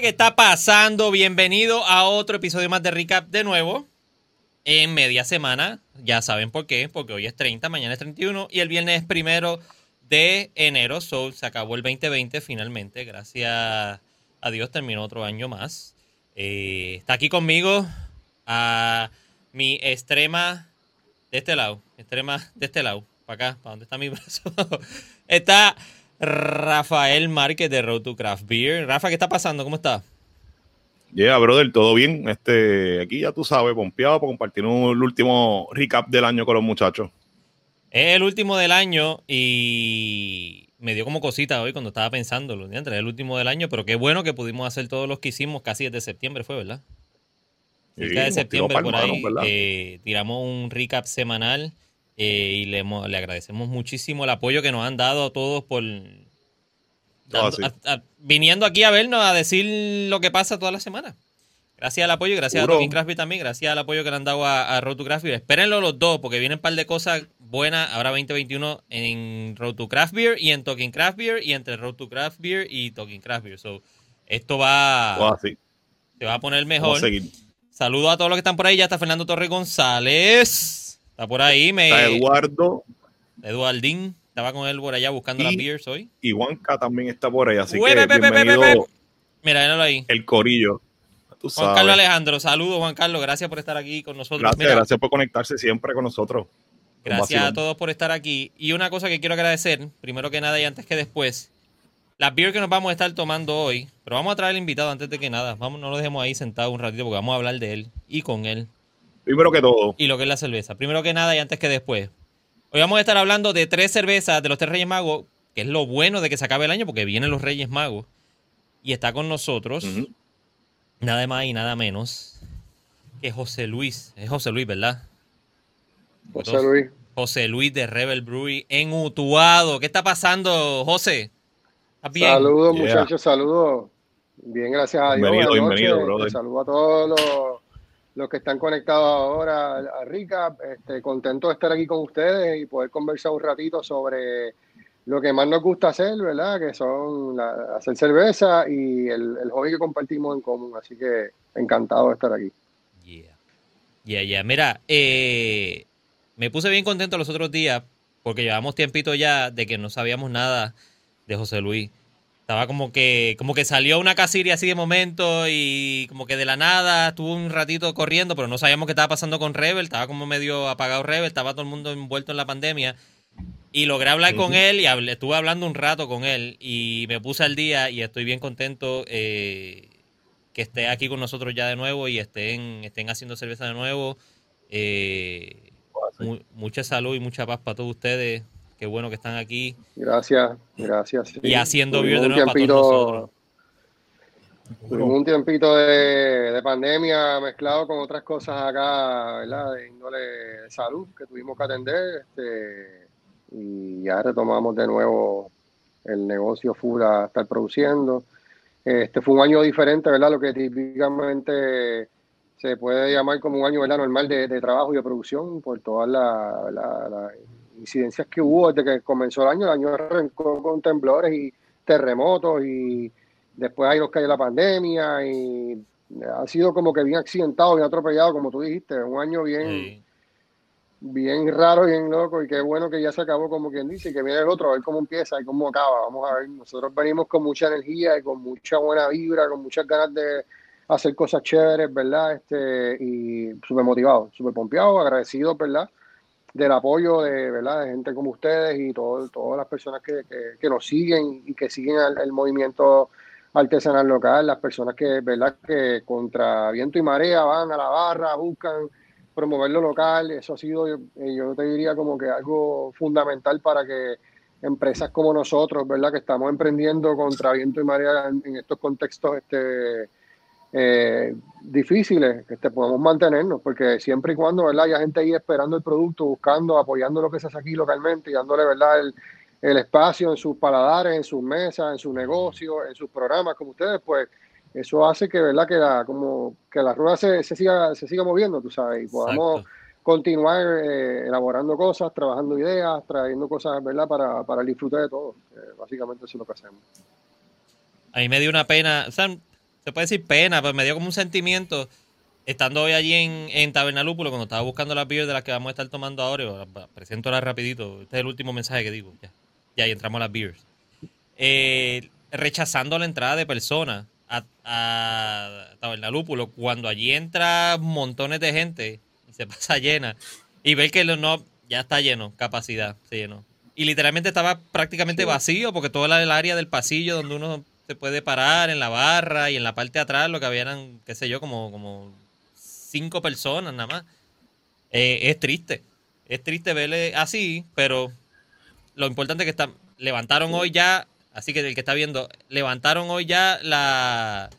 ¿qué está pasando? Bienvenido a otro episodio más de Recap de nuevo. En media semana, ya saben por qué, porque hoy es 30, mañana es 31 y el viernes es primero de enero. So, se acabó el 2020 finalmente. Gracias a Dios terminó otro año más. Eh, está aquí conmigo a mi extrema de este lado, extrema de este lado, para acá, para donde está mi brazo. está Rafael Márquez de Road to Craft Beer. Rafa, ¿qué está pasando? ¿Cómo está? Yeah, brother, todo bien. Este, aquí ya tú sabes, pompeado para compartir un, el último recap del año con los muchachos. Es el último del año y me dio como cosita hoy cuando estaba pensando, entre el último del año, pero qué bueno que pudimos hacer todos los que hicimos casi desde septiembre, fue, ¿verdad? Sí, de septiembre por ahí eh, tiramos un recap semanal eh, y le, le, agradecemos muchísimo el apoyo que nos han dado a todos por viniendo aquí a vernos a decir lo que pasa toda la semana. Gracias al apoyo, gracias a Talking Craft también, gracias al apoyo que le han dado a, a Road to Craft Beer. Espérenlo los dos, porque vienen un par de cosas buenas ahora 2021 en Road to Craft Beer y en Talking Craft Beer y entre Road to Craft Beer y Talking Craft Beer. So, esto va, se va a poner mejor. Saludos a todos los que están por ahí. Ya está Fernando Torre González. Está por ahí. Me... Está Eduardo. Eduardín. Estaba con él por allá buscando las beers hoy. Y Juanca también está por ahí. Así que bienvenido Mira, véanlo ahí. El corillo. Juan Carlos Alejandro, saludos Juan Carlos, gracias por estar aquí con nosotros. Gracias, gracias por conectarse siempre con nosotros. Gracias a todos por estar aquí. Y una cosa que quiero agradecer, primero que nada y antes que después, las beer que nos vamos a estar tomando hoy, pero vamos a traer al invitado antes de que nada. Vamos, no lo dejemos ahí sentado un ratito porque vamos a hablar de él y con él. Primero que todo. Y lo que es la cerveza. Primero que nada y antes que después. Hoy vamos a estar hablando de tres cervezas de los tres Reyes Magos, que es lo bueno de que se acabe el año porque vienen los Reyes Magos. Y está con nosotros, nada más y nada menos, que José Luis. Es José Luis, ¿verdad? José Luis. José Luis de Rebel Brewery en Utuado. ¿Qué está pasando, José? Saludos, muchachos, saludos. Bien, gracias a Dios. Bienvenido, bienvenido, brother. Saludos a todos los, que están conectados ahora a Rica. Este, contento de estar aquí con ustedes y poder conversar un ratito sobre lo que más nos gusta hacer, ¿verdad? Que son hacer cerveza y el, el, hobby que compartimos en común. Así que encantado de estar aquí. Yeah. Yeah, yeah. Mira, eh, me puse bien contento los otros días porque llevamos tiempito ya de que no sabíamos nada de José Luis. Estaba como que, como que salió una casiria así de momento y como que de la nada estuvo un ratito corriendo, pero no sabíamos qué estaba pasando con Rebel. Estaba como medio apagado Rebel, estaba todo el mundo envuelto en la pandemia. Y logré hablar con él y estuve hablando un rato con él y me puse al día y estoy bien contento eh, que esté aquí con nosotros ya de nuevo y estén, estén haciendo cerveza de nuevo. Eh, mucha salud y mucha paz para todos ustedes. Qué bueno que están aquí. Gracias, gracias. Y haciendo beer de nuevo para todos un tiempito de, pandemia mezclado con otras cosas acá, ¿verdad? De índole de salud que tuvimos que atender. Este, y ya retomamos de nuevo el negocio full a estar produciendo. Este fue un año diferente, ¿verdad? Lo que típicamente se puede llamar como un año ¿verdad? normal de, trabajo y de producción por todas las incidencias que hubo desde que comenzó el año. El año arrancó con temblores y terremotos y después ahí nos cayó la pandemia y ha sido como que bien accidentado, bien atropellado, como tú dijiste, un año bien, bien raro, bien loco y qué bueno que ya se acabó como quien dice y que viene el otro a ver cómo empieza y cómo acaba. Vamos a ver, nosotros venimos con mucha energía y con mucha buena vibra, con muchas ganas de hacer cosas chéveres, ¿verdad? Este, y súper motivado, súper pompeado, agradecido, ¿verdad? Del apoyo de, ¿verdad? de gente como ustedes y todo, todas las personas que, que, nos siguen y que siguen el, movimiento artesanal local, las personas que, ¿verdad? que contra viento y marea van a la barra, buscan promover lo local, eso ha sido, yo, eh, yo te diría como que algo fundamental para que empresas como nosotros, ¿verdad? Que estamos emprendiendo contra viento y marea en, en estos contextos este, eh, difíciles que este, podemos mantenernos, porque siempre y cuando ¿verdad? haya gente ahí esperando el producto, buscando, apoyando lo que se hace aquí localmente y dándole ¿verdad? El, el espacio en sus paladares, en sus mesas, en sus negocios, en sus programas como ustedes, pues eso hace que, ¿verdad? que, la, como, que la rueda se, se, siga, se siga moviendo, tú sabes, y podamos continuar eh, elaborando cosas, trabajando ideas, trayendo cosas ¿verdad? Para, para el disfrute de todos. básicamente eso es lo que hacemos. A mí me dio una pena, se puede decir pena, pero me dio como un sentimiento estando hoy allí en, en Tabernalúpulo, cuando estaba buscando las beers de las que vamos a estar tomando ahora, presento ahora rapidito, este es el último mensaje que digo, ya, ya y entramos a las beers. Eh, rechazando la entrada de personas a, a Tabernalúpulo, cuando allí entra montones de gente y se pasa llena, y ver que no, ya está lleno, capacidad, se llenó. Y literalmente estaba prácticamente vacío, porque toda el área del pasillo donde uno se puede parar, en la barra y en la parte de atrás, lo que habían, qué sé yo, como, como cinco personas nada más. Eh, es triste. Es triste verle así, pero lo importante es que está, levantaron hoy ya, así que el que está viendo, levantaron hoy ya la,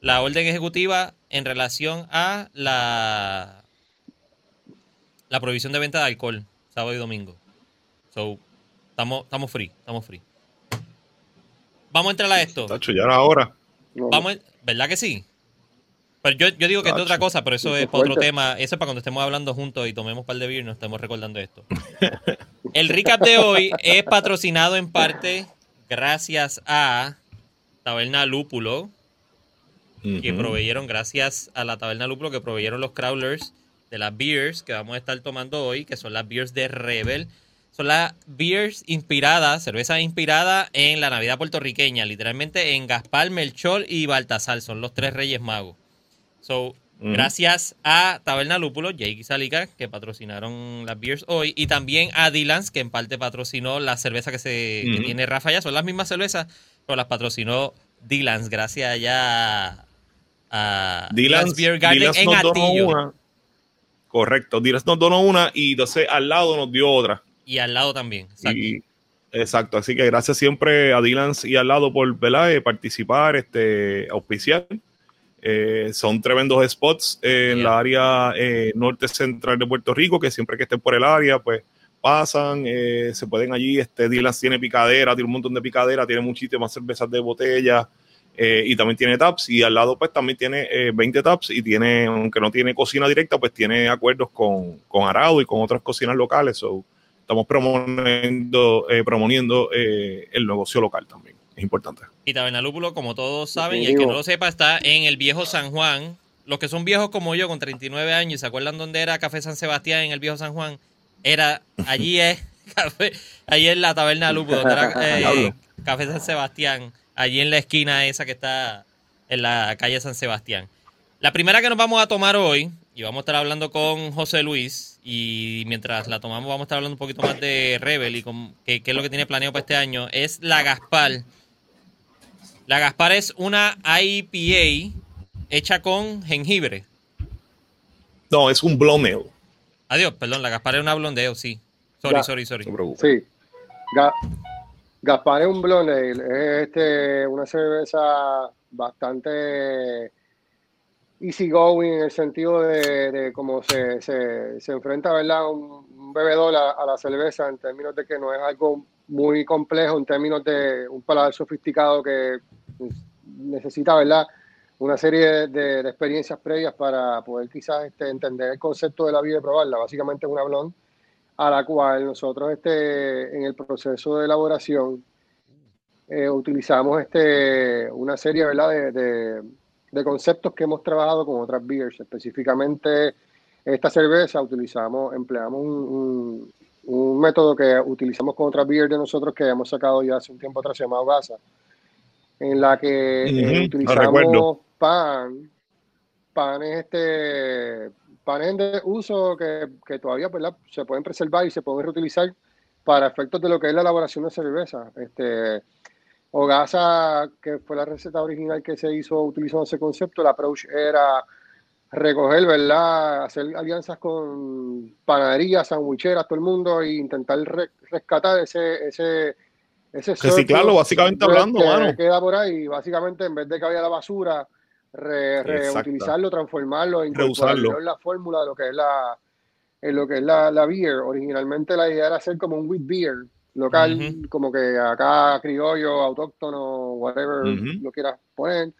la orden ejecutiva en relación a la, la prohibición de venta de alcohol, sábado y domingo. So, estamos, estamos free, estamos free. Vamos a entrar a esto. ya ahora. Vamos, ¿verdad que sí? Pero yo, yo digo que es otra cosa, pero eso es para otro tema. Eso es para cuando estemos hablando juntos y tomemos un par de beer y nos estemos recordando esto. El recap de hoy es patrocinado en parte gracias a Taberna Lúpulo, que proveyeron, gracias a la Taberna Lúpulo, que proveyeron los crawlers de las beers que vamos a estar tomando hoy, que son las beers de Rebel. Son las beers inspiradas, cerveza inspirada en la Navidad puertorriqueña, literalmente en Gaspar, Melchor y Baltasar, son los tres reyes magos. So, gracias a Taberna Lúpulo, Jake Salica, que patrocinaron las beers hoy, y también a Dylans, que en parte patrocinó la cerveza que, se, tiene Rafa ya. Son las mismas cervezas, pero las patrocinó Dylans, gracias ya a Dylans Beer Garden en Atillo. Correcto, Dylans nos donó una y entonces al lado nos dio otra. Y al lado también. Exacto. exacto, así que gracias siempre a Dylans y al lado por ¿verdad? participar, este, auspiciar. Eh, son tremendos spots en la área eh, norte central de Puerto Rico, que siempre que estén por el área, pues pasan, eh, se pueden allí, este Dylan tiene picadera, tiene un montón de picadera, tiene muchísimas cervezas de botella y también tiene taps y al lado pues también tiene 20 taps y tiene, aunque no tiene cocina directa, pues tiene acuerdos con, con Arado y con otras cocinas locales, so, estamos promoviendo, promoviendo el negocio local también es importante. Y Tabernalúpulo, como todos saben, y el que no lo sepa, está en el viejo San Juan. Los que son viejos como yo, con 39 años, y se acuerdan dónde era Café San Sebastián en el viejo San Juan, era, allí es, café, allí es la Taberna Lúpulo, donde era eh, Café San Sebastián, allí en la esquina esa que está en la calle San Sebastián. La primera que nos vamos a tomar hoy, y vamos a estar hablando con José Luis, y mientras la tomamos vamos a estar hablando un poquito más de Rebel y con qué, qué es lo que tiene planeado para este año, es la Gaspar la Gaspar es una IPA hecha con jengibre. No, es un blondeo. Adiós, perdón, la Gaspar es una blondeo, sí. Sorry, sorry, sorry. sí. Gaspar es un blonde, es este, una cerveza bastante easy going en el sentido de, cómo se, se, enfrenta ¿verdad? Un, bebedor a, la cerveza en términos de que no es algo muy complejo, en términos de un paladar sofisticado que necesita, ¿verdad? Una serie de, experiencias previas para poder quizás este, entender el concepto de la vida y probarla. Básicamente es una blonde a la cual nosotros este, en el proceso de elaboración eh, utilizamos este, una serie ¿verdad? De, de, conceptos que hemos trabajado con otras beers. Específicamente esta cerveza utilizamos, empleamos un, un, método que utilizamos con otras beers de nosotros que hemos sacado ya hace un tiempo atrás llamado Gaza en la que eh, utilizamos pan, panes este, panes de uso que, que todavía se pueden preservar y se pueden reutilizar para efectos de lo que es la elaboración de cerveza. Este, Ogasa, que fue la receta original que se hizo utilizando ese concepto, el approach era recoger, ¿verdad? Hacer alianzas con panaderías, sandwicheras, todo el mundo e intentar rescatar ese, ese, Reciclarlo, básicamente hablando, que Queda por ahí, básicamente, en vez de que haya la basura, reutilizarlo, transformarlo, incorporarlo en la fórmula de lo que es la, en lo que es la, la, beer. Originalmente la idea era hacer como un wheat beer local, como que acá criollo, autóctono, whatever lo quieras poner.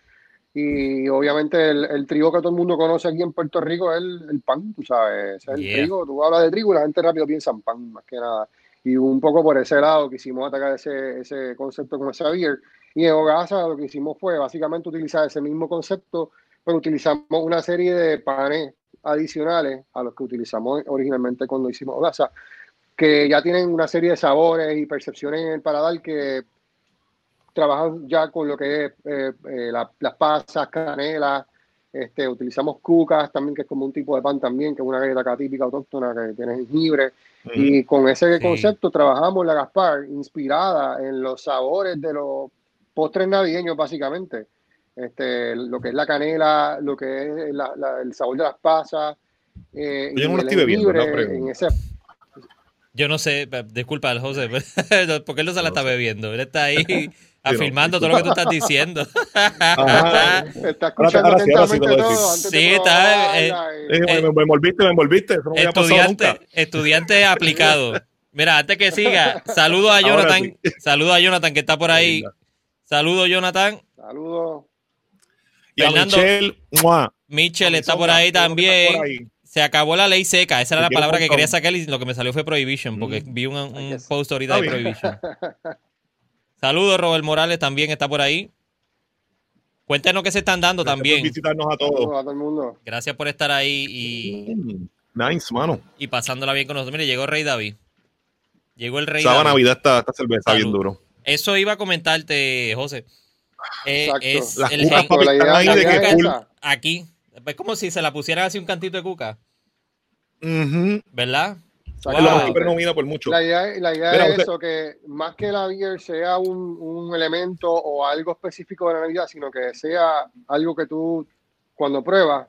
Y obviamente el, trigo que todo el mundo conoce aquí en Puerto Rico es el, pan, tú sabes, es el trigo. Tú hablas de trigo y la gente rápido piensa en pan, más que nada. y un poco por ese lado quisimos atacar ese, ese concepto con esa beer. Y en Ogasa lo que hicimos fue básicamente utilizar ese mismo concepto, pero utilizamos una serie de panes adicionales a los que utilizamos originalmente cuando hicimos Ogasa, que ya tienen una serie de sabores y percepciones en el paladar que trabajan ya con lo que es eh, eh, las pasas, canela, este, utilizamos cucas también, que es como un tipo de pan también, que es una galleta acá típica autóctona que tiene jengibre. Y con ese concepto trabajamos la Gaspar, inspirada en los sabores de los postres navideños, básicamente. Este, lo que es la canela, lo que es el sabor de las pasas. Eh, Yo no lo estoy bebiendo, en ese, yo no sé, disculpa, José, porque él no se la está bebiendo. Él está ahí afirmando todo lo que tú estás diciendo. Está escuchando atentamente todo. Sí, está. Eh, eh, me, envolviste, me envolviste. estudiante, estudiante aplicado. Mira, antes que siga, saludo a Jonathan. Saludo a Jonathan que está por ahí. Saludo, Jonathan. Saludo. Y a Michelle. Michelle está por ahí también. Se acabó la ley seca. Esa era la palabra que quería sacar y lo que me salió fue prohibition, porque mm. vi un, post ahorita de prohibition. Saludos, Robert Morales también está por ahí. Cuéntenos qué se están dando también. visitarnos a todos. A todo el mundo. Gracias por estar ahí y. Mm, nice, mano. Y pasándola bien con nosotros. Mire, llegó Rey David. Llegó el Rey David. Navidad esta, esta cerveza bien duro. Eso iba a comentarte, José. Eh, es Las el ahí de que Aquí. Es como si se la pusieran así un cantito de cuca. ¿Verdad? por mucho. La idea, la idea es eso, que más que la beer sea un, un, elemento o algo específico de la Navidad, sino que sea algo que tú, cuando pruebas,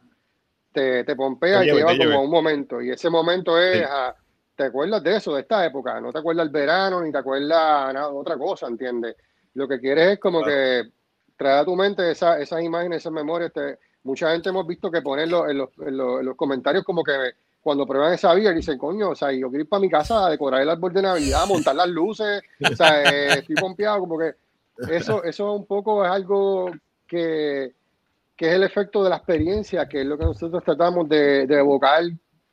te, te pompea y te lleva como un momento. Y ese momento es, te acuerdas de eso, de esta época. No te acuerdas el verano, ni te acuerdas nada, otra cosa, ¿entiendes? Lo que quieres es como que traer a tu mente esa, esas imágenes, esas memorias. Te, mucha gente hemos visto que ponerlo en los, en los, comentarios como que cuando prueban esa vida dicen, coño, o sea, yo quiero ir para mi casa a decorar el árbol de Navidad, montar las luces, o sea, eh, estoy pompeado, como que eso, eso un poco es algo que, que, es el efecto de la experiencia, que es lo que nosotros tratamos de, de evocar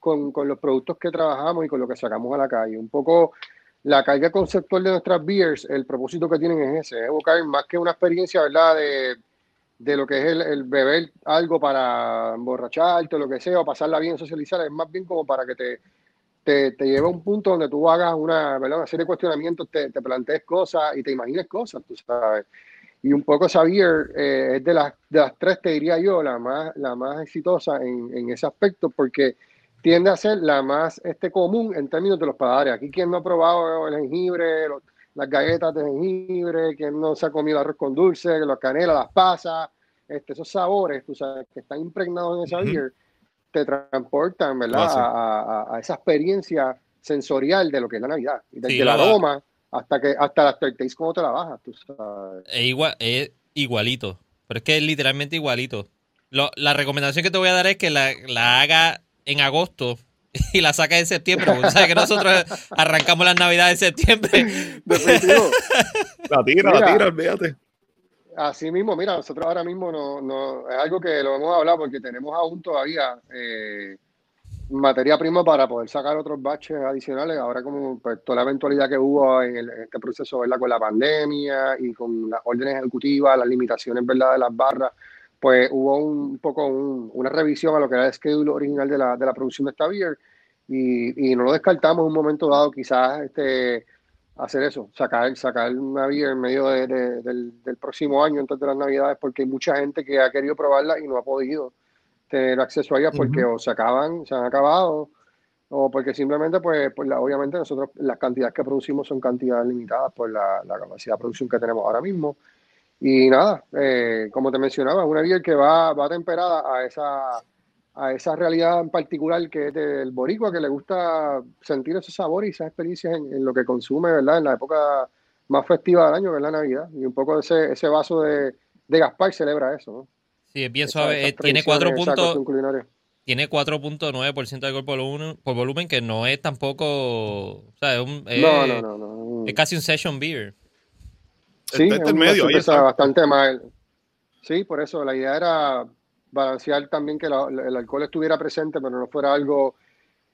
con, con, los productos que trabajamos y con lo que sacamos a la calle. Un poco la carga conceptual de nuestras beers, el propósito que tienen es ese, evocar más que una experiencia, ¿verdad? De, de lo que es el, beber algo para emborracharte o lo que sea, o pasarla bien, socializar, es más bien como para que te, te, te lleve a un punto donde tú hagas una, una serie de cuestionamientos, te, te, plantees cosas y te imagines cosas, tú sabes. Y un poco Xavier eh, es de las, de las tres, te diría yo, la más, la más exitosa en, en ese aspecto, porque tiende a ser la más este, común en términos de los paladares. Aquí quien no ha probado el jengibre, los, las galletas de jengibre, que no se ha comido arroz con dulce, las canelas, las pasas, este, esos sabores, tú sabes, que están impregnados en esa beer, te transportan, ¿verdad? A, esa experiencia sensorial de lo que es la Navidad. Y desde el aroma hasta que hasta la aftertaste como te la bajas, tú sabes. Es, igual, es igualito, pero es que es literalmente igualito. la recomendación que te voy a dar es que la, la haga en agosto y la saca en septiembre. Porque sabes que nosotros arrancamos las navidades en septiembre. La tira, la tira, olvídate. Así mismo, mira, nosotros ahora mismo no, no, es algo que lo hemos hablado porque tenemos aún todavía eh, materia prima para poder sacar otros baches adicionales. Ahora como pues, toda la eventualidad que hubo en, este proceso, ¿verdad? Con la pandemia y con las órdenes ejecutivas, las limitaciones, ¿verdad? De las barras, pues hubo un, poco una revisión a lo que era el schedule original de la, de la producción de esta beer y, y, no lo descartamos en un momento dado quizás este, hacer eso, sacar, sacar una beer en medio de, del, próximo año, antes de las navidades, porque hay mucha gente que ha querido probarla y no ha podido tener acceso a ellas porque o se acaban, se han acabado, o porque simplemente, pues, pues obviamente nosotros las cantidades que producimos son cantidades limitadas por la, la capacidad de producción que tenemos ahora mismo. Y nada, eh, como te mencionaba, es una beer que va, va temperada a esa, a esa realidad en particular que es del boricua, que le gusta sentir ese sabor y esas experiencias en, lo que consume, ¿verdad? En la época más festiva del año, que es la Navidad. Y un poco ese, ese vaso de, de Gaspar celebra eso, ¿no? Sí, es bien suave. Eh, tiene 4 puntos. Tiene 4.9% de alcohol por volumen, por volumen, que no es tampoco. O sea, es, un, no, no, no, no, es casi un session beer. Sí, es medio, ahí está. bastante mal. Sí, por eso la idea era balancear también que el alcohol estuviera presente, pero no fuera algo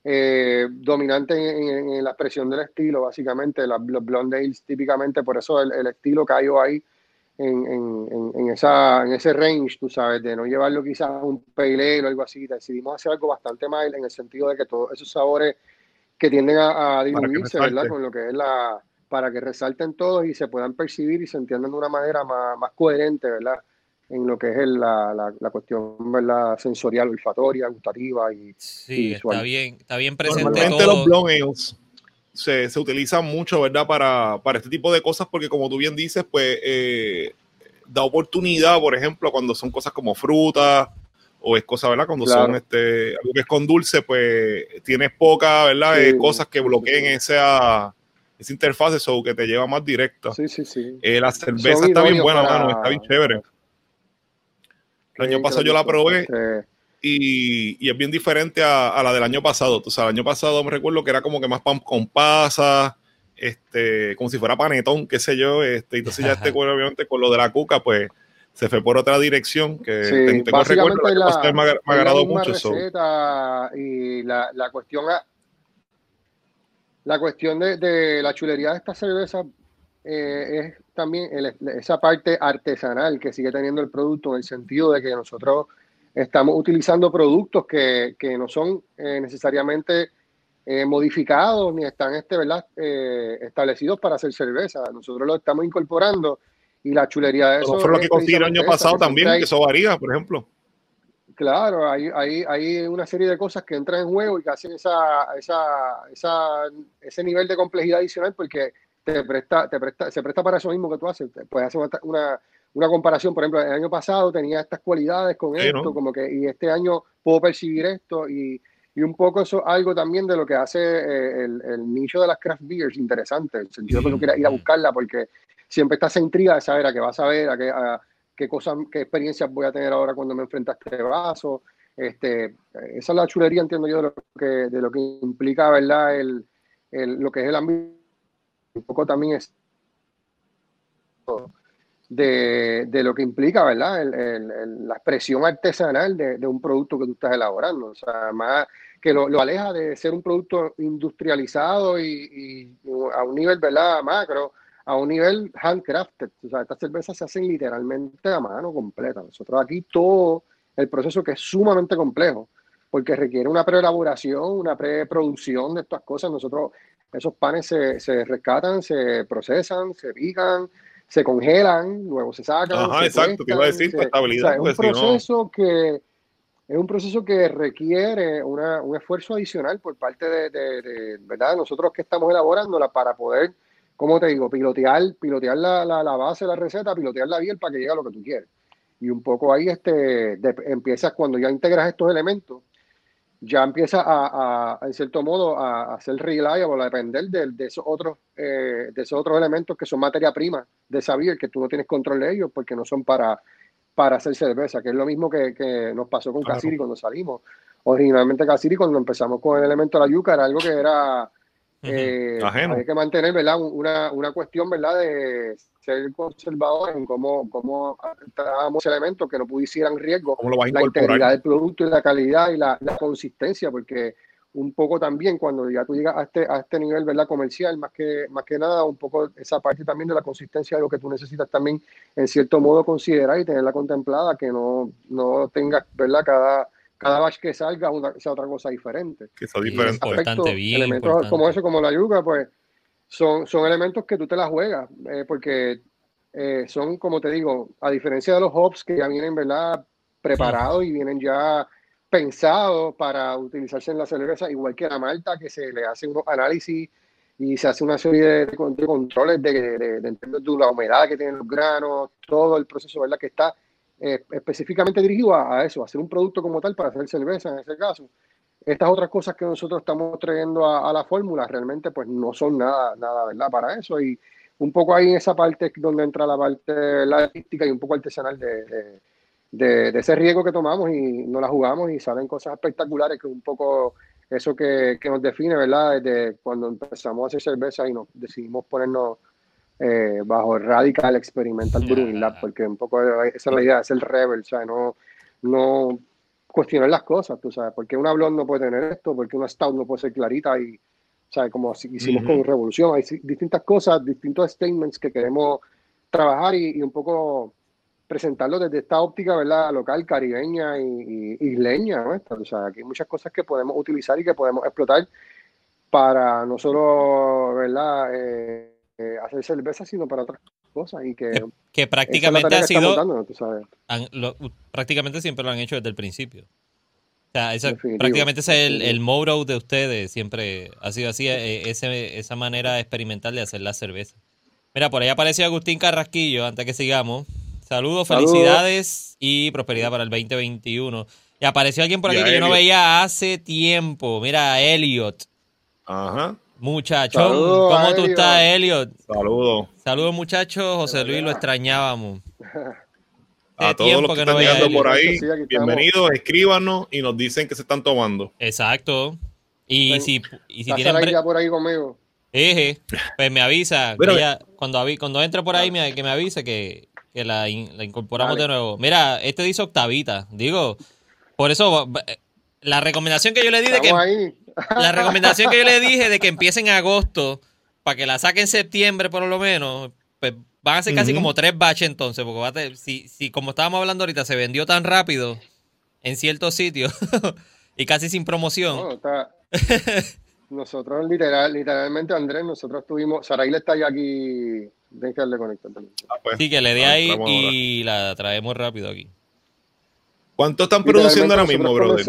eh, dominante en, la expresión del estilo, básicamente. los blonde ales, típicamente, por eso el, estilo cayó ahí en, esa, en ese range, tú sabes, de no llevarlo quizás a un pale o algo así. Decidimos hacer algo bastante más en el sentido de que todos esos sabores que tienden a, diluirse, ¿verdad? Con lo que es la. Para que resalten todos y se puedan percibir y se entiendan de una manera más, más coherente, ¿verdad? en lo que es la, la, cuestión ¿verdad? sensorial, olfatoria, gustativa y, sí, está bien, está bien presente Normalmente los blonde se, se, utilizan mucho, ¿verdad? Para, para, este tipo de cosas porque como tú bien dices, pues eh, da oportunidad, por ejemplo, cuando son cosas como frutas o es cosa, ¿verdad? Cuando son este, algo que es con dulce, pues tienes pocas, ¿verdad? Eh, cosas que bloqueen esa, esa interfaz, eso que te lleva más directa. Sí, sí, sí. Eh, la cerveza está bien buena, mano, está bien chévere. El año pasado yo la probé y, y, es bien diferente a, a, la del año pasado. O sea, el año pasado me recuerdo que era como que más pan con pasas, este, como si fuera panetón, qué sé yo. Este, entonces ya este, obviamente, con lo de la cuca, pues se fue por otra dirección que sí, tengo recuerdo la, me, ha, agradado mucho eso. Y la, la cuestión la cuestión de, de, la chulería de esta cerveza eh, es también esa parte artesanal que sigue teniendo el producto en el sentido de que nosotros estamos utilizando productos que, que no son eh, necesariamente eh, modificados ni están este, ¿verdad? establecidos para hacer cerveza. Nosotros lo estamos incorporando y la chulería de eso. fue lo que conseguí el año pasado también, que eso varía, por ejemplo. Claro, hay, hay, hay, una serie de cosas que entran en juego y que hacen esa, esa, esa, ese nivel de complejidad adicional porque te presta, te presta, se presta para eso mismo que tú haces. Puedes hacer una, una, comparación, por ejemplo, el año pasado tenía estas cualidades con esto, como que, y este año puedo percibir esto, y, y un poco eso algo también de lo que hace eh, el, el, nicho de las craft beers interesante, en el sentido de que tú quieras ir a buscarla, porque siempre estás en intriga de saber a qué vas a ver, a qué, a qué cosas, qué experiencias voy a tener ahora cuando me enfrenta a este vaso. Este, esa es la chulería, entiendo yo, de lo que, de lo que implica, ¿verdad? El, el, lo que es el ambiente un poco también es de, de lo que implica, ¿verdad? la expresión artesanal de, un producto que tú estás elaborando. O sea, más que lo, aleja de ser un producto industrializado y, a un nivel, ¿verdad? Macro, a un nivel handcrafted. O sea, estas cervezas se hacen literalmente a mano completa. Nosotros aquí todo el proceso que es sumamente complejo, porque requiere una preelaboración, una preproducción de estas cosas. Nosotros esos panes se, se rescatan, se procesan, se pican, se congelan, luego se sacan. Ajá, exacto, te iba a decir, estabilidad. es un proceso que es un proceso que requiere una, un esfuerzo adicional por parte de, de, ¿verdad? nosotros que estamos elaborándola para poder, como te digo, pilotear, pilotear la, la, la base la receta, pilotear la bien para que llegue a lo que tú quieres. Y un poco ahí este, empiezas cuando ya integras estos elementos, ya empieza a, en cierto modo, a, a ser reliable, a depender de, de esos otros, eh, de esos otros elementos que son materia prima de esa que tú no tienes control de ellos porque no son para, para hacer cerveza, que es lo mismo que, que nos pasó con Casiri cuando salimos. Originalmente Casiri cuando empezamos con el elemento de la yuca era algo que era eh, hay que mantener ¿verdad? Una, una cuestión ¿verdad? de ser conservador en cómo, cómo tratábamos elementos que no pudieran riesgo la integridad del producto y la calidad y la, la, consistencia, porque un poco también cuando ya tú llegas a este, a este nivel ¿verdad? comercial, más que, más que nada, un poco esa parte también de la consistencia de lo que tú necesitas también en cierto modo considerar y tenerla contemplada, que no, no tengas ¿verdad? cada cada vez que salga sea otra cosa diferente. Que sea diferente. bien elementos como eso, como la yuca, pues son, son elementos que tú te la juegas, eh, porque eh, son, como te digo, a diferencia de los hops que ya vienen, ¿verdad? Preparados y vienen ya pensados para utilizarse en la cerveza, igual que la malta, que se le hace unos análisis y se hace una serie de, controles de, de, de, la humedad que tienen los granos, todo el proceso, ¿verdad? Que está eh, específicamente dirigido a, eso, a hacer un producto como tal para hacer cerveza en ese caso. Estas otras cosas que nosotros estamos trayendo a, la fórmula realmente pues no son nada, nada, ¿verdad? Para eso y un poco ahí en esa parte donde entra la parte la artística y un poco artesanal de, de, ese riesgo que tomamos y no la jugamos y salen cosas espectaculares que un poco eso que, que nos define, ¿verdad? Desde cuando empezamos a hacer cerveza y nos decidimos ponernos eh, bajo Radical Experimental Brewing Lab, porque un poco esa es la idea, es el rebel, o sea, no, no, cuestionar las cosas, tú sabes, porque una blonde no puede tener esto, porque una stout no puede ser clarita y, ¿sabes? Como hicimos con Revolución, hay distintas cosas, distintos statements que queremos trabajar y, un poco presentarlo desde esta óptica, ¿verdad? Local, caribeña y, isleña, ¿no? O sea, aquí hay muchas cosas que podemos utilizar y que podemos explotar para no solo, ¿verdad? Eh, eh, hacer cerveza, sino para otras cosas y que, que, prácticamente ha sido prácticamente siempre lo han hecho desde el principio. O sea, prácticamente es el, el motto de ustedes, siempre ha sido así, eh, ese, esa manera experimental de hacer la cerveza. Mira, por ahí apareció Agustín Carrasquillo, antes que sigamos. Saludos, felicidades y prosperidad para el 2021. Y apareció alguien por aquí que yo no veía hace tiempo. Mira, Elliot. Ajá. Muchachón, ¿cómo tú estás, Elliot? Saludos. Saludos, muchachos. José Luis, lo extrañábamos. A todos los que, están llegando por ahí, bienvenidos, escríbanos y nos dicen que se están tomando. Exacto. Y si, y si tienen. ya por ahí conmigo. Eje, pues me avisa. cuando, cuando entre por ahí, que me avise que, la, incorporamos de nuevo. Mira, este dice octavita. Digo, por eso, la recomendación que yo le di de que. La recomendación que yo le dije de que empiece en agosto para que la saque en septiembre por lo menos, pues van a ser casi como tres baches entonces, porque va a si, si como estábamos hablando ahorita se vendió tan rápido en ciertos sitios y casi sin promoción. nosotros literal, literalmente Andrés, nosotros tuvimos, Saraí está ya aquí, déjale conectar. Ah, pues. sí, que le dé ahí y la traemos rápido aquí. ¿Cuánto están produciendo ahora mismo, brother?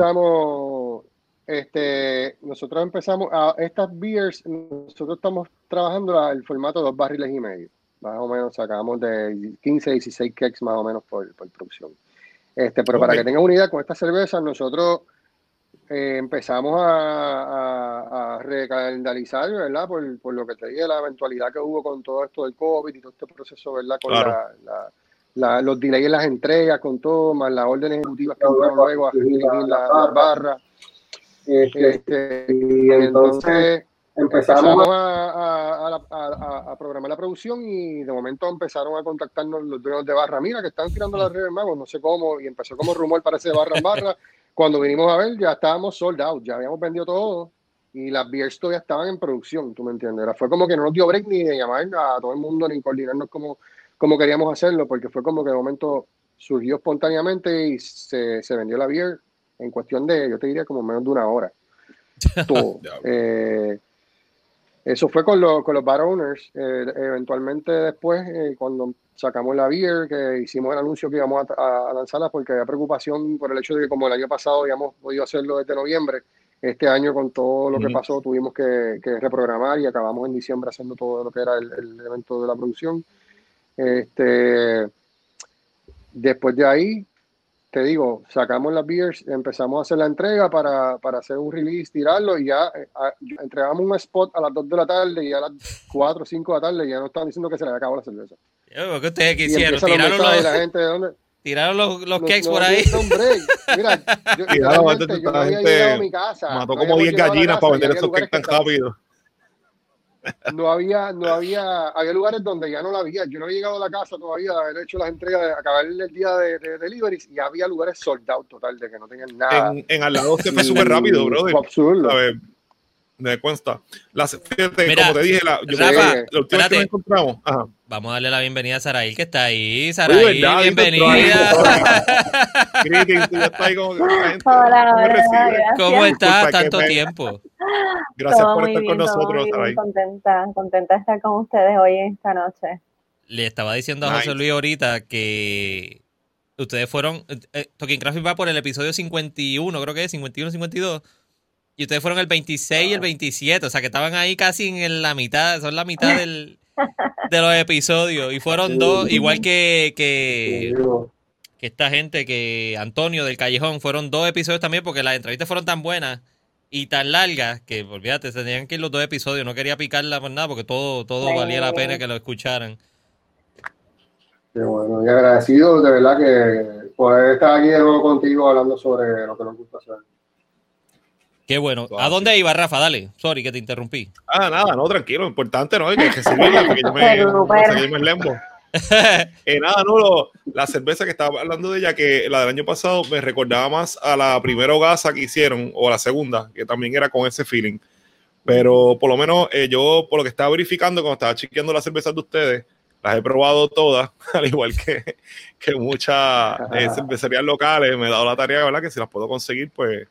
Este, nosotros empezamos a estas beers, nosotros estamos trabajando el formato de dos barriles y medio. Más o menos sacamos de 15 a 16 kegs más o menos por, producción. Este, pero para que tengan una idea, con esta cerveza nosotros eh, empezamos a, a, recalendalizar, ¿verdad? Por, por, lo que te dije, la eventualidad que hubo con todo esto del COVID y todo este proceso, ¿verdad? Con la, los delays en las entregas, con todo, más las órdenes ejecutivas que hubo luego a las la barras este, y entonces empezamos a, programar la producción y de momento empezaron a contactarnos los dueños de barra. Mira, que están tirando las redes magos, no sé cómo, y empezó como rumor para ese barra en barra. Cuando vinimos a ver, ya estábamos sold out, ya habíamos vendido todo y las beers todavía estaban en producción, tú me entiendes. Fue como que no nos dio break ni de llamar a todo el mundo ni coordinarnos como, como queríamos hacerlo, porque fue como que de momento surgió espontáneamente y se, se vendió la beer en cuestión de, yo te diría, como menos de una hora. Eh, eso fue con, con los bar owners. Eh, eventualmente después, eh, cuando sacamos la beer, que hicimos el anuncio que íbamos a, lanzarla, porque había preocupación por el hecho de que como el año pasado habíamos podido hacerlo desde noviembre, este año con todo lo que pasó tuvimos que, reprogramar y acabamos en diciembre haciendo todo lo que era el, el evento de la producción. Este, después de ahí, te digo, sacamos las beers, empezamos a hacer la entrega para, para hacer un release, tirarlo y ya eh, entregamos un spot a las 2 de la tarde y a las 4 o 5 de la tarde ya no están diciendo que se le acabado la cerveza. ¿Qué ustedes quisieron? ¿Tiraron los, la gente, ¿de dónde? ¿Tiraron los, los cakes por ahí? Mira, yo, yo, yo había llegado a mi casa. Mató como 10 gallinas para vender esos cakes tan rápido no había, no había, había lugares donde ya no la había. Yo no había llegado a la casa todavía de haber hecho las entregas, de acabar el día de, de deliveries y había lugares soldados total, de que no tenían nada. En, en al lado se fue súper rápido, brother. Absurdo. Me cuesta. Las, fíjate, como te dije, la, yo Rafa, lo que nos encontramos. Ajá. Vamos a darle la bienvenida a Saraí, que está ahí. Saraí, bienvenida. Hola, ¿Cómo estás? Tanto tiempo. Gracias por estar con nosotros, Saraí. Contenta, contenta de estar con ustedes hoy esta noche. Le estaba diciendo a José Luis ahorita que ustedes fueron. Eh, Talking Craft va por el episodio 51, creo que es 51, 52 y ustedes fueron el 26 y el 27, o sea que estaban ahí casi en la mitad, son la mitad del, de los episodios. Y fueron dos, igual que, que, esta gente, que Antonio del Callejón, fueron dos episodios también porque las entrevistas fueron tan buenas y tan largas que, olvídate, se tenían que ir los dos episodios. No quería picarla por nada porque todo, todo valía la pena que lo escucharan. Qué bueno, y agradecido de verdad que poder estar aquí de nuevo contigo hablando sobre lo que nos gusta hacer. Qué bueno. ¿A dónde iba, Rafa? Dale. Sorry que te interrumpí. Ah, nada, no, tranquilo. Importante, ¿no? Hay que seguirla porque yo me, seguirme el lembo. eh, nada, no, la cerveza que estaba hablando de ella, que la del año pasado me recordaba más a la primera hogaza que hicieron, o a la segunda, que también era con ese feeling. Pero por lo menos eh, yo, por lo que estaba verificando, cuando estaba chequeando las cervezas de ustedes, las he probado todas, al igual que, que muchas eh, cervecerías locales. Me he dado la tarea, ¿verdad? Que si las puedo conseguir, pues.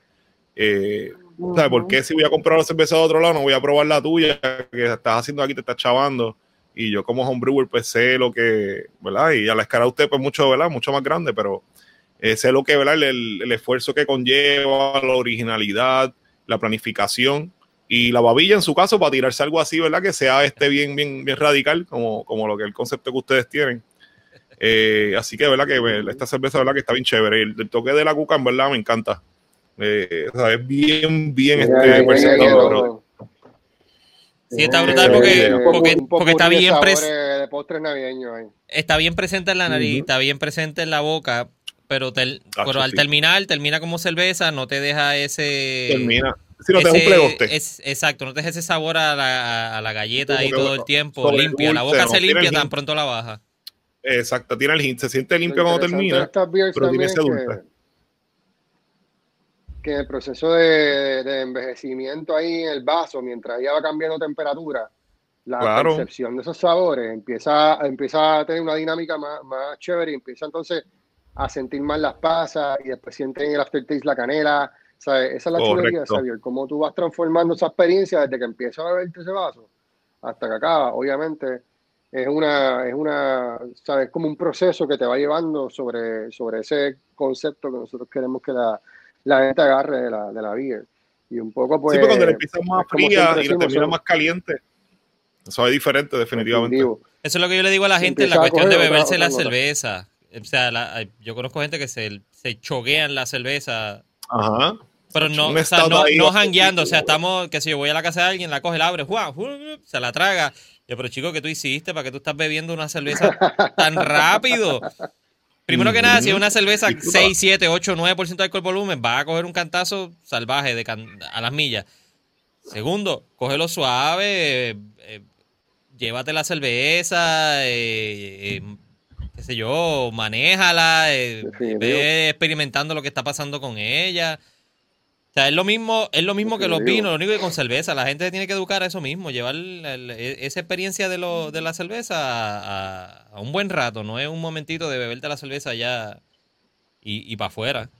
Eh, ¿Sabes por qué si voy a comprar la cerveza de otro lado, no voy a probar la tuya que estás haciendo aquí, te estás chavando? Y yo, como homebrewer, pues sé lo que, ¿verdad? Y a la escala de usted, pues mucho, ¿verdad? Mucho más grande, pero eh, sé lo que, ¿verdad? El, el esfuerzo que conlleva, la originalidad, la planificación y la babilla en su caso para tirarse algo así, ¿verdad? Que sea este bien, bien, bien radical, como, como lo que el concepto que ustedes tienen. Eh, así que, ¿verdad? Que esta cerveza, ¿verdad? Que está bien chévere. El, toque de la cuca, en verdad, me encanta. Eh, o sea, es bien, bien este, presentado, Sí, está brutal porque, Eh, porque, está de bien está presente en la nariz, está bien presente en la boca, pero, tel- Tacho, pero al sí. terminar, termina como cerveza, no te deja ese... Termina. Si no te ese- un es- exacto, no te deja ese sabor a la, a la galleta Como ahí todo el tiempo, limpia. La dulce, boca no se limpia tan pronto la baja. Exacto, tiene el hint, se siente limpio cuando termina. pero tiene también ese es dulce. Que, el proceso de, de envejecimiento ahí en el vaso, mientras ella va cambiando temperatura, la Claro. percepción de esos sabores empieza, empieza a tener una dinámica más, más chévere y empieza entonces a sentir más las pasas y después sienten el aftertaste la canela. ¿sabes? Esa es la chulería. Xavier, cómo tú vas transformando esa experiencia desde que empiezas a beberte ese vaso hasta que acaba. Obviamente es una, es una, sabes, como un proceso que te va llevando sobre, sobre ese concepto que nosotros queremos que la, la gente agarre de la, de la beer. Y un poco pues... sí, porque cuando le empieza más es fría y le decimos, termina más caliente, sabe diferente, definitivamente. definitivo. Eso es lo que yo le digo a la gente en la cuestión de coger beberse otra la cerveza. O sea, la- yo conozco gente que se, se choguean la cerveza Ajá. Pero no, o sea, no, no jangueando, o sea, estamos, que si yo voy a la casa de alguien, la coge, la abre. ¡juan! se la traga. Yo, pero chico, ¿qué tú hiciste? ¿Para qué tú estás bebiendo una cerveza tan rápido? Primero que nada, si es una cerveza Disfruta. 6, 7, 8, 9% de alcohol volumen, va a coger un cantazo salvaje de can- a las millas. Segundo, cógelo suave, eh, eh, llévate la cerveza, eh, eh, qué sé yo, manéjala, eh, ve experimentando lo que está pasando con ella. O sea, es lo mismo, es lo mismo que los vinos, lo único que con cerveza. La gente tiene que educar a eso mismo, llevar el- el- e- esa experiencia de, lo, de la cerveza a, a- a un buen rato. No es un momentito de beberte la cerveza ya y, y para afuera.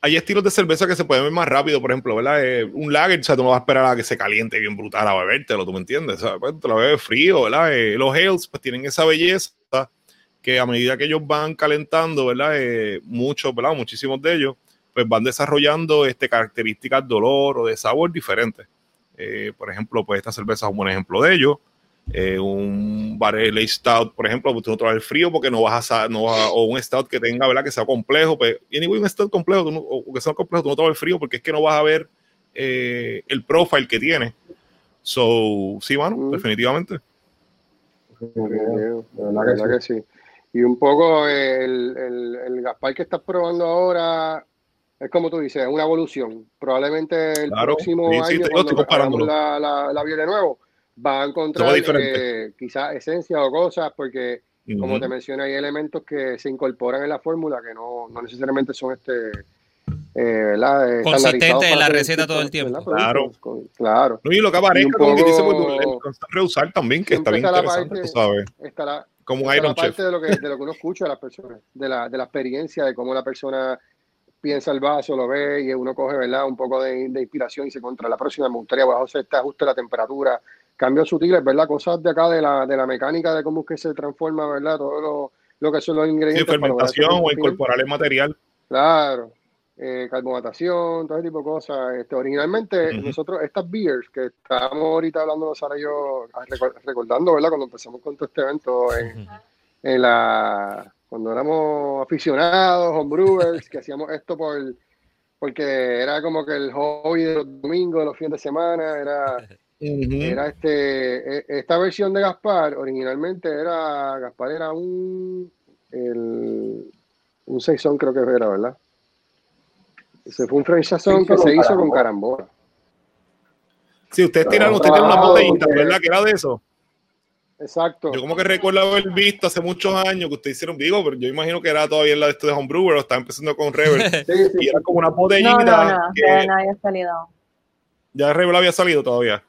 Hay estilos de cerveza que se pueden ver más rápido, por ejemplo, ¿verdad? Eh, un lager, o sea, tú no vas a esperar a que se caliente bien brutal a bebértelo, ¿tú me entiendes? O sea, pues, te lo bebes frío, ¿verdad? Eh, los ales, pues tienen esa belleza que a medida que ellos van calentando, ¿verdad? Eh, muchos, ¿verdad? Muchísimos de ellos, pues van desarrollando este, características de olor o de sabor diferentes. Eh, por ejemplo, pues esta cerveza es un buen ejemplo de ello. Eh, un barrel stout, por ejemplo, pues tú no a ver frío porque no vas a, no vas a- o un stout que tenga, ¿verdad? Que sea complejo, pues, y anyway, un stout complejo, no- o que sea complejo, tú no a ver frío porque es que no vas a ver eh, el profile que tiene. So, sí, mano, Mm. definitivamente. De verdad que sí. Y un poco el, el, el Gaspar que estás probando ahora es como tú dices, es una evolución. Probablemente el Claro, próximo sí, sí, año, yo cuando estoy comparándolo. hagamos la, la, la de nuevo, va a encontrar eh, quizás esencias o cosas, porque como te mencioné, hay elementos que se incorporan en la fórmula que no, no necesariamente son este eh. Eh, Consistente en la receta todo el ¿verdad? tiempo. Claro. Productos, con- claro. No, y lo que un como que dice, pues, constante reusar también, que está bien está la interesante, parte- tú sabes. Estará, Como un Esa es Iron la Chef. parte de lo, que, de lo que uno escucha de las personas, de la, de la experiencia, de cómo la persona piensa el vaso, lo ve y uno coge, ¿verdad? Un poco de, de inspiración y se contra la próxima. Me gustaría bajo este ajuste la temperatura, cambios sutiles, ¿verdad? Cosas de acá de la, de la mecánica de cómo es que se transforma, ¿verdad? Todo lo, lo que son los Sí, ingredientes. para ese fermentación o incorporar el material. Claro, eh, carbonatación, todo ese tipo de cosas. Este, originalmente, nosotros, estas beers que estábamos ahorita hablando, Sara y yo, ah, recor- recordando, ¿verdad? Cuando empezamos con todo este evento en, en la, cuando éramos aficionados, homebrewers, que hacíamos esto por, porque era como que el hobby de los domingos, de los fines de semana, era, era este, e- esta versión de Gaspar, originalmente era, Gaspar era un, el, un saison creo que era, ¿verdad? Ese fue un French saison que se hizo con carambola. Sí, ustedes tiraron, ustedes tienen una botellita. ¿verdad? Que era de eso. Exacto. Yo como que recuerdo haber visto hace muchos años que ustedes hicieron, digo, pero yo imagino que era todavía en la de esto de Homebrewer, o estaba empezando con Rebel, Sí, sí. y era como una botellita No, no, no, que Rebel no había salido. ya Rebel había salido todavía.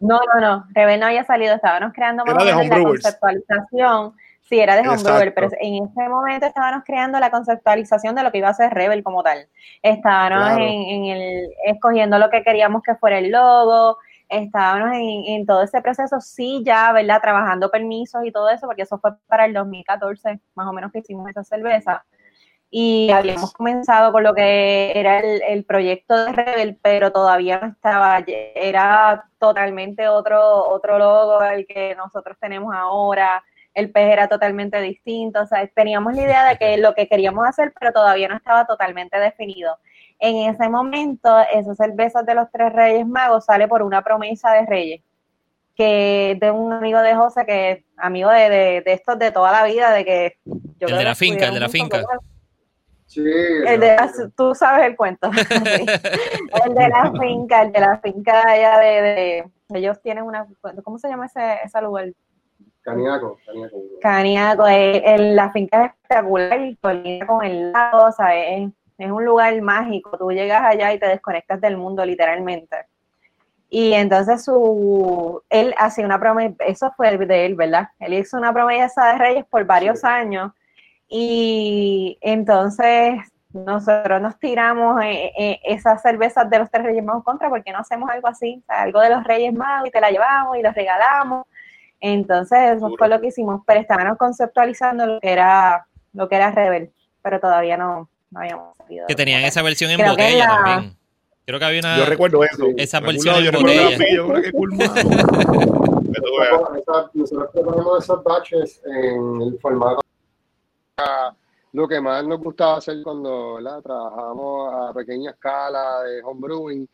No, no, no, Rebel no había salido, estábamos creando más de la conceptualización. Sí, era de Homebrewer, pero en ese momento estábamos creando la conceptualización de lo que iba a ser Rebel como tal. Estábamos Claro. en, en el, escogiendo lo que queríamos que fuera el logo, estábamos en, todo ese proceso, sí, ya, ¿verdad? Trabajando permisos y todo eso, porque eso fue para el 2014, más o menos que hicimos esa cerveza. Y habíamos comenzado con lo que era el, el proyecto de Rebel, pero todavía no estaba, era totalmente otro, otro logo el que nosotros tenemos ahora, el pez era totalmente distinto, o sea, teníamos la idea de que lo que queríamos hacer, pero todavía no estaba totalmente definido. En ese momento, esas cervezas de los tres Reyes Magos sale por una promesa de Reyes, que de un amigo de José, que amigo de, de, de estos de toda la vida, de que yo El de la finca, el de la finca. Sí, El de la- tú sabes el cuento. Sí. El de la finca, el de la finca allá de, de- ellos tienen una, ¿cómo se llama ese, ese lugar? Caniaco, Caniaco. Caniaco, eh, el- la finca es espectacular y colinda con el lago, o sea, es, un lugar mágico. Tú llegas allá y te desconectas del mundo, literalmente. Y entonces su, él hacía una promesa, eso fue de él, ¿verdad? Él hizo una promesa de Reyes por varios Sí. años y entonces nosotros nos tiramos eh, eh, esas cervezas de los tres Reyes Magos contra, porque no hacemos algo así? O sea, algo de los Reyes Magos y te la llevamos y los regalamos. Entonces, eso fue lo que hicimos, pero estábamos conceptualizando lo que era, lo que era Rebel, pero todavía no, no habíamos salido. Que tenían esa versión en Creo que botella la- también. Creo que había una. Yo recuerdo eso. Esa versión en yo botella. que. Esa- Nosotros preparamos esos batches en el formato. Lo que más nos gustaba hacer cuando ¿verdad? trabajábamos a pequeña escala de homebrewing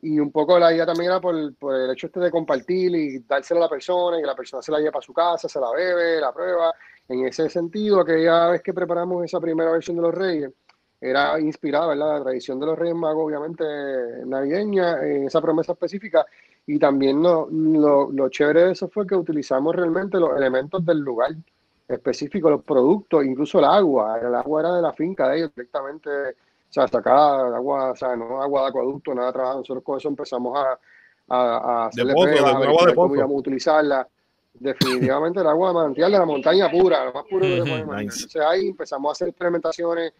y un poco la idea también era por, por el hecho este de compartir y dársela a la persona y que la persona se la lleve para su casa, se la bebe, la prueba. En ese sentido, aquella vez que preparamos esa primera versión de los Reyes, era inspirada, ¿verdad? La tradición de los Reyes Magos, obviamente navideña, en esa promesa específica. Y también lo, lo, lo chévere de eso fue que utilizamos realmente los elementos del lugar específico, los productos, incluso el agua. El agua era de la finca de ellos directamente, o sea, sacada agua, o sea, no agua de acueducto, nada trabajado. Nosotros con eso empezamos a, a, a hacerle pruebas, de agua de cómo íbamos a utilizarla. Definitivamente el agua de manantial de la montaña pura, lo más puro que imaginar. nice. Entonces ahí empezamos a hacer experimentaciones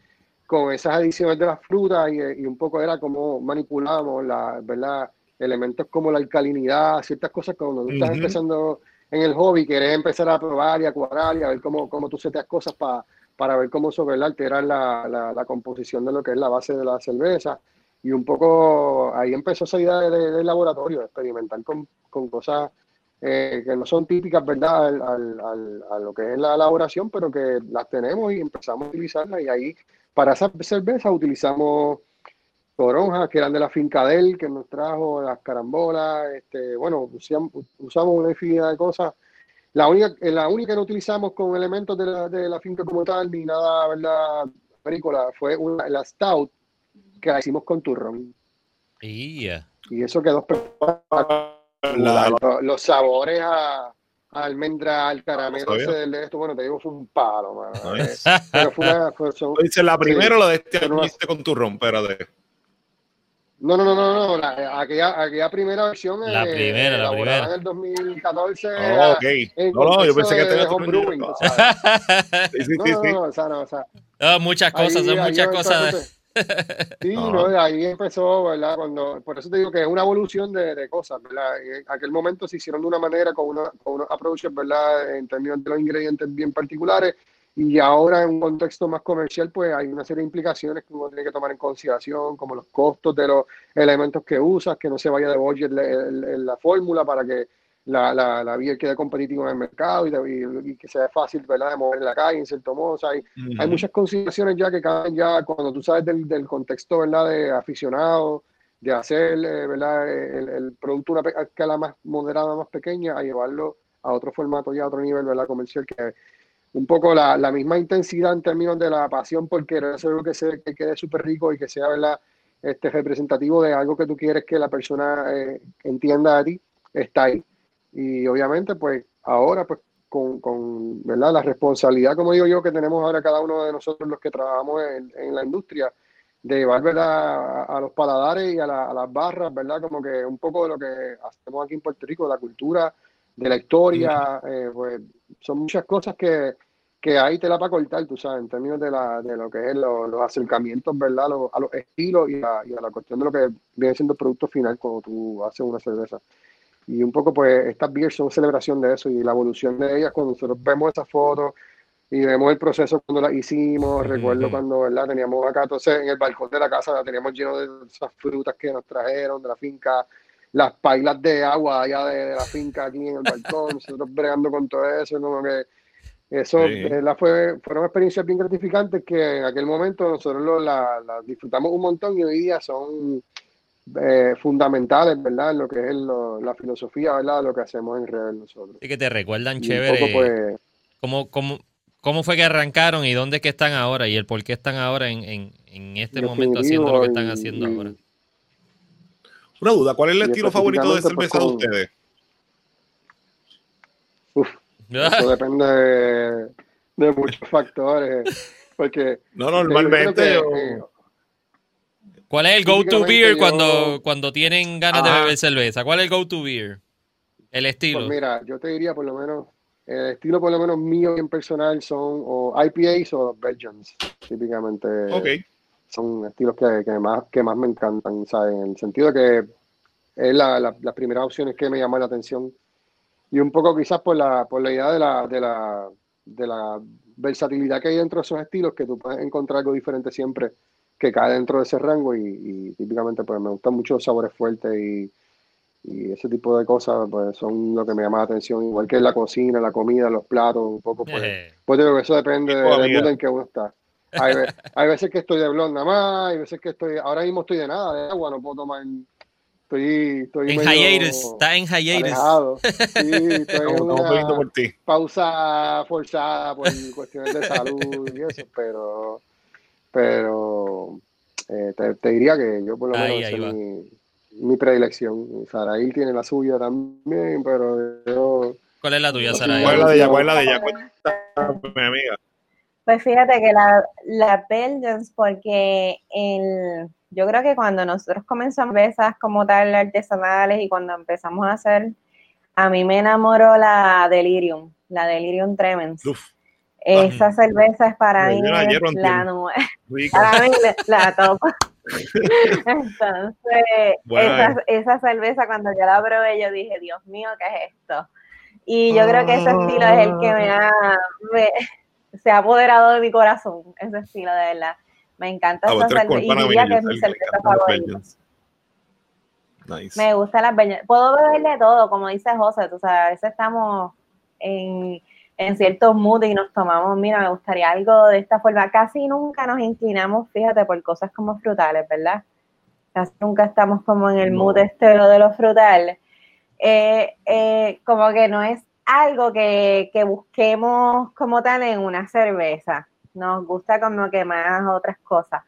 con esas adiciones de las frutas y, y un poco era como manipulamos la, ¿verdad? elementos como la alcalinidad, ciertas cosas que cuando tú estás empezando en el hobby, querés empezar a probar y a cuadrar y a ver cómo, cómo tú seteas cosas pa- para ver cómo alterar la, la, la composición de lo que es la base de la cerveza. Y un poco ahí empezó esa idea de- de- del laboratorio, de experimentar con, con cosas eh, que no son típicas, ¿verdad?, al, al- al- a lo que es la elaboración, pero que las tenemos y empezamos a utilizarlas. Y ahí, para esa cerveza, utilizamos toronjas que eran de la finca de él, que nos trajo las carambolas, este, bueno, usam- usamos una infinidad de cosas. La única, la única que no utilizamos con elementos de la, de la finca como tal, ni nada, ¿verdad?, agrícola, fue una, la stout, que la hicimos con turrón. Y eso quedó. La- Los, los sabores a almendra, al caramelo sabía. ese esto, bueno, te digo, fue un palo, mano. Nice. Eh, Pero fue una, fue- son- Dice la primera o la de este hiciste con turrón, espérate. No, no, no, no, no, la- aquella, aquella primera versión La eh, primera, la primera. en el 2014 Oh, era ok. No, no, yo pensé que tenía tú sabes. Sí, sí, No, sí, no, sí. no, o sea, no, o sea, Ah, muchas cosas, ahí- son ahí muchas cosas. Sí, No. no, ahí empezó, ¿verdad? Cuando, por eso te digo que es una evolución de, de cosas, ¿verdad? En aquel momento se hicieron de una manera con, una, con unos approaches, ¿verdad? En términos de los ingredientes bien particulares y ahora en un contexto más comercial, pues hay una serie de implicaciones que uno tiene que tomar en consideración, como los costos de los elementos que usas, que no se vaya de budget la fórmula para que la, la, la beer quede competitiva en el mercado y, y- y que sea fácil, ¿verdad? De mover en la calle, en cierto modo. O sea, hay, hay muchas consideracionas ya que caen ya cuando tú sabes del, del contexto, ¿verdad? De aficionado, de hacer, eh, ¿verdad? El, el producto una escala más moderada, más pequeña, a llevarlo a otro formato ya a otro nivel, ¿verdad? Comercial, que un poco la, la misma intensidad en términos de la pasión por querer hacer algo que, se, que quede súper rico y que sea, ¿verdad? Este, representativo de algo que tú quieres que la persona eh, entienda de ti, está ahí. Y obviamente, pues ahora, pues con, con, ¿verdad? la responsabilidad, como digo yo, que tenemos ahora cada uno de nosotros los que trabajamos en, en la industria, de llevar ¿verdad? A, los paladares y a, las barras, ¿verdad? Como que un poco de lo que hacemos aquí en Puerto Rico, de la cultura, de la historia, eh, pues son muchas cosas que, que ahí te la para cortar, tú sabes, en términos de, la, de lo que es los acercamientos, ¿verdad? a los estilos y a, y a, la cuestión de lo que viene siendo el producto final cuando tú haces una cerveza. Y un poco, pues, estas beers son celebración de eso y la evolución de ellas, cuando nosotros vemos esas fotos y vemos el proceso cuando la hicimos. Recuerdo cuando, ¿verdad? Teníamos acá, entonces, en el balcón de la casa, la teníamos lleno de esas frutas que nos trajeron de la finca, las pailas de agua allá de, la finca aquí en el balcón, nosotros bregando con todo eso, como que eso fue, fueron experiencias bien gratificantes que en aquel momento nosotros las la disfrutamos un montón y hoy día son eh, fundamentales, ¿verdad? En lo que es la filosofía, ¿verdad? Lo que hacemos en real nosotros. Y que te recuerdan chévere. Pues, ¿Cómo, cómo, ¿Cómo fue que arrancaron y dónde que están ahora? Y el por qué están ahora en, en, en este momento haciendo lo que están haciendo ahora. Una duda, ¿cuál es el estilo favorito de cerveza de ustedes? Uf, eso depende de, muchos factores. Porque no, normalmente. ¿Cuál es el go-to beer cuando, cuando tienen ganas de beber cerveza? ¿Cuál es el go-to beer? El estilo. Pues mira, yo te diría por lo menos, el estilo por lo menos mío en personal son o IPAs o Belgians, típicamente. Son estilos que, que, más, que más me encantan, ¿sabes? En el sentido de que es la, la, las primeras opciones que me llaman la atención. Y un poco quizás por la, por la idea de la, de la, de la versatilidad que hay dentro de esos estilos, que tú puedes encontrar algo diferente siempre que cae dentro de ese rango y, típicamente pues me gustan mucho los sabores fuertes y, ese tipo de cosas pues son lo que me llama la atención, igual que la cocina, la comida, los platos, un poco pues, eh. pues digo que eso depende del mundo en que uno está. Hay, hay, veces que estoy de blonda nada más, hay veces que estoy, ahora mismo estoy de nada, de agua, no puedo tomar, estoy, estoy en hiatus, está en hiatus. Sí, estoy en una por ti. pausa forzada por cuestiones de salud y eso, pero pero eh, te, diría que yo por lo menos esa es mi, mi, predilección. Saraí tiene la suya también, pero yo... ¿Cuál es la tuya, Saraí? ¿Cuál es la de ella? ¿Cuál es la de ella? mi amiga. Pues fíjate que la, la Belgians, porque el, yo creo que cuando nosotros comenzamos esas como tal artesanales y cuando empezamos a hacer, a mí me enamoró la Delirium, la Delirium Tremens. Uf. Esa cerveza es para mí la nueva. Para mí la top. Entonces, esa, esa, cerveza cuando yo la probé, yo dije, Dios mío, ¿qué es esto? Y yo creo que ese estilo es el que me ha, se ha apoderado de mi corazón, ese estilo de verdad. Me encanta esa cerveza y diría que es mi cerveza favorita. Nice. Me gusta las bellas. Puedo beberle todo, como dice José, tú sabes, a veces estamos en en ciertos moods y nos tomamos, mira, me gustaría algo de esta forma. Casi nunca nos inclinamos, fíjate, por cosas como frutales, ¿verdad? Casi nunca estamos como en el mood este de los frutales. Eh, eh, como que no es algo que, busquemos como tal en una cerveza. Nos gusta como que más otras cosas.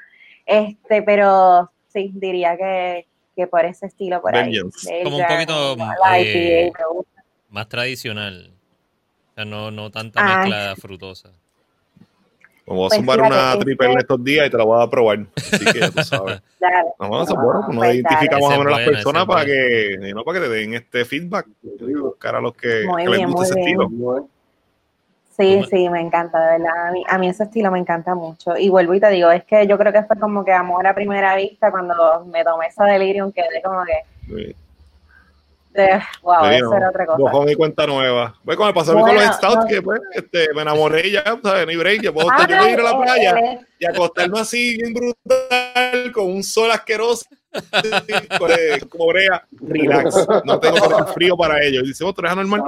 Este, pero sí, diría que, por ese estilo por ahí. Como un poquito eh, más tradicional sea, no, no tanta mezcla frutosa. Vamos a sumar pues una triple en estos días y te la voy a probar. Así que ya tú sabes. Vamos a bueno, pues nos identificamos a las personas para que, no, para que te den este feedback. Buscar a los que, les gusta ese estilo. Sí, sí, me encanta, de verdad. A mí, a mí, ese estilo me encanta mucho. Y vuelvo y te digo, es que yo creo que fue como que amor a primera vista cuando me tomé esa delirium, quedé como que wow, eso era otra cosa. Con mi cuenta nueva. Pues como me pasó con los stouts, que pues, este, me enamoré y ya, ¿sabes? No hay break, ya puedo ah, yo ir a la playa y acostarme así bien brutal, con un sol asqueroso como brea, relax. No tengo frío para ellos. Y dice, otro es normal.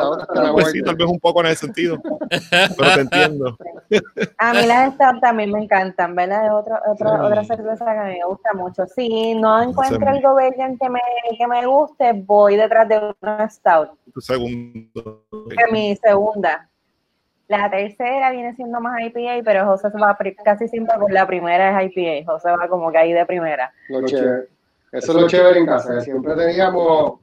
Pues sí, tal vez un poco en ese sentido. Pero te entiendo. A mí las Stout también me encantan, ¿verdad? Es otro, otro, otra cerveza que a mí me gusta mucho. Si no encuentro algo bello que me, que me guste, voy detrás de una Stout. Tu segundo. mi segunda. La tercera viene siendo más IPA, pero José se va casi siempre por la primera es IPA. José va como que ahí de primera. Eso es lo chévere en casa, siempre teníamos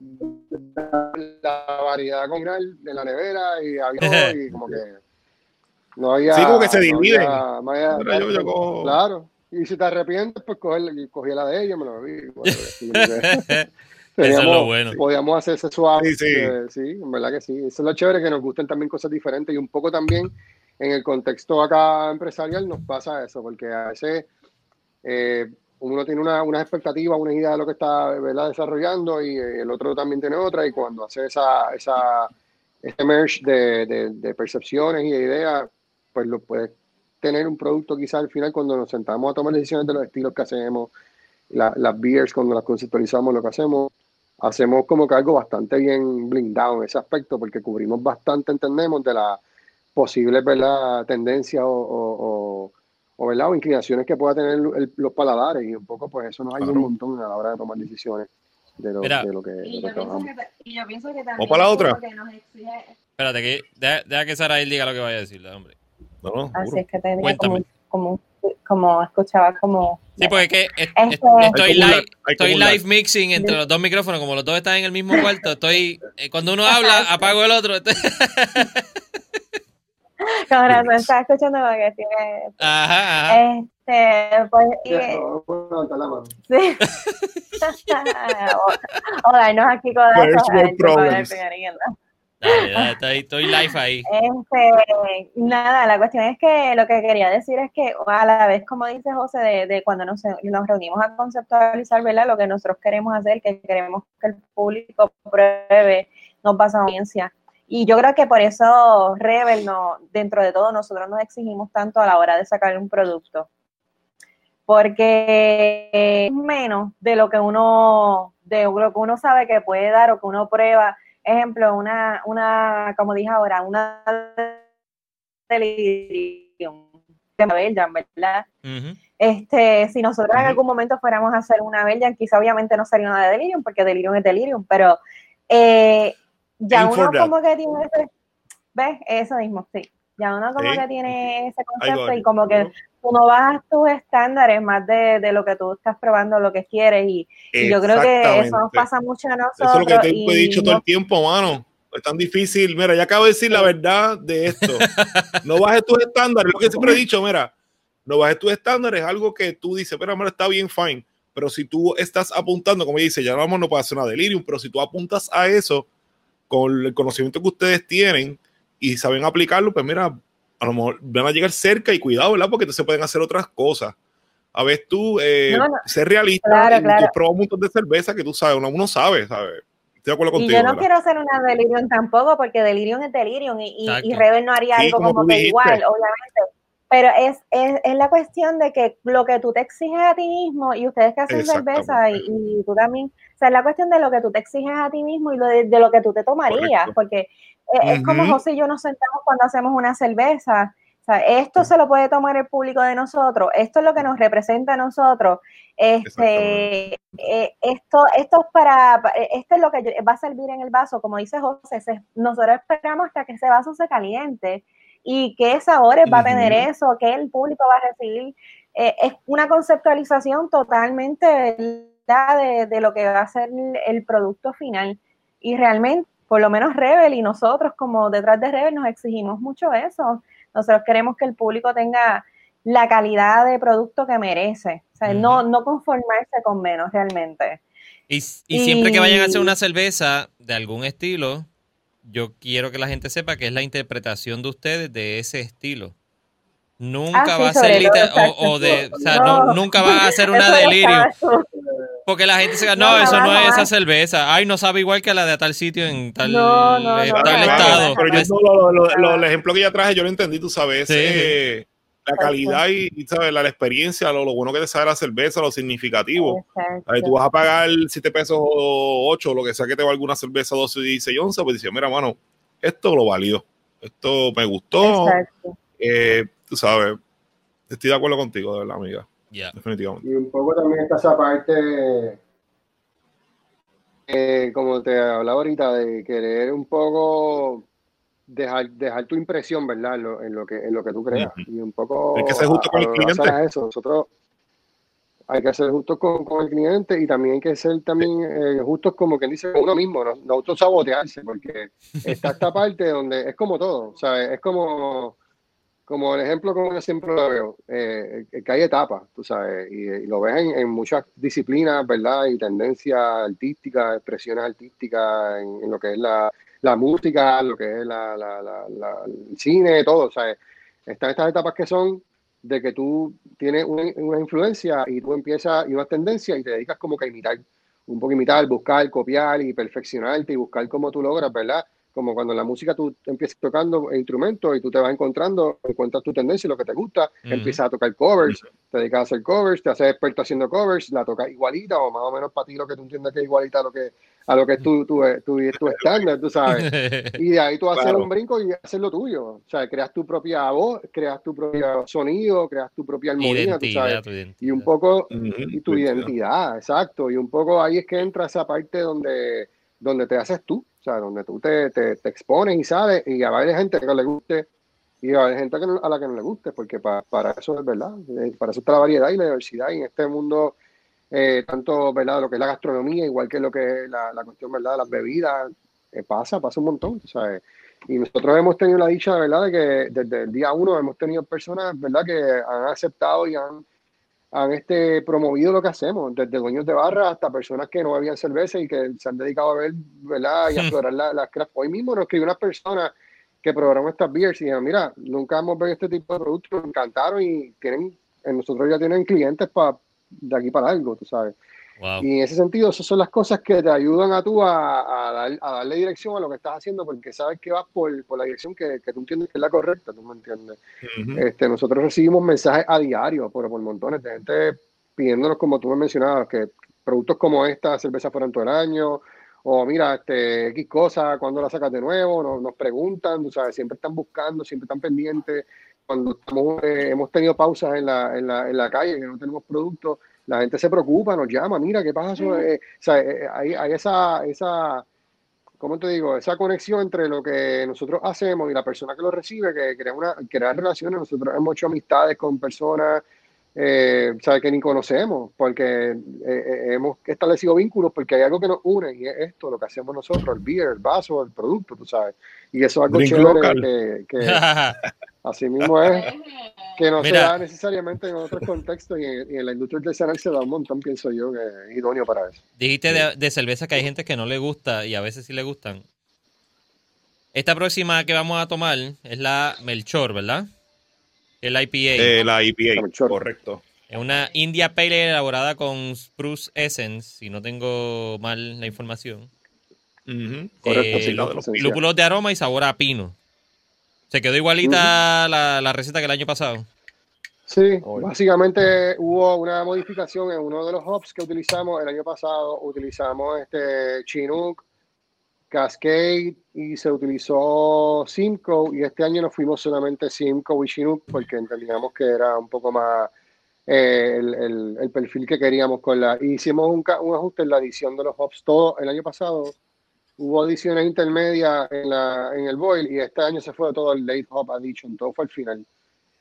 la variedad con de la nevera y había y como que no había. Sí, como que se dividen. Claro. Y si te arrepientes, pues cogí la de ella, me lo vi. Eso es lo bueno. Podíamos hacerse suave. Sí, sí. sí, en verdad que sí. Eso es lo chévere, que nos gusten también cosas diferentes y un poco también en el contexto acá empresarial nos pasa eso, porque a veces eh, uno tiene una, una expectativa, una idea de lo que está desarrollando y eh, el otro también tiene otra y cuando hace esa, esa, este merge de, de, percepciones y de ideas, pues lo puedes tener un producto quizás al final cuando nos sentamos a tomar decisiones de los estilos que hacemos, las beers cuando las conceptualizamos, lo que hacemos, hacemos como que algo bastante bien blindado en ese aspecto porque cubrimos bastante, entendemos, de las posibles tendencias o, ¿verdad? o inclinaciones que pueda tener los paladares y un poco pues eso nos ayuda un montón a la hora de tomar decisiones de lo, de lo que, y, yo pienso que también ¿O para la otra? Espérate, que deja, que Sara diga lo que vaya a decir, hombre. No, Así es que te como, como, como, escuchaba como... Sí, porque es que este estoy, live, estoy live mixing entre los dos micrófonos, como los dos están en el mismo cuarto, estoy... Eh, cuando uno habla, apago el otro. Con razón, estaba escuchando porque tiene. Ajá, ajá. Este, pues. Y, sí. o, darnos aquí con eso. Dale, dale, estoy, estoy live ahí. Este, nada, la cuestión es que lo que quería decir es que a la vez, como dice José, de, de cuando nos, nos, reunimos a conceptualizar ¿verdad? lo que nosotros queremos hacer, que queremos que el público pruebe, nos pasa audiencia y yo creo que por eso Rebel, no, dentro de todo, nosotros nos exigimos tanto a la hora de sacar un producto. Porque es menos de lo que uno, de lo que uno sabe que puede dar o que uno prueba. Ejemplo, una, una como dije ahora, una delirium de Belgian, ¿verdad? Este, si nosotros en algún momento fuéramos a hacer una Belgian, quizá obviamente no sería una de Delirium, porque Delirium es Delirium, pero eh, ya uno como que tiene ese, ¿ves? Eso mismo, sí. Ya uno como que tiene ese concepto y como que tú no bajas tus estándares más de, de, lo que tú estás probando, lo que quieres y, yo creo que eso nos pasa mucho a nosotros. Eso es lo que te he dicho todo el tiempo, mano. Es tan difícil. Mira, ya acabo de decir la verdad de esto. No bajes tus estándares. Lo que siempre he dicho, mira, no bajes tus estándares. Es algo que tú dices, pero mira, está bien, fine. Pero si tú estás apuntando, como dice, ya vamos, no hacer una delirium, pero si tú apuntas a eso, con el conocimiento que ustedes tienen y saben aplicarlo, pues mira, a lo mejor van a llegar cerca y cuidado, ¿verdad? Porque entonces pueden hacer otras cosas. A ver, tú, eh, ser realista, claro, claro. tú un montón de cerveza que tú sabes, uno, uno sabe, ¿sabes? Estoy de acuerdo contigo. Y yo no quiero hacer una delirium tampoco, porque delirium es delirium y, y, y Rebel no haría algo como, que igual, obviamente. Pero es, es, es, la cuestión de que lo que tú te exiges a ti mismo, y ustedes que hacen cerveza y, y tú también, o sea, es la cuestión de lo que tú te exiges a ti mismo y lo de, lo que tú te tomarías, porque eh, es como José y yo nos sentamos cuando hacemos una cerveza. O sea, esto se lo puede tomar el público de nosotros, esto es lo que nos representa a nosotros. Este, eh, esto, esto es para, esto es lo que va a servir en el vaso, como dice José, nosotros esperamos hasta que ese vaso se caliente y qué sabores va a tener eso, qué el público va a recibir. Eh, es una conceptualización totalmente de, lo que va a ser el producto final. Y realmente, por lo menos Rebel y nosotros como detrás de Rebel nos exigimos mucho eso. Nosotros queremos que el público tenga la calidad de producto que merece. O sea, no, no conformarse con menos realmente. Y, siempre que vayan a hacer una cerveza de algún estilo, yo quiero que la gente sepa que es la interpretación de ustedes de ese estilo. Nunca ah, va a ser literal, o, de, o sea, nunca va a ser una delirio. Porque la gente se no, eso no es esa cerveza. Ay, no sabe igual que la de tal sitio en tal, estado. Pero yo, el ejemplo que ya traje, yo lo entendí, tú sabes. Eh, la calidad y, ¿sabes? La, experiencia, lo, bueno que te sabe la cerveza, lo significativo. tú vas a pagar 7 pesos o 8, lo que sea que te va alguna cerveza 12, 16, 11, pues dices, mira, mano, esto lo valido. Esto me gustó. Eh, tú sabes, estoy de acuerdo contigo, de verdad, amiga. Definitivamente. Y un poco también está esa parte, eh, como te hablaba ahorita, de querer un poco dejar, dejar tu impresión, ¿verdad? En lo, en lo, que, en lo que tú creas. Y un poco. Es que se justo con el cliente. Eso. Nosotros, hay que ser justos con, el cliente y también hay que ser también eh, justos como quien dice uno mismo, no, no autosabotearse, porque está esta parte donde es como todo, ¿sabes? Es como, como el ejemplo como yo siempre lo veo, eh, que hay etapas, tú sabes, y, lo ves en, muchas disciplinas, ¿verdad? Y tendencias artísticas, expresiones artísticas, en, lo que es la, la, música, lo que es la, la, el cine, todo, ¿sabes? Están estas etapas que son de que tú tienes una, influencia y tú empiezas y una tendencia y te dedicas como que a imitar, un poco imitar, buscar, copiar y perfeccionarte y buscar cómo tú logras, ¿verdad? Como cuando en la música tú empiezas tocando instrumentos y tú te vas encontrando, encuentras tu tendencia y lo que te gusta, empiezas a tocar covers, te dedicas a hacer covers, te haces experto haciendo covers, la tocas igualita o más o menos para ti lo que tú entiendes que es igualita a lo que a lo que es tu, tu, tu, tu estándar, tú sabes. Y de ahí tú haces un brinco y haces lo tuyo. O sea, creas tu propia voz, creas tu propio sonido, creas tu propia armonía, tú sabes. Y un poco, y tu identidad, exacto. Y un poco ahí es que entra esa parte donde, donde te haces tú. O sea, donde tú te, te, te expones y sabes, y a varias gente que le guste, y a varias gente a la que no le guste, porque para, para eso es verdad. Eh, para eso está la variedad y la diversidad. Y en este mundo eh, tanto ¿verdad? lo que es la gastronomía, igual que lo que es la, la cuestión ¿verdad? de las bebidas, eh, pasa, pasa un montón, ¿sabes? Y nosotros hemos tenido la dicha, ¿verdad?, de que desde el día uno hemos tenido personas, ¿verdad?, que han aceptado y han, han este, promovido lo que hacemos, desde dueños de barra hasta personas que no bebían cerveza y que se han dedicado a ver, ¿verdad?, y a explorar las la craft. Hoy mismo nos escribió unas personas que probaron estas beers y dijeron, mira, nunca hemos visto este tipo de productos, nos encantaron y tienen, nosotros ya tienen clientes para de aquí para algo, tú sabes. Y en ese sentido, esas son las cosas que te ayudan a tú a, a, darle dirección a lo que estás haciendo, porque sabes que vas por, por la dirección que, que, tú entiendes que es la correcta, tú me entiendes. este, nosotros recibimos mensajes a diario por, por montones de gente pidiéndonos, como tú me mencionabas, que productos como esta, cerveza fueran todo el año, o mira, este, X cosa, cuando la sacas de nuevo? Nos, nos preguntan, tú sabes, siempre están buscando, siempre están pendientes cuando eh, hemos tenido pausas en la, en, la, en la calle, que no tenemos productos, la gente se preocupa, nos llama, mira, ¿qué pasa? Eh, o sea, eh, hay, hay, esa, esa, ¿cómo te digo? Esa conexión entre lo que nosotros hacemos y la persona que lo recibe, que crea, una, crea relaciones. Nosotros hemos hecho amistades con personas eh, que ni conocemos, porque hemos establecido vínculos, porque hay algo que nos une y es esto, lo que hacemos nosotros, el beer, el vaso, el producto, tú sabes. Y eso es algo chévere que, Así mismo es, que no se da necesariamente en otros contextos y en, la industria artesanal se da un montón, pienso yo, que es idóneo para eso. Dijiste de, cerveza que hay gente que no le gusta y a veces sí le gustan. Esta próxima que vamos a tomar es la Melchor, ¿verdad? El IPA. Eh, la IPA, correcto. Es una India Pale Ale elaborada con Spruce Essence, si no tengo mal la información. Correcto, sí, eh, lúpulos de aroma y sabor a pino. ¿Se quedó igualita la, receta que el año pasado? Sí, básicamente hubo una modificación en uno de los hops que utilizamos el año pasado. Utilizamos este Chinook, Cascade y se utilizó Simcoe y este año nos fuimos solamente Simcoe y Chinook porque entendíamos que era un poco más eh, el, perfil que queríamos con la... Hicimos un, un ajuste en la edición de los hops todo el año pasado hubo adiciones intermedias en, la, en el boil y este año se fue todo el late hop addition, todo fue al final.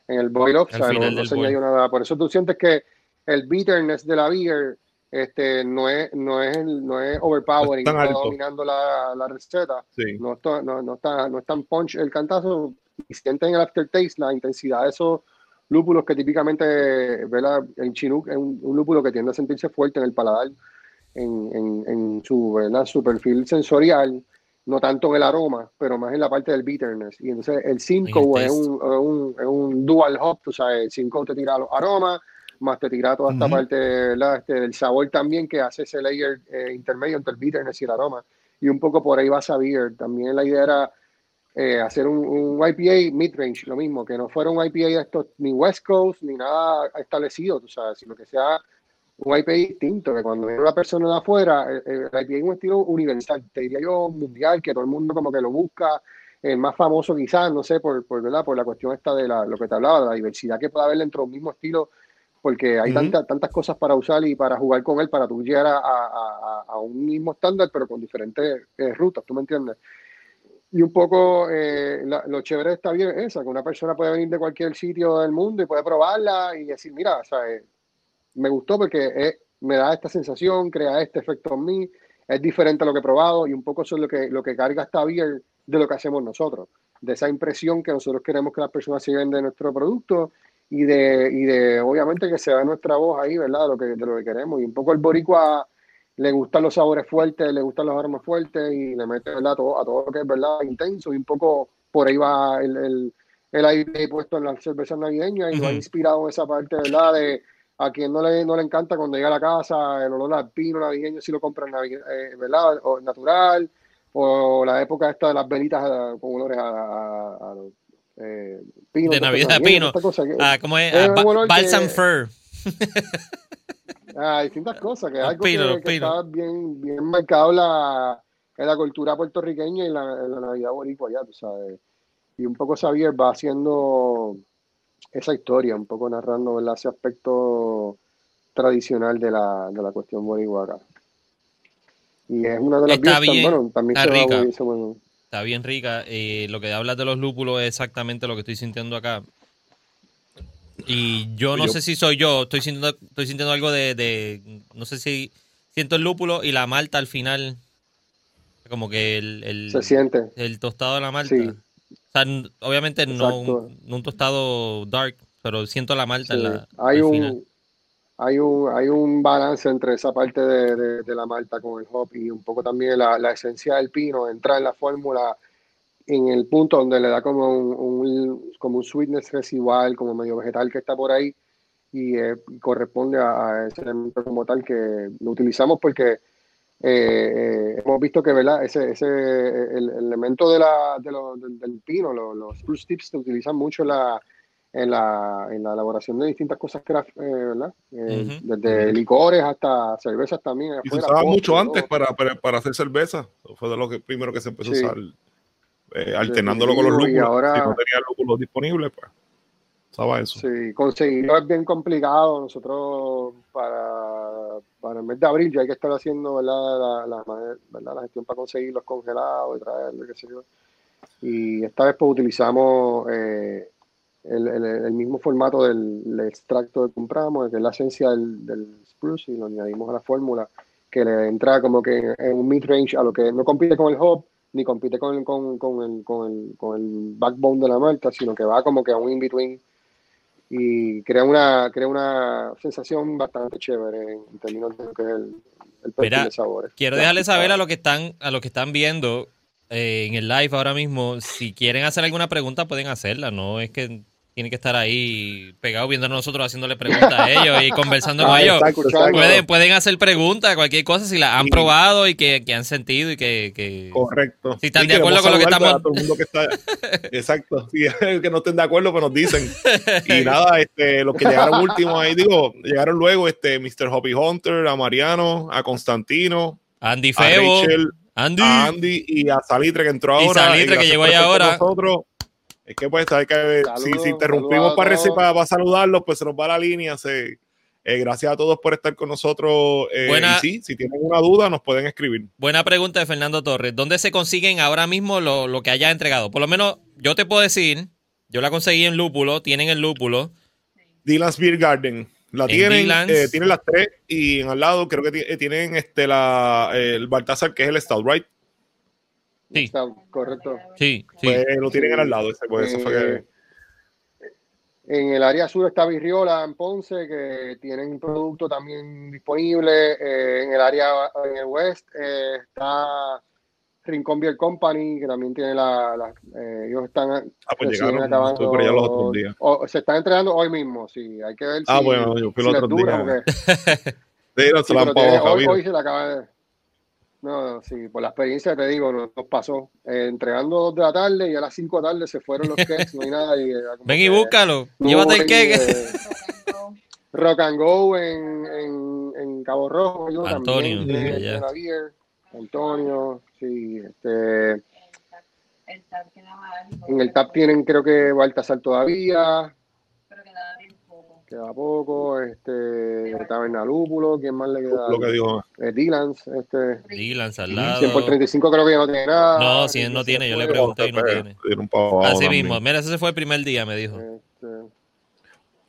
En el boil off, no, se añadió nada. Por eso tú sientes que el bitterness de la beer este, no, es, no, es, no es overpowering, está dominando la, la receta. No, está, no, no, está, no es tan punch el cantazo y sienten en el aftertaste la intensidad de esos lúpulos que típicamente ¿verdad? en Chinook es un, un lúpulo que tiende a sentirse fuerte en el paladar en, en, su, su perfil sensorial, no tanto en el aroma, pero más en la parte del bitterness. Y entonces el 5 es un, un, un, dual hop, o sea, el 5 te tira los aromas, más te tira toda esta parte este, del sabor también que hace ese layer eh, intermedio entre el bitterness y el aroma. Y un poco por ahí va a beer. También la idea era eh, hacer un, un IPA mid-range, lo mismo, que no fuera un IPA de estos ni West Coast ni nada establecido, tú sabes, sino que sea un IPA distinto, que cuando viene una persona de afuera, el, IPA es un estilo universal, te diría yo mundial, que todo el mundo como que lo busca, el más famoso quizás, no sé, por, por, ¿verdad? por la cuestión esta de la, lo que te hablaba, de la diversidad que puede haber dentro de un mismo estilo, porque hay tantas tantas cosas para usar y para jugar con él, para tú llegar a, a, a un mismo estándar, pero con diferentes eh, rutas, ¿tú me entiendes? Y un poco eh, lo chévere está bien es esa, que una persona puede venir de cualquier sitio del mundo y puede probarla y decir, mira, o sea, me gustó porque me da esta sensación, crea este efecto en mí, es diferente a lo que he probado y un poco eso es lo que, lo que carga esta beer de lo que hacemos nosotros, de esa impresión que nosotros queremos que las personas se lleven de nuestro producto y de, y de obviamente que se vea nuestra voz ahí, ¿verdad? De lo que, de lo que queremos. Y un poco el boricua le gustan los sabores fuertes, le gustan los aromas fuertes y le mete, ¿verdad? A todo, a todo lo que es, ¿verdad? Intenso y un poco por ahí va el, el, el aire puesto en la cerveza navideña y lo ha inspirado esa parte, ¿verdad? De a quien no le, no le encanta cuando llega a la casa el olor al pino navideño si lo compran, eh, ¿verdad? O natural o la época esta de las velitas eh, con olores a, eh, pino. De Navidad, pino. ah, ¿cómo es? Ah, balsam fir. ah, distintas cosas, que es algo que, está bien, bien marcado la, en la cultura puertorriqueña y la, la Navidad boricua allá, tú sabes. Y un poco Xavier va haciendo esa historia, un poco narrando ese aspecto tradicional de la, de la cuestión boricua acá. Y es una de las está bien, bueno, también está rica. Está bien rica. Eh, lo que hablas de los lúpulos es exactamente lo que estoy sintiendo acá. Y yo no sé si soy yo, estoy sintiendo, estoy sintiendo algo de, no sé si siento el lúpulo y la malta al final. Como que el, se siente. El tostado de la malta. O sea, obviamente no un, tostado dark, pero siento la malta en la, Hay un, hay un, hay un balance entre esa parte de, de, la malta con el hop y un poco también la, la esencia del pino, entra en la fórmula en el punto donde le da como un, como un sweetness residual, como medio vegetal que está por ahí y eh, corresponde a, ese elemento como tal que lo utilizamos porque eh, eh, hemos visto que ¿verdad? ese, ese el, elemento de la, de lo, del, pino, los, los spruce tips se utilizan mucho en la en la, en la elaboración de distintas cosas craft, eh, ¿verdad? Eh, desde licores hasta cervezas también. Y se usaba mucho antes para, para, para, hacer cerveza. fue de lo que primero que se empezó a usar, eh, alternándolo con los lúpulos. Ahora, si no tenía lúpulos disponibles, pues eso. Sí, conseguirlo es bien complicado. Nosotros para, para el mes de abril ya hay que estar haciendo. La, ¿verdad? la gestión para conseguir los congelados y traerlo, qué sé yo. Y esta vez pues utilizamos... Eh, el, el, mismo formato del, extracto que compramos, que es la esencia del, del, spruce, y lo añadimos a la fórmula, que le entra como que en un mid-range a lo que no compite con el hop, ni compite con el, con, con, el, con, el, con el backbone de la malta, sino que va como que a un in-between y crea una, crea una sensación bastante chévere en términos de lo que es el, el perfil de sabores. Quiero dejarles saber a los que están, a los que están viendo eh, en el live ahora mismo, si quieren hacer alguna pregunta pueden hacerla, no es que tiene que estar ahí pegado viendo a nosotros haciéndole preguntas a ellos y conversando con ellos. Pueden, pueden hacer preguntas, cualquier cosa, si la han probado y que, han sentido y que, Correcto. Si están de acuerdo con lo que estamos... exacto. Si que no estén de acuerdo, pues nos dicen. Y nada, este, los que llegaron últimos ahí, digo, llegaron luego este Mr. Hobby Hunter, a Mariano, a Constantino, Andy Febo, a Andy. y a Salitre que entró ahora. Y Salitre que llegó ahí ahora. Nosotros. Es que pues hay que si, si, interrumpimos para, para, para, saludarlos, pues se nos va la línea. Se, eh, gracias a todos por estar con nosotros. Eh, Buena, sí, si tienen una duda, nos pueden escribir. Buena pregunta de Fernando Torres. ¿Dónde se consiguen ahora mismo lo, lo que haya entregado? Por lo menos yo te puedo decir, yo la conseguí en Lúpulo, tienen el Lúpulo. Dylan's Beer Garden. La tienen, eh, tienen las tres y en al lado creo que eh, tienen este la, el Baltasar, que es el Stout, ¿right? Sí. correcto. Sí, sí. Pues lo tienen al lado, ese, pues, eso fue que... Eh, en el área sur está Virriola, en Ponce, que tienen producto también disponible. Eh, en el área, en el west, eh, está Rincón Beer Company, que también tiene la... ellos están ah, pues llegaron, acabando, por allá los otros días. se están entrenando hoy mismo, sí. Hay que ver ah, si... Ah, bueno, yo fui los otros días. sí, no, se hoy, hoy se la acaba de... No, sí, por la experiencia te digo, nos, pasó. Eh, entregando dos de la tarde y a las cinco de la tarde se fueron los cakes, no hay nada. Y, Ven y búscalo, llévate el cake. Eh, rock and Go en, en, en Cabo Rojo, yo Antonio, también. Sí, Antonio, sí, este. En el TAP tienen, creo que Baltasar todavía queda poco, este, Taberna Lúpulo, ¿quién más le queda? Lo que dijo. Eh, Dylans, este. Dylans al lado. 100 por 35 creo que ya no tiene nada. No, si él no tiene, yo le pregunté y no tiene. Así mismo, mira, ese fue el primer día, me dijo. Este,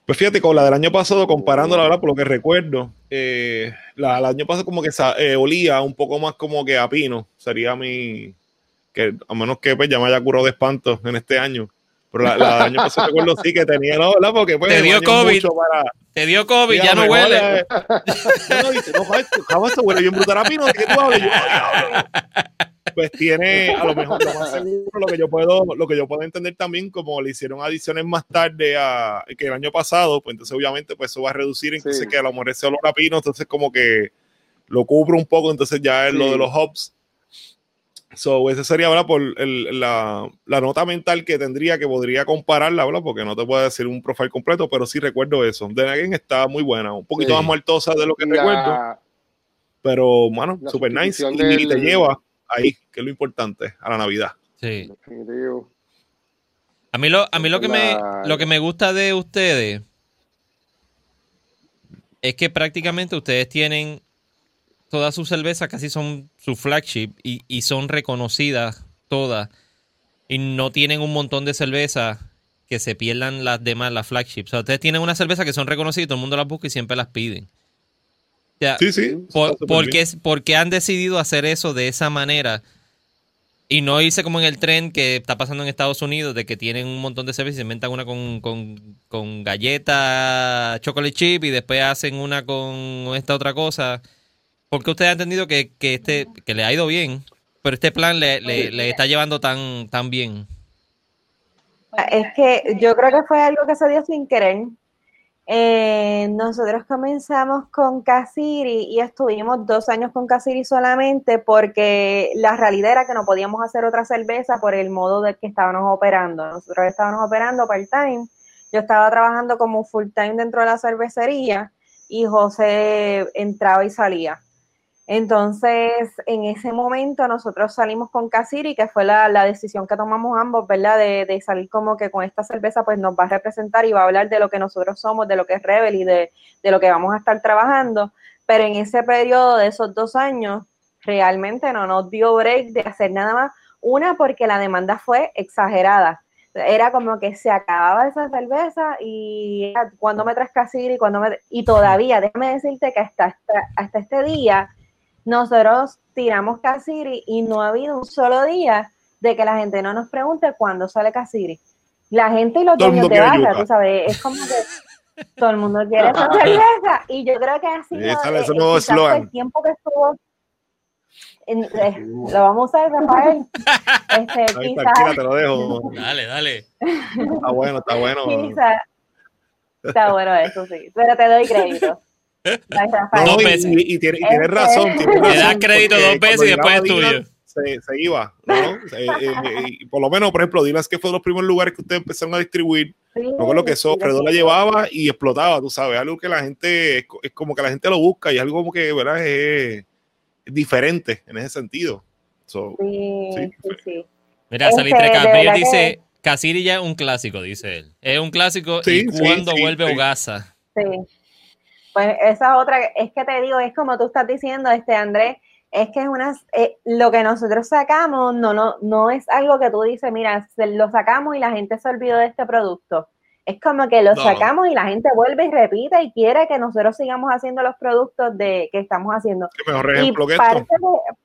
Pues fíjate, con la del año pasado, comparando la verdad, por lo que recuerdo, eh, la del año pasado como que eh, olía un poco más como que a pino, sería mi, que a menos que pues, ya me haya curado de espanto en este año. Pero la, la del año pasado recuerdo sí que tenía, ¿no? ¿verdad? Porque pues, te dio COVID. Para... Te dio COVID, ya no huele. no, dice, no, jamás esto huele bien brutal a pino, ¿de qué tú hablas? Yo, pues tiene a lo mejor lo más seguro lo que yo puedo lo que yo puedo entender también como le hicieron adiciones más tarde a, que el año pasado pues entonces obviamente pues eso va a reducir entonces que a lo mejor ese olor a pino entonces como que lo cubre un poco entonces ya es lo de los hops So, ese sería ¿verdad? por el, la, la, nota mental que tendría que podría compararla, ¿verdad? porque no te puedo decir un profile completo, pero sí recuerdo eso. De Nagin está muy buena, un poquito más muertosa de lo que recuerdo, pero bueno, super nice y, te lleva ahí, que es lo importante, a la Navidad. Sí. A mí lo, a mí lo que, me, lo que me gusta de ustedes es que prácticamente ustedes tienen todas sus cervezas casi son su flagship y, son reconocidas todas y no tienen un montón de cervezas que se pierdan las demás, las flagships. O sea, ustedes tienen una cerveza que son reconocidas y todo el mundo las busca y siempre las piden. sí, sí. Por, porque, han decidido hacer eso de esa manera y no irse como en el tren que está pasando en Estados Unidos de que tienen un montón de cervezas y se inventan una con, con, con galleta, chocolate chip y después hacen una con esta otra cosa. Porque usted ha entendido que, este, que le ha ido bien, pero este plan le, le, está llevando tan, tan bien. Es que yo creo que fue algo que se dio sin querer. Eh, nosotros comenzamos con Casiri y estuvimos dos años con Casiri solamente porque la realidad era que no podíamos hacer otra cerveza por el modo de que estábamos operando. Nosotros estábamos operando part-time. Yo estaba trabajando como full-time dentro de la cervecería y José entraba y salía. Entonces, en ese momento nosotros salimos con Casiri, que fue la, decisión que tomamos ambos, ¿verdad? De, salir como que con esta cerveza pues nos va a representar y va a hablar de lo que nosotros somos, de lo que es Rebel y de, de lo que vamos a estar trabajando. Pero en ese periodo de esos dos años, realmente no nos dio break de hacer nada más. Una, porque la demanda fue exagerada. Era como que se acababa esa cerveza y cuando me traes Casiri, cuando me... Y todavía, déjame decirte que hasta, hasta este día nosotros tiramos Casiri y no ha habido un solo día de que la gente no nos pregunte cuándo sale Casiri. La gente y los dueños de barra, tú sabes, es como que todo el mundo quiere esa cerveza y yo creo que ha sido eh, el tiempo que estuvo eh, lo vamos a usar, Rafael. Este, te lo dejo. Dale, dale. Está bueno, está bueno. está bueno eso, sí. Pero te doy crédito. Dos veces. Y, tienes razón. Tiene Le das crédito dos veces y después es tuyo. Se, se, iba, ¿no? Eh, eh, por lo menos, por ejemplo, Dilas que fue de los primeros lugares que ustedes empezaron a distribuir. no con lo que eso, Fredo la llevaba y explotaba, tú sabes, algo que la gente, es, como que la gente lo busca y algo como que, ¿verdad? Es, diferente en ese sentido. sí, sí, sí. Mira, Salitre Cabrera dice, Casiri ya es un clásico, dice él. Es un clásico y cuando vuelve Ogasa. Sí. Pues esa otra, es que te digo, es como tú estás diciendo, este Andrés, es que es una, eh, lo que nosotros sacamos no, no, no es algo que tú dices, mira, lo sacamos y la gente se olvidó de este producto. Es como que lo sacamos y la gente vuelve y repite y quiere que nosotros sigamos haciendo los productos de que estamos haciendo. ¿Qué mejor ejemplo que parte De,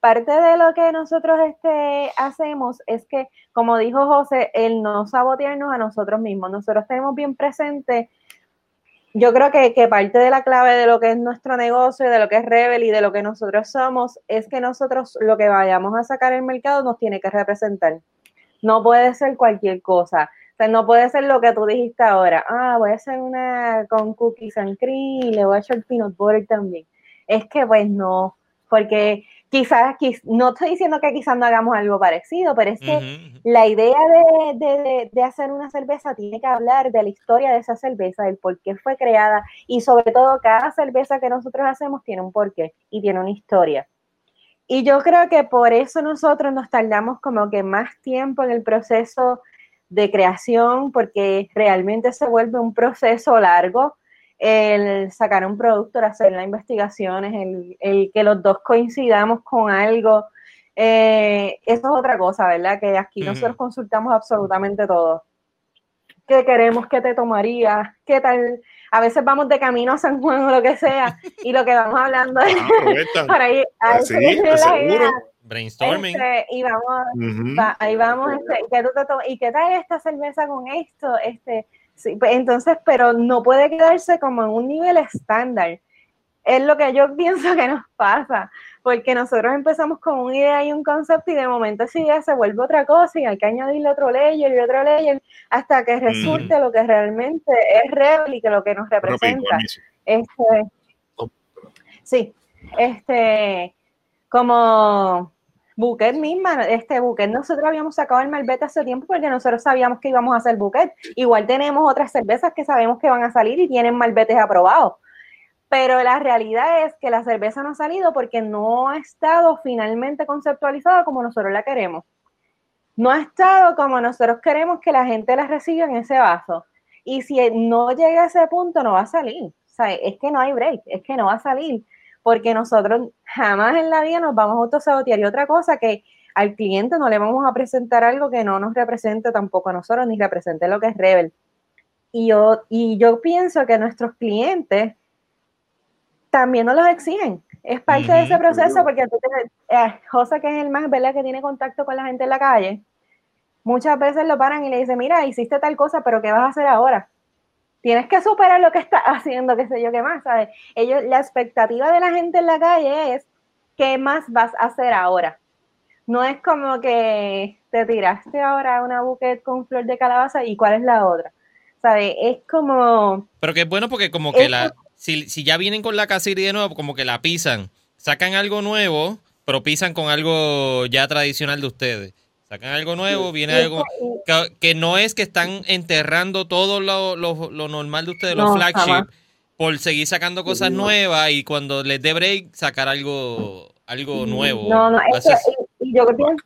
parte de lo que nosotros este, hacemos es que, como dijo José, el no sabotearnos a nosotros mismos. Nosotros tenemos bien presente yo creo que, que, parte de la clave de lo que es nuestro negocio, de lo que es Rebel y de lo que nosotros somos, es que nosotros lo que vayamos a sacar el mercado nos tiene que representar. No puede ser cualquier cosa. O sea, no puede ser lo que tú dijiste ahora. Ah, voy a hacer una con cookies and cream y le voy a echar peanut butter también. Es que pues no, porque quizás, no estoy diciendo que quizás no hagamos algo parecido, pero es que la idea de, hacer una cerveza tiene que hablar de la historia de esa cerveza, del por qué fue creada y sobre todo cada cerveza que nosotros hacemos tiene un porqué y tiene una historia. Y yo creo que por eso nosotros nos tardamos como que más tiempo en el proceso de creación, porque realmente se vuelve un proceso largo el sacar un producto, el hacer las investigaciones, el, que los dos coincidamos con algo. Eh, eso es otra cosa, ¿verdad? Que aquí nosotros consultamos absolutamente todo. ¿Qué queremos que te tomaría? ¿Qué tal? A veces vamos de camino a San Juan o lo que sea, y lo que vamos hablando es para ir a sí, seguro. Brainstorming. Este, y vamos, ahí vamos, este, ¿qué tú te ¿y qué tal esta cerveza con esto? Este, sí, pues, entonces, pero no puede quedarse como en un nivel estándar. Es lo que yo pienso que nos pasa porque nosotros empezamos con una idea y un concepto y de momento esa idea se vuelve otra cosa y hay que añadirle otro layer y otro layer hasta que resulte lo que realmente es Rebel y que lo que nos representa. Este, sí, este, como Buquet misma, este Buquet, nosotros habíamos sacado el Malbec hace tiempo porque nosotros sabíamos que íbamos a hacer Buquet. Igual tenemos otras cervezas que sabemos que van a salir y tienen Malbetes aprobados pero la realidad es que la cerveza no ha salido porque no ha estado finalmente conceptualizada como nosotros la queremos. No ha estado como nosotros queremos que la gente la reciba en ese vaso. Y si no llega a ese punto, no va a salir. O sea, es que no hay break, es que no va a salir. Porque nosotros jamás en la vida nos vamos a autosabotear. Y otra cosa que al cliente no le vamos a presentar algo que no nos represente tampoco a nosotros, ni represente lo que es Rebel. Y yo, y yo pienso que nuestros clientes también nos los exigen. Es parte de ese proceso porque tú eh, José, que es el más, ¿verdad? Que tiene contacto con la gente en la calle, muchas veces lo paran y le dicen, mira, hiciste tal cosa, pero ¿qué vas a hacer ahora? Tienes que superar lo que estás haciendo, qué sé yo, qué más, ¿sabes? Ellos, la expectativa de la gente en la calle es, ¿qué más vas a hacer ahora? No es como que te tiraste ahora una buquet con flor de calabaza y cuál es la otra. ¿Sabes? Es como... Pero que es bueno porque como que la si, si ya vienen con la casiri de nuevo, como que la pisan, sacan algo nuevo, pero pisan con algo ya tradicional de ustedes. Sacan algo nuevo, viene algo que, no es que están enterrando todo lo, lo, normal de ustedes, los flagship, por seguir sacando cosas nuevas y cuando les dé break sacar algo algo nuevo. No, no, es que, y, yo creo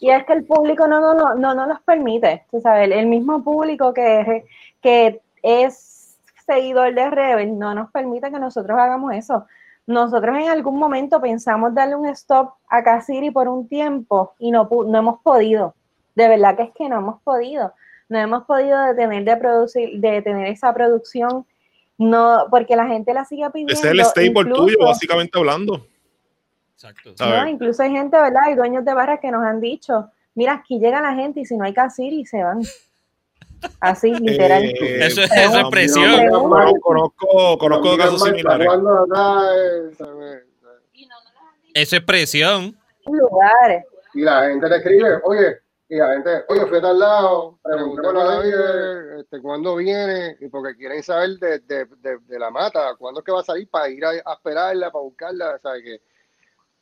y es que el público no, no, no, no, no los permite, tú sabes, el mismo público que, que es seguidor de Rebel no nos permite que nosotros hagamos eso. Nosotros en algún momento pensamos darle un stop a Casiri por un tiempo y no, no hemos podido. De verdad que es que no hemos podido. No hemos podido detener de producir, de tener esa producción, no, porque la gente la sigue pidiendo. Ese es el stable tuyo, básicamente hablando. Exacto. incluso hay gente, ¿verdad? Hay dueños de barras que nos han dicho, mira, aquí llega la gente y si no hay Casiri se van. Así, literal. Eh, eso, es, eso es presión. conozco, conozco casos similares. Eso es presión. Lugares. Y la gente le escribe, oye, y la gente, oye, fui a tal lado, David este, cuándo viene, y porque quieren saber de, de, de, la mata, cuándo es que va a salir para ir a, esperarla, para buscarla, ¿sabes? Que,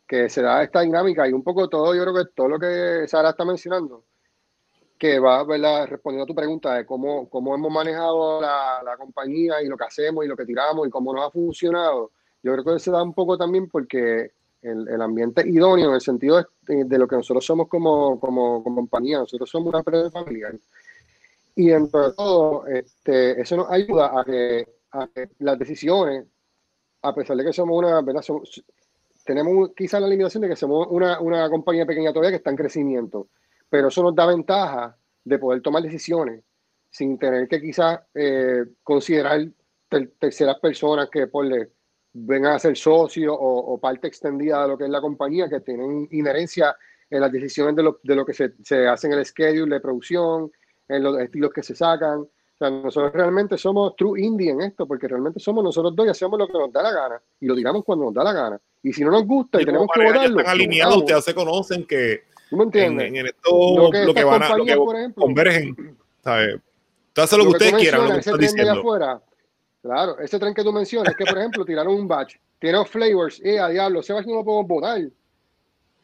que se da esta dinámica y un poco todo, yo creo que todo lo que Sara está mencionando, que va ¿verdad? respondiendo a tu pregunta de cómo, cómo hemos manejado la, la, compañía y lo que hacemos y lo que tiramos y cómo nos ha funcionado. Yo creo que se da un poco también porque el, el ambiente idóneo en el sentido de, de, lo que nosotros somos como, como, como compañía. Nosotros somos una empresa familiar. Y entre todo, este, eso nos ayuda a que, a que, las decisiones, a pesar de que somos una, ¿verdad? Tenemos quizás la limitación de que somos una, una compañía pequeña todavía que está en crecimiento pero eso nos da ventaja de poder tomar decisiones sin tener que quizás eh, considerar terceras personas que por le vengan a ser socios o, parte extendida de lo que es la compañía, que tienen inherencia en las decisiones de lo, de lo que se, se, hace en el schedule de producción, en los estilos que se sacan. O sea, nosotros realmente somos true indie en esto, porque realmente somos nosotros dos y hacemos lo que nos da la gana y lo tiramos cuando nos da la gana. Y si no nos gusta y, tenemos que votarlo. Están alineados, ustedes se conocen que ¿Tú me entiendes? En, esto, lo que, lo que van a, lo que por ejemplo, convergen, ¿sabes? Tú haces lo, que ustedes quieran, lo que ese tren de afuera, claro, ese tren que tú mencionas, que por ejemplo tiraron un batch, tiene flavors, eh, a diablo, ese batch no lo podemos botar.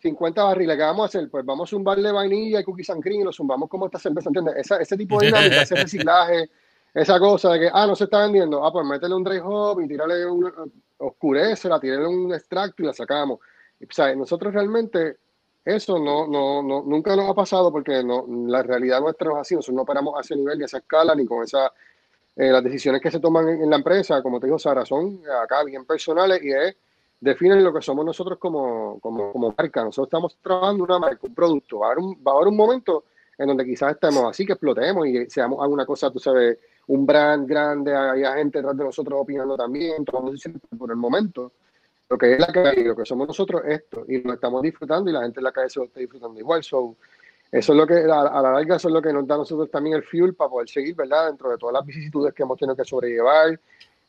50 barriles, ¿qué vamos a hacer? Pues vamos a zumbarle vainilla y cookies and cream y lo zumbamos como esta cerveza, ¿entiendes? Esa, ese tipo de dinámica, ese reciclaje, esa cosa de que, ah, no se está vendiendo, ah, pues métele un dry hop y tírale un, oscurece, la tírale un extracto y la sacamos. O sea, nosotros realmente eso no, no, no, nunca nos ha pasado porque no, la realidad nuestra es así. Nosotros no operamos a ese nivel ni a esa escala ni con esa. Eh, las decisiones que se toman en, la empresa, como te digo, Sara, son acá bien personales y es, definen lo que somos nosotros como, como, como marca. Nosotros estamos trabajando una marca, un producto. Va a haber un, va a haber un momento en donde quizás estemos así, que explotemos y seamos alguna cosa, tú sabes, un brand grande, haya gente detrás de nosotros opinando también, tomando decisiones por el momento. Lo que es la calle, lo que somos nosotros, esto, y lo estamos disfrutando y la gente en la calle se lo está disfrutando igual. So, eso es lo que, a, la larga, eso es lo que nos da a nosotros también el fuel para poder seguir, ¿verdad? Dentro de todas las vicisitudes que hemos tenido que sobrellevar,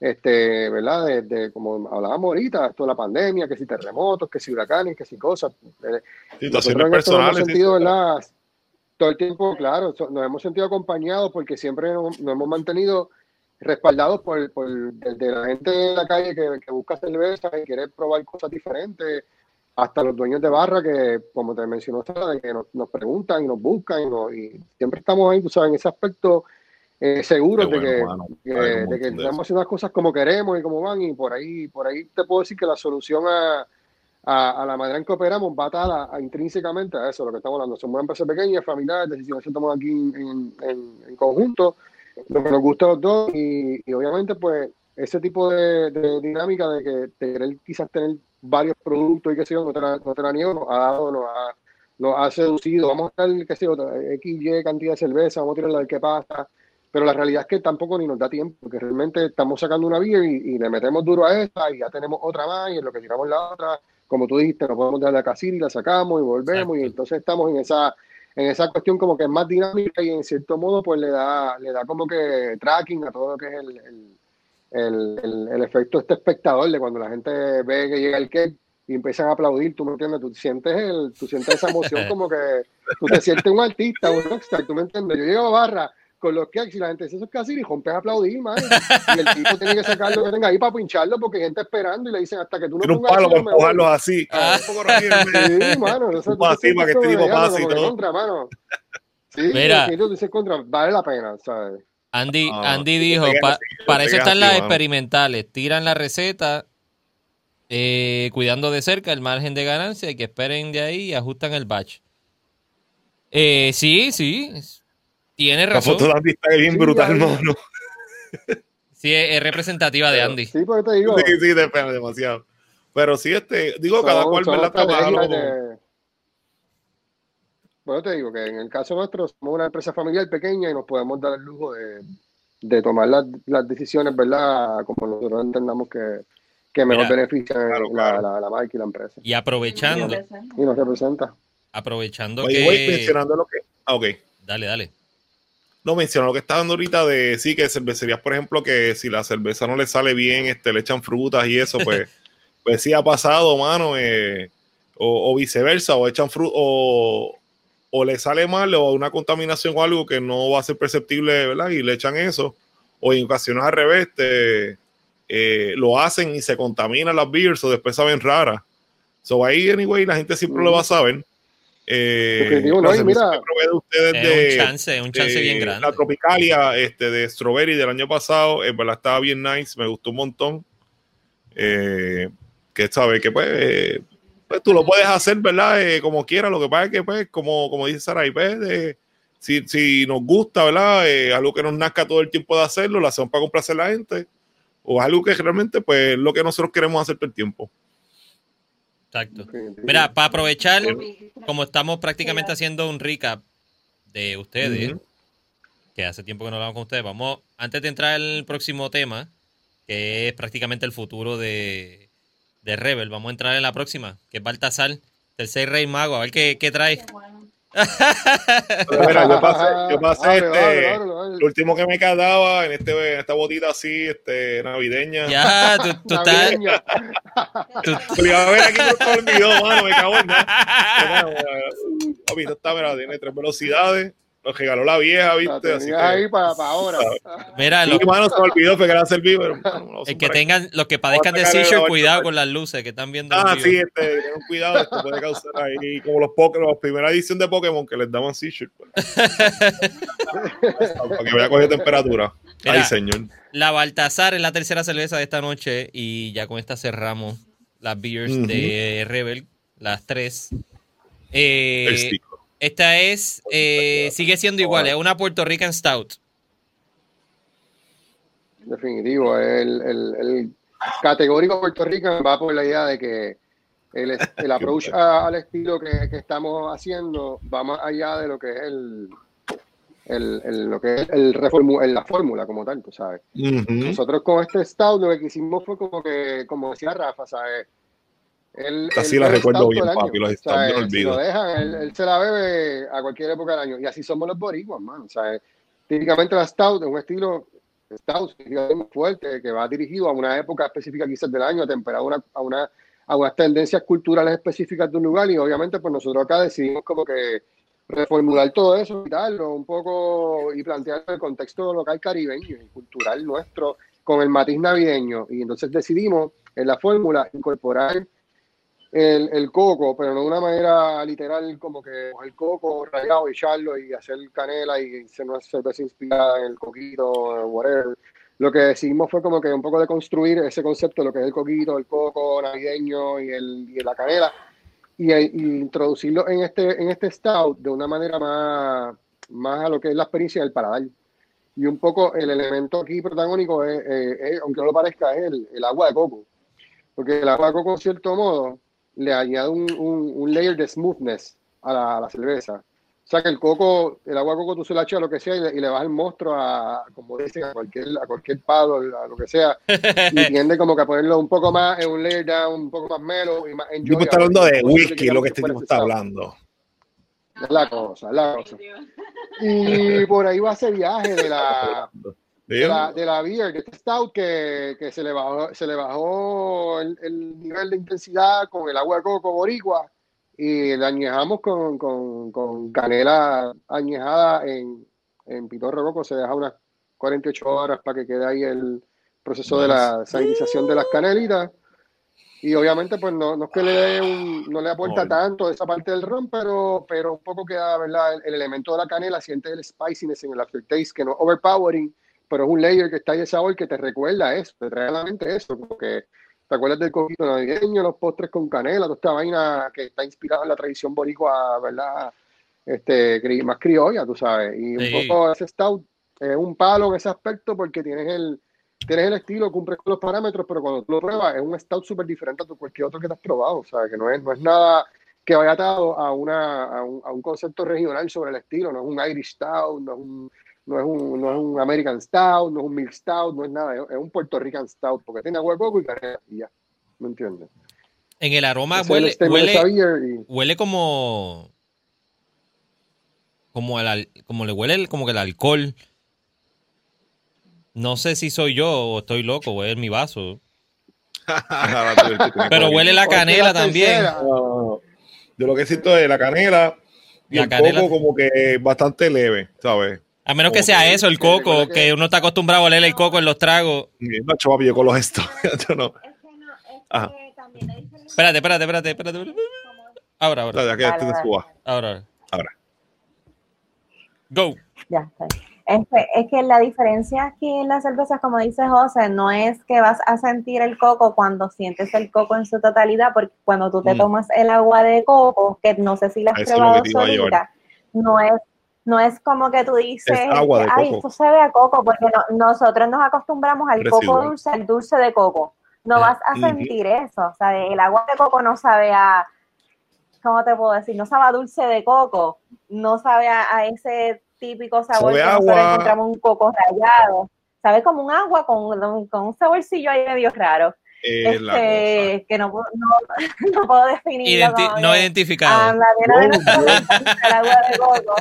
este, ¿verdad? Desde, como hablábamos ahorita, toda la pandemia, que si terremotos, que si huracanes, que si cosas. Eh, Situaciones personales. Sentido, ¿verdad? Todo el tiempo, claro, nos hemos sentido acompañados porque siempre nos, hemos mantenido respaldados por, por desde la gente de la calle que, que busca cerveza y quiere probar cosas diferentes, hasta los dueños de barra que, como te mencionó, que nos, nos preguntan y nos buscan y, y, siempre estamos ahí, tú sabes, en ese aspecto eh, seguros de que, de que estamos haciendo las cosas como queremos y como van y por ahí, por ahí te puedo decir que la solución a, a, la manera en que operamos va a estar intrínsecamente a eso, lo que estamos hablando. Somos una empresa pequeña, familiar, decisiones que tomamos aquí en, en, conjunto, lo que nos gusta a los dos y, obviamente pues ese tipo de, dinámica de que querer quizás tener varios productos y que sé yo, no te la, no te la niego, nos ha dado, nos ha, nos ha seducido, vamos a estar, qué sé yo, X, Y cantidad de cerveza, vamos a tirar la de qué pasa, pero la realidad es que tampoco ni nos da tiempo, porque realmente estamos sacando una vía y, le metemos duro a esta y ya tenemos otra más y en lo que tiramos la otra, como tú dijiste, nos podemos dar la casilla y la sacamos y volvemos y entonces estamos en esa en esa cuestión como que es más dinámica y en cierto modo pues le da le da como que tracking a todo lo que es el, el, el, efecto este espectador de cuando la gente ve que llega el cake y empiezan a aplaudir, tú me entiendes, tú sientes el, tú sientes esa emoción como que tú te sientes un artista, un rockstar, tú me entiendes, yo llego a barra con los que y la gente dice eso es casi y rompes a aplaudir, man. Y el tipo tiene que sacar lo que tenga ahí para pincharlo porque hay gente esperando y le dicen hasta que tú no Tiene un palo para empujarlos así. Ah, un poco sí, mano. Eso, un así para que este tipo pase y todo. Contra, mano. Sí, Mira, tú dices contra, vale la pena, ¿sabes? Andy, ah, Andy dijo, para eso están las experimentales, tiran la receta eh, cuidando de cerca el margen de ganancia y que esperen de ahí y ajustan el batch. Eh, sí, sí, tiene razón. La foto de Andy está bien brutal, mono. Sí, es, representativa de Andy. Sí, porque te digo. Sí, sí, depende demasiado. Pero sí, este, digo, cada cual, ¿verdad? Trabaja de... Bueno, te digo que en el caso nuestro somos una empresa familiar pequeña y nos podemos dar el lujo de, de tomar las, las, decisiones, ¿verdad? Como nosotros entendamos que, que mejor benefician La, la, la, marca y la empresa. Y aprovechando. Y nos representa. Aprovechando Oye, que. Voy mencionando lo que. Ah, ok. Dale, dale. No mencionó lo que está dando ahorita de sí, que cervecerías, por ejemplo, que si la cerveza no le sale bien, este, le echan frutas y eso, pues, pues sí ha pasado, mano, eh, o, viceversa, o echan frutas, o, o le sale mal, o una contaminación o algo que no va a ser perceptible, ¿verdad? Y le echan eso, o en ocasiones al revés, eh, lo hacen y se contaminan las beers o después saben raras. So ahí, anyway, la gente siempre lo va a saber. Eh, no, mira, ustedes es un chance, un chance bien grande. La Tropicalia este, de Strawberry del año pasado, en verdad estaba bien nice, me gustó un montón. Eh, que sabes que pues, pues, tú lo puedes hacer, ¿verdad? Eh, como quieras, lo que pasa es que pues, como, como dice Sara, pues, si, si, nos gusta, ¿verdad? Eh, algo que nos nazca todo el tiempo de hacerlo, lo hacemos para complacer a la gente, o algo que realmente pues lo que nosotros queremos hacer todo el tiempo. Exacto. Mira, para aprovechar, como estamos prácticamente haciendo un recap de ustedes, que hace tiempo que no hablamos con ustedes, vamos, antes de entrar al próximo tema, que es prácticamente el futuro de, de Rebel, vamos a entrar en la próxima, que es Baltasar, tercer rey mago, a ver qué, qué trae yo pasé, yo pasé este, el último que me quedaba en, este, en esta botita así, este, navideña. Ya, tú, tú estás. Tú... iba a ver aquí no me olvidó, mano, me cago en nada. Papi, está, mira, tiene tres velocidades. Lo regaló la vieja, ¿viste? Así que, ahí para, para ahora. Mira, lo que mano se me olvidó fue que era servir, pero. No, el que tengan, los que padezcan de seizure, cuidado con las luces que están viendo. Ah, sí, este, tengan cuidado, esto puede causar ahí, como los Pokémon, la primera edición de Pokémon que les daban seizure. Pues. para que vaya a coger temperatura. Mira, Ay, señor. La Baltasar es la tercera cerveza de esta noche y ya con esta cerramos las beers de Rebel, las tres. Eh, esta es, eh, sigue siendo igual, es una Puerto Rican Stout. Definitivo, el, el, el categórico Puerto Rican va por la idea de que el, el approach al estilo que, que, estamos haciendo va más allá de lo que es el, el, el lo que es el reformu la fórmula como tal, tú sabes. Nosotros con este stout lo que hicimos fue como que, como decía Rafa, ¿sabes? Él, Así la recuerdo bien, papi, los stouts olvido. Si lo dejan, él, se la bebe a cualquier época del año. Y así somos los boricuas, man. ¿sabes? Típicamente la stout es un estilo stout muy fuerte que va dirigido a una época específica quizás del año, a temperatura, a una a unas tendencias culturales específicas de un lugar y obviamente pues nosotros acá decidimos como que reformular todo eso, quitarlo un poco y plantear el contexto local caribeño y cultural nuestro con el matiz navideño. Y entonces decidimos en la fórmula incorporar el, el, coco, pero no de una manera literal como que el coco rayado y echarlo y hacer canela y se una cerveza inspirada en el coquito, whatever. Lo que decidimos fue como que un poco de construir ese concepto lo que es el coquito, el coco navideño y, el, y la canela y, introducirlo en este, en este stout de una manera más, más a lo que es la experiencia del paladar. Y un poco el elemento aquí protagónico, es, aunque no lo parezca, es el, agua de coco. Porque el agua de coco, en cierto modo, le añade un, un, layer de smoothness a la, a la cerveza. O sea que el coco, el agua de coco tú se la echas a lo que sea y le, vas el monstruo a, como dicen, a cualquier, a cualquier palo, a lo que sea. Y tiende como que a ponerlo un poco más en un layer down, un poco más melo y más me está hablando de whisky, lo que este tipo está hablando. Es la cosa, es la cosa. Y por ahí va ese viaje de la, de la, de la beer, de este stout que, que se le bajó, se le bajó el, el nivel de intensidad con el agua de coco boricua y la añejamos con, con, con canela añejada en, en pitorro coco, se deja unas 48 horas para que quede ahí el proceso de la sanitización de las canelitas. Y obviamente, pues no, no es que le dé un, no le aporta tanto esa parte del ron, pero, pero un poco queda, ¿verdad? El, elemento de la canela, siente el spiciness en el aftertaste, que no overpowering, pero es un layer que está ahí de sabor que te recuerda eso, realmente eso, como que ¿Te acuerdas del coquito navideño, los postres con canela, toda esta vaina que está inspirada en la tradición boricua, ¿verdad? Este, más criolla, tú sabes. Y un poco ese stout es un palo en ese aspecto porque tienes el, tienes el estilo, cumples con los parámetros, pero cuando tú lo pruebas es un stout súper diferente a cualquier otro que te has probado. O sea, que no es, no es nada que vaya atado a, una, a, un, a un concepto regional sobre el estilo, no es un Irish stout, no es un no es un, no es un American Stout, no es un Milk Stout, no es nada, es un Puerto Rican Stout, porque tiene agua de coco y canela y ya, ¿me entiendes? En el aroma huele, huele, huele como como, el, como le huele como que el alcohol. No sé si soy yo o estoy loco o es mi vaso. Pero huele la canela también. Yo lo que siento es la canela y el coco como que bastante leve, ¿sabes? A menos que sea eso, el coco, que uno está acostumbrado a leer el coco en los tragos. No, chaval, yo con los estos. no. Espérate, espérate, espérate, espérate. Ahora, ahora. Dale, aquí vale, Ahora, ahora. Ahora. Go. Ya está. Es que, es que la diferencia aquí en las cervezas, como dice José, no es que vas a sentir el coco cuando sientes el coco en su totalidad, porque cuando tú te mm. tomas el agua de coco, que no sé si la has probado solita, no es no es como que tú dices, ay, esto se ve a coco, porque nosotros nos acostumbramos al coco dulce, al dulce de coco. No vas a sentir eso. O sea, el agua de coco no sabe a, ¿cómo te puedo decir? No sabe a dulce de coco, no sabe a, ese típico sabor que nosotros encontramos un coco rallado. Sabe como un agua con, con un saborcillo ahí medio raro. este, que no, no, no puedo definir. no identificado. el agua de coco.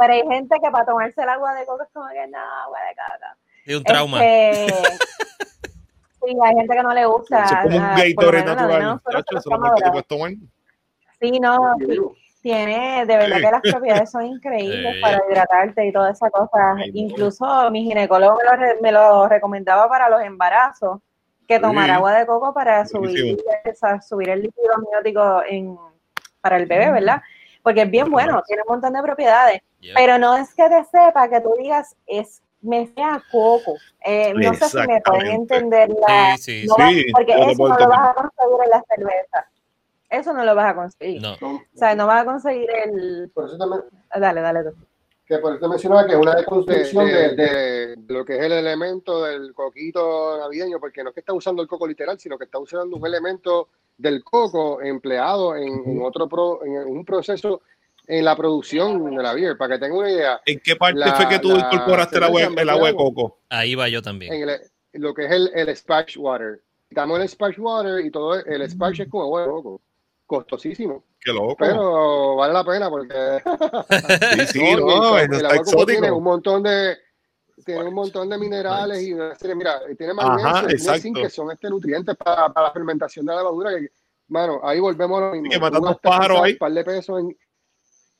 Pero hay gente que para tomarse el agua de coco es como que no, agua de caca. Es un trauma. Este, sí, hay gente que no le gusta. Es como un Gatorade natural. Sí, no, tiene, de verdad que las propiedades son increíbles para hidratarte y toda esa cosa. Incluso mi ginecólogo me lo, recomendaba para los embarazos, que tomar agua de coco para subir, subir el líquido amniótico en, para el bebé, ¿verdad? Porque es bien bueno, tiene un montón de propiedades. Pero no es que te sepa que tú digas, es me sea coco. Eh, no sé si me pueden entender la. Sí, sí, sí. porque eso no lo vas a conseguir en la cerveza. Eso no lo vas a conseguir. No. O sea, no vas a conseguir el. Por eso también. Dale, dale tú. que por eso mencionaba que es una deconstrucción de, de, lo que es el elemento del coquito navideño, porque no es que está usando el coco literal, sino que está usando un elemento del coco empleado en, otro pro, en un proceso en la producción de la beer, para que tengan una idea. ¿En qué parte fue que tú incorporaste el agua, el agua de coco? Ahí va yo también. En lo que es el, el splash water. Quitamos el splash water y todo el splash es como agua de coco. Costosísimo. Qué loco. Pero vale la pena porque. sí, sí, no, el, está exótico. Tiene un montón de. Tiene un montón de minerales y mira, tiene magnesio, tiene que son este nutrientes para, para, la fermentación de la levadura. Que, mano, ahí volvemos a lo mismo. Que matando pájaros ahí. Un par de pesos en,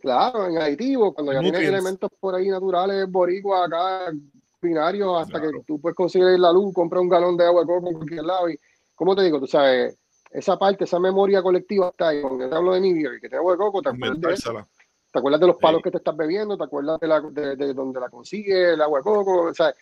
claro, en aditivo, cuando ya tienes elementos por ahí naturales, boricua, acá, binarios, hasta que tú puedes conseguir la luz, comprar un galón de agua de coco en cualquier lado. Y, ¿cómo te digo? Tú sabes, esa parte, esa memoria colectiva está ahí. Cuando te hablo de mi beer, que te agua de coco, te acuerdas de, ¿Te acuerdas de los palos que te estás bebiendo? ¿Te acuerdas de, la, de, de donde la consigue el agua de coco? O sea,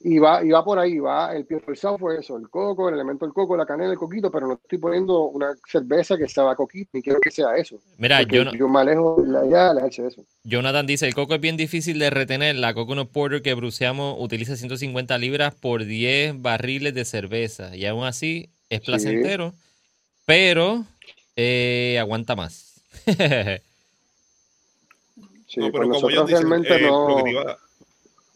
y va, y va por ahí, va el pie forzado fue eso, el coco, el elemento del coco, la canela, el coquito, pero no estoy poniendo una cerveza que estaba coquito, ni quiero que sea eso. Mira, yo, no, yo me alejo de la idea de eso. Jonathan dice, el coco es bien difícil de retener, la Coconut Porter que bruceamos utiliza 150 libras por 10 barriles de cerveza, y aún así es placentero, pero eh, aguanta más. sí, no, pero nosotros realmente eh, no...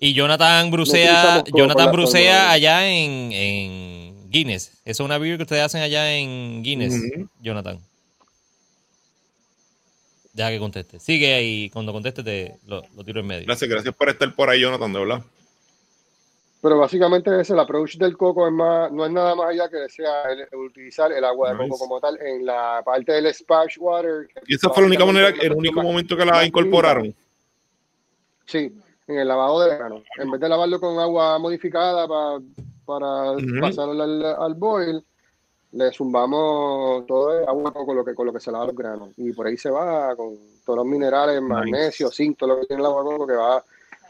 Y Jonathan Brucea, Jonathan Brucea allá en, en, Guinness. Eso es una beer que ustedes hacen allá en Guinness, Jonathan. Deja que conteste. Sigue ahí, cuando conteste te lo, tiro en medio. Gracias, gracias por estar por ahí, Jonathan, de verdad. Pero básicamente es el approach del coco es más, no es nada más allá que sea utilizar el agua de coco como tal en la parte del splash water. Y esa fue la única manera, el único momento que la incorporaron. Sí, en el lavado de grano. En vez de lavarlo con agua modificada para, para pasarlo al, boil, le zumbamos todo el agua con lo que con lo que se lava los granos. Y por ahí se va con todos los minerales, magnesio, zinc, todo lo que tiene el agua coco que va,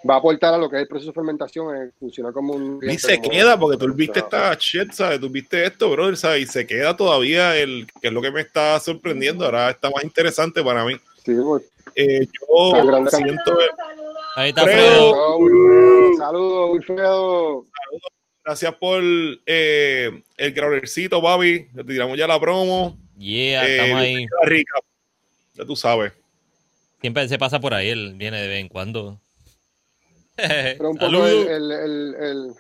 va a aportar a lo que es el proceso de fermentación, eh, funciona como un... Y se queda, porque tú viste esta shit, ¿sabes? Tú viste esto, brother, ¿sabes? Y se queda todavía el, que es lo que me está sorprendiendo, ahora está más interesante para mí. Sí, pues. eh, yo siento... Ahí está Fredo. Saludos, Wilfredo. Saludos. Gracias por eh, el growlercito, Babi. Le tiramos ya la promo. Yeah, eh, estamos ahí. Rica. Ya tú sabes. Siempre se pasa por ahí, él viene de vez en cuando. Pero un poco el, el, el,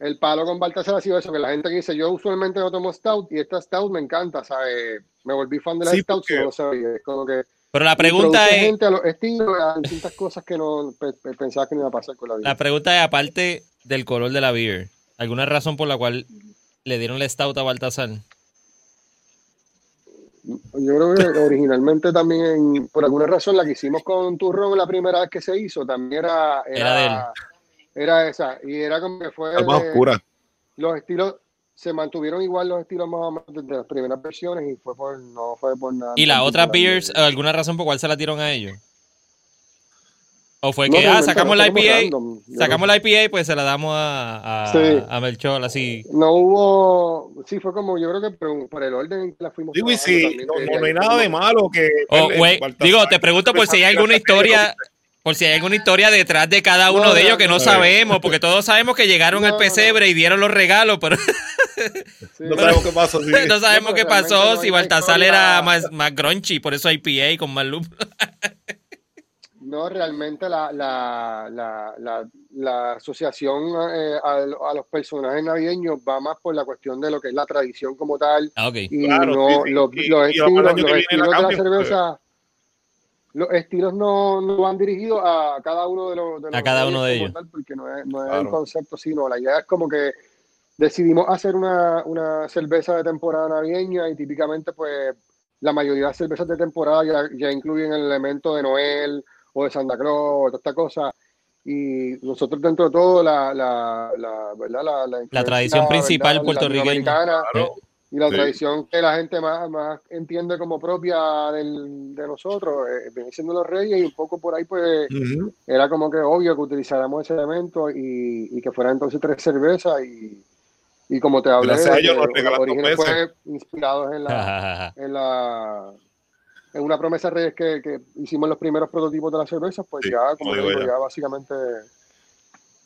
el, palo con Baltasar ha sido eso, que la gente que dice, yo usualmente no tomo Stout y esta Stout me encanta, ¿sabes? Me volví fan de la Stout, porque... no sabía. Es como que pero la pregunta es. Gente a los estilos, a distintas cosas que no pensaba que no iba a pasar con la vida. La pregunta es, aparte del color de la beer, ¿alguna razón por la cual le dieron la stout a Baltasar? Yo creo que originalmente también, por alguna razón, la que hicimos con Turrón la primera vez que se hizo, también era. Era, era esa. Y era como que fue. más oscura. Los estilos, se mantuvieron igual los estilos más o menos desde las primeras versiones y fue por, no fue por nada. ¿Y las otras beers, alguna razón por cuál se la dieron a ellos? ¿O fue que, ah, sacamos la IPA, sacamos la IPA, pues se la damos a, a, Melchor, así? No hubo, sí, fue como, yo creo que por, el orden en que la fuimos. Digo, y sí, no, no, hay nada de malo que... Oh, digo, te pregunto por si hay alguna historia por si hay alguna historia detrás de cada uno de ellos que no sabemos, porque todos sabemos que llegaron al pesebre y dieron los regalos, pero no sabemos qué pasó. No sabemos qué pasó, si Baltasar era más, más grunchy, por eso hay PA con más luz. No, realmente la, la, la, la, asociación eh, a, los personajes navideños va más por la cuestión de lo que es la tradición como tal. Ah, y no, los, estilos, de la cerveza los estilos no, no van dirigidos a cada uno de los, a cada uno de ellos. porque no es, no es el concepto sino la idea es como que decidimos hacer una, una, cerveza de temporada navideña y típicamente pues la mayoría de las cervezas de temporada ya, ya incluyen el elemento de Noel o de Santa Claus o toda esta cosa. Y nosotros dentro de todo la la, la, ¿verdad? la, la, tradición principal puertorriqueña. Y la tradición que la gente más, más entiende como propia del, de nosotros, eh, viene siendo los reyes y un poco por ahí pues era como que obvio que utilizáramos ese elemento y, y que fueran entonces tres cervezas y, y como te hablé, los orígenes fue inspirados en la, en la en una promesa Reyes que, que, hicimos los primeros prototipos de las cervezas, pues ya, como digo, ya. básicamente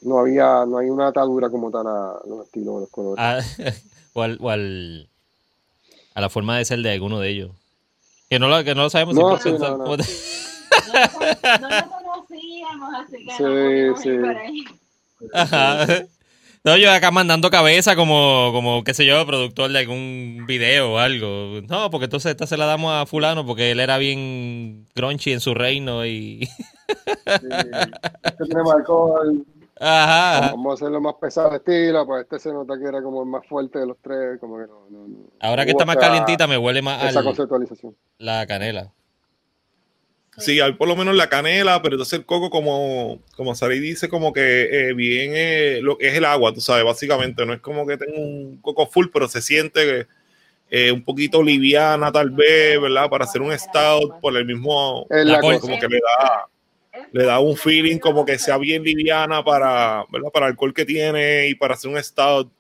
no había, no hay una atadura como tal a los estilos, los colores. Ah, o, al, o al, a la forma de ser de alguno de ellos. Que no lo, que no lo sabemos. No, sí, no, no. no, lo conocíamos, así que sí, sí. Ajá. No, yo acá mandando cabeza como, como, qué sé yo, productor de algún video o algo. No, porque entonces esta se la damos a fulano porque él era bien grunchy en su reino y... Sí, este tenemos alcohol. Ajá. Vamos a hacerlo más pesado de estilo, pues este se nota que era como el más fuerte de los tres, como que no... no, no. Ahora que está más calientita me huele más esa al, conceptualización. la canela. Sí, hay por lo menos la canela, pero entonces el coco, como, como Sari dice, como que eh, bien eh, lo que es el agua, tú sabes, básicamente. No es como que tenga un coco full, pero se siente eh, un poquito liviana, tal vez, ¿verdad? Para hacer un stout por el mismo. Es la cosa. como que le da, le da un feeling como que sea bien liviana para, ¿verdad? Para el alcohol que tiene y para hacer un stout.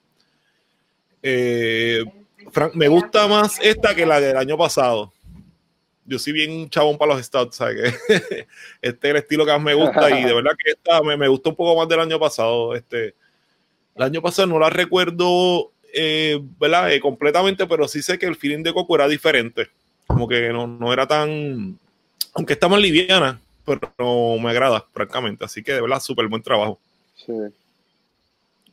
Eh, Frank, me gusta más esta que la del año pasado. Yo soy bien chabón para los stouts, ¿sabes? Que este es el estilo que más me gusta y de verdad que esta me, me gusta un poco más del año pasado. Este, el año pasado no la recuerdo, eh, ¿verdad? Eh, completamente, pero sí sé que el feeling de Coco era diferente. Como que no, no era tan, aunque está más liviana, pero no me agrada, francamente. Así que de verdad, súper buen trabajo. Sí.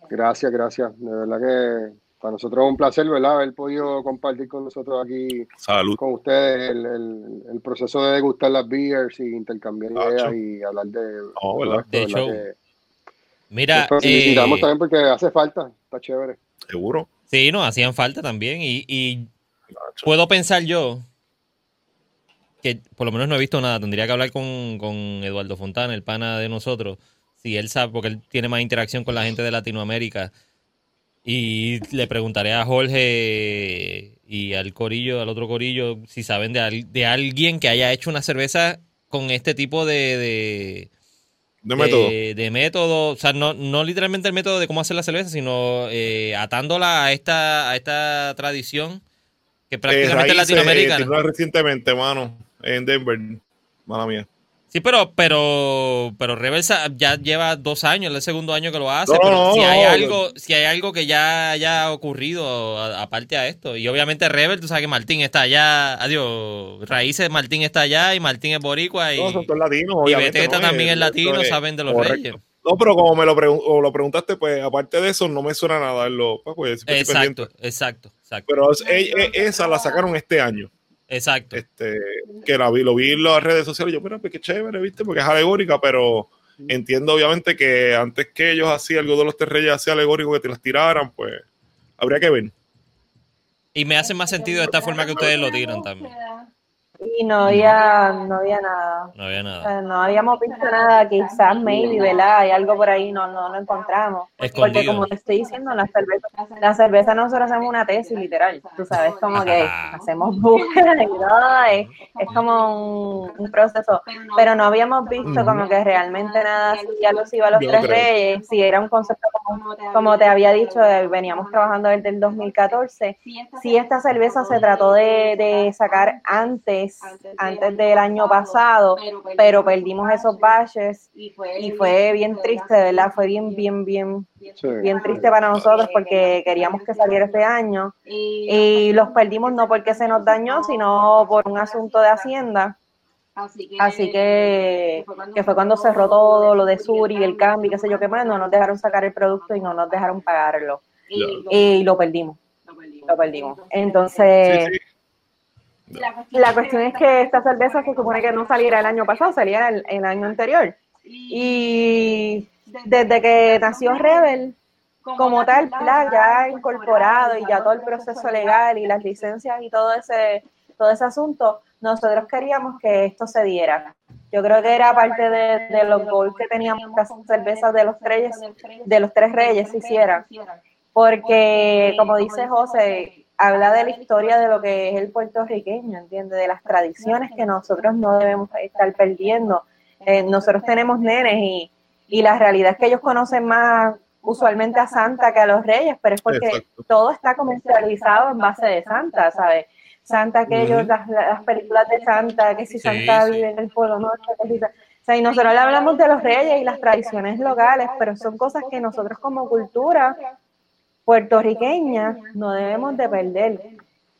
Gracias, gracias. De verdad que para nosotros es un placer, ¿verdad? Haber podido compartir con nosotros aquí, Salud. con ustedes, el, el, el proceso de degustar las beers y intercambiar Ah, ideas y hablar de. Oh, ¿verdad? De hecho, que- Mira, Pues felicitamos eh, también porque hace falta, está chévere. Seguro. sí, nos hacían falta también y, y puedo pensar yo que por lo menos no he visto nada. Tendría que hablar con, con Eduardo Fontana, el pana de nosotros, si él sabe, porque él tiene más interacción con la gente de Latinoamérica. Y le preguntaré a Jorge y al corillo, al otro corillo, si saben de, al- de alguien que haya hecho una cerveza con este tipo de, de, De método. de, método, o sea, no, no literalmente el método de cómo hacer la cerveza, sino eh, atándola a esta, a esta tradición que Eh, prácticamente es latinoamericana. eh, tiene una recientemente, mano, en Denver. Mala mía. Sí, pero, pero, pero Reversa ya lleva dos años, es el segundo año que lo hace. No, pero no, si hay no, algo, si hay algo que ya haya ocurrido aparte a esto. Y obviamente Rebel, tú sabes que Martín está allá, adiós, Raíces Martín está allá y Martín es boricua y, No, son todos latinos, y también Eh, es latino, esto es saben de los correcto. reyes. No, pero como me lo, pregun- lo preguntaste, pues aparte de eso, no me suena nada. Lo, pues, pues, Exacto, exacto, exacto, Pero es- e- e- esa la sacaron este año. Exacto. Este, que la vi, lo vi en las redes sociales. Yo, pero pues qué chévere, ¿viste? Porque es alegórica, pero entiendo obviamente que antes que ellos hacían algo de los tres reyes así alegórico que te las tiraran, pues habría que ver. Y me hace más sentido de esta forma que ustedes lo tiran también. Y no había, no había nada. No había O nada. sea, no habíamos visto nada, quizás maybe, ¿verdad? Hay algo por ahí, no, no lo encontramos. Porque como te estoy diciendo, la cerveza, la cerveza nosotros hacemos una tesis literal, tú sabes, como que Ajá. hacemos búsqueda y todo, es, es como un, un proceso, pero no habíamos visto como que realmente nada así alusivo a los Yo tres creo. reyes, si era un concepto como, como te había dicho, veníamos trabajando desde el 2014, si esta cerveza se trató de, de sacar antes, antes del año pasado, pero perdimos esos batches y fue bien triste, ¿verdad? Fue bien, bien, bien, Sí. bien triste para nosotros porque queríamos que saliera este año y los perdimos no porque se nos dañó, sino por un asunto de Hacienda. Así que, que fue cuando cerró todo lo de Suri, el cambio, y qué sé yo qué más, no nos dejaron sacar el producto y no nos dejaron pagarlo. Y lo perdimos, lo perdimos. Entonces, Sí, sí. La cuestión es que esta cerveza se supone que no saliera el año pasado, saliera el, el año anterior. Y desde que nació Rebel, como tal, ya incorporado y ya todo el proceso legal y las licencias y todo ese, todo ese asunto, nosotros queríamos que esto se diera. Yo creo que era parte de, de los goals que teníamos que las cervezas de los tres, de los tres reyes se hicieran. Porque, como dice José, habla de la historia de lo que es el puertorriqueño, ¿entiendes? De las tradiciones que nosotros no debemos estar perdiendo. Eh, nosotros tenemos nenes y, y la realidad es que ellos conocen más usualmente a Santa que a los reyes, pero es porque Exacto. todo está comercializado en base de Santa, ¿sabes? Santa aquellos, las, las, películas de Santa, que si Santa vive en el Polo Norte, que si, o sea, y nosotros le hablamos de los reyes y las tradiciones locales, pero son cosas que nosotros como cultura puertorriqueña no debemos de perder.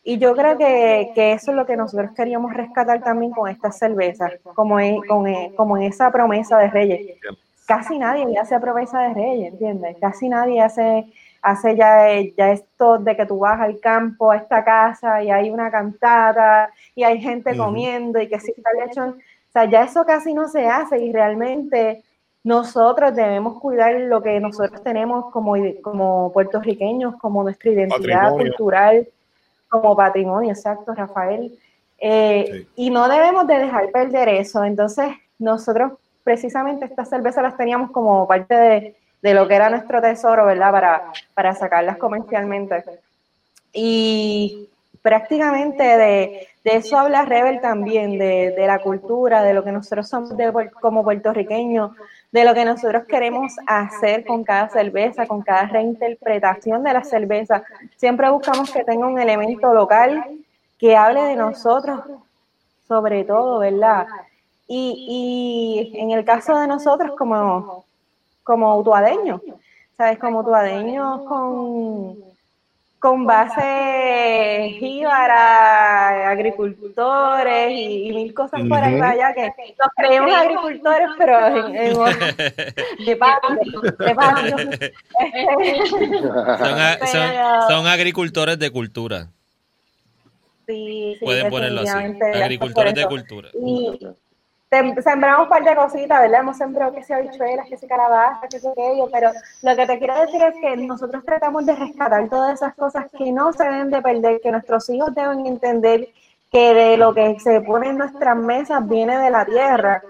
Y yo creo que, que, eso es lo que nosotros queríamos rescatar también con estas cervezas, como en, con, como en esa promesa de Reyes. Casi nadie hace promesa de Reyes, ¿entiendes? Casi nadie hace, hace ya, ya esto de que tú vas al campo, a esta casa, y hay una cantada, y hay gente comiendo, y que si está hecho. O sea, ya eso casi no se hace, y realmente nosotros debemos cuidar lo que nosotros tenemos como, como puertorriqueños, como nuestra identidad cultural como patrimonio, exacto, Rafael. Eh, y no debemos de dejar perder eso. Entonces, nosotros precisamente estas cervezas las teníamos como parte de, de lo que era nuestro tesoro, ¿verdad? Para, para sacarlas comercialmente. Y prácticamente de, de, eso habla Rebel también, de, de, la cultura, de lo que nosotros somos como puertorriqueños, de lo que nosotros queremos hacer con cada cerveza, con cada reinterpretación de la cerveza. Siempre buscamos que tenga un elemento local que hable de nosotros, sobre todo, ¿verdad? Y, y en el caso de nosotros como, como utuadeños, ¿sabes? Como utuadeños con con base jíbara, agricultores y, mil cosas por ahí allá que nos creemos agricultores, pero en, en de patio, de patio. son, son, son, agricultores de cultura. Sí, sí, Pueden ponerlo así. Agricultores de cultura. Y, sembramos un par de cositas, ¿verdad? Hemos sembrado que sea bichuelas, que sea calabaza, que sea aquello, pero lo que te quiero decir es que nosotros tratamos de rescatar todas esas cosas que no se deben de perder, que nuestros hijos deben entender que de lo que se pone en nuestras mesas viene de la tierra.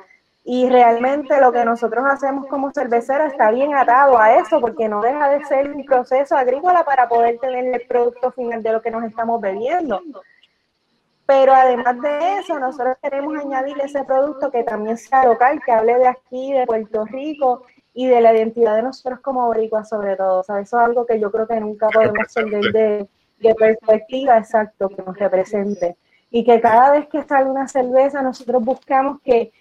Y realmente lo que nosotros hacemos como cerveceros está bien atado a eso, porque no deja de ser un proceso agrícola para poder tener el producto final de lo que nos estamos bebiendo. Pero además de eso, nosotros queremos añadir ese producto que también sea local, que hable de aquí, de Puerto Rico y de la identidad de nosotros como boricuas sobre todo. O eso es algo que yo creo que nunca podemos perder de, de perspectiva exacto que nos represente. Y que cada vez que sale una cerveza, nosotros buscamos que,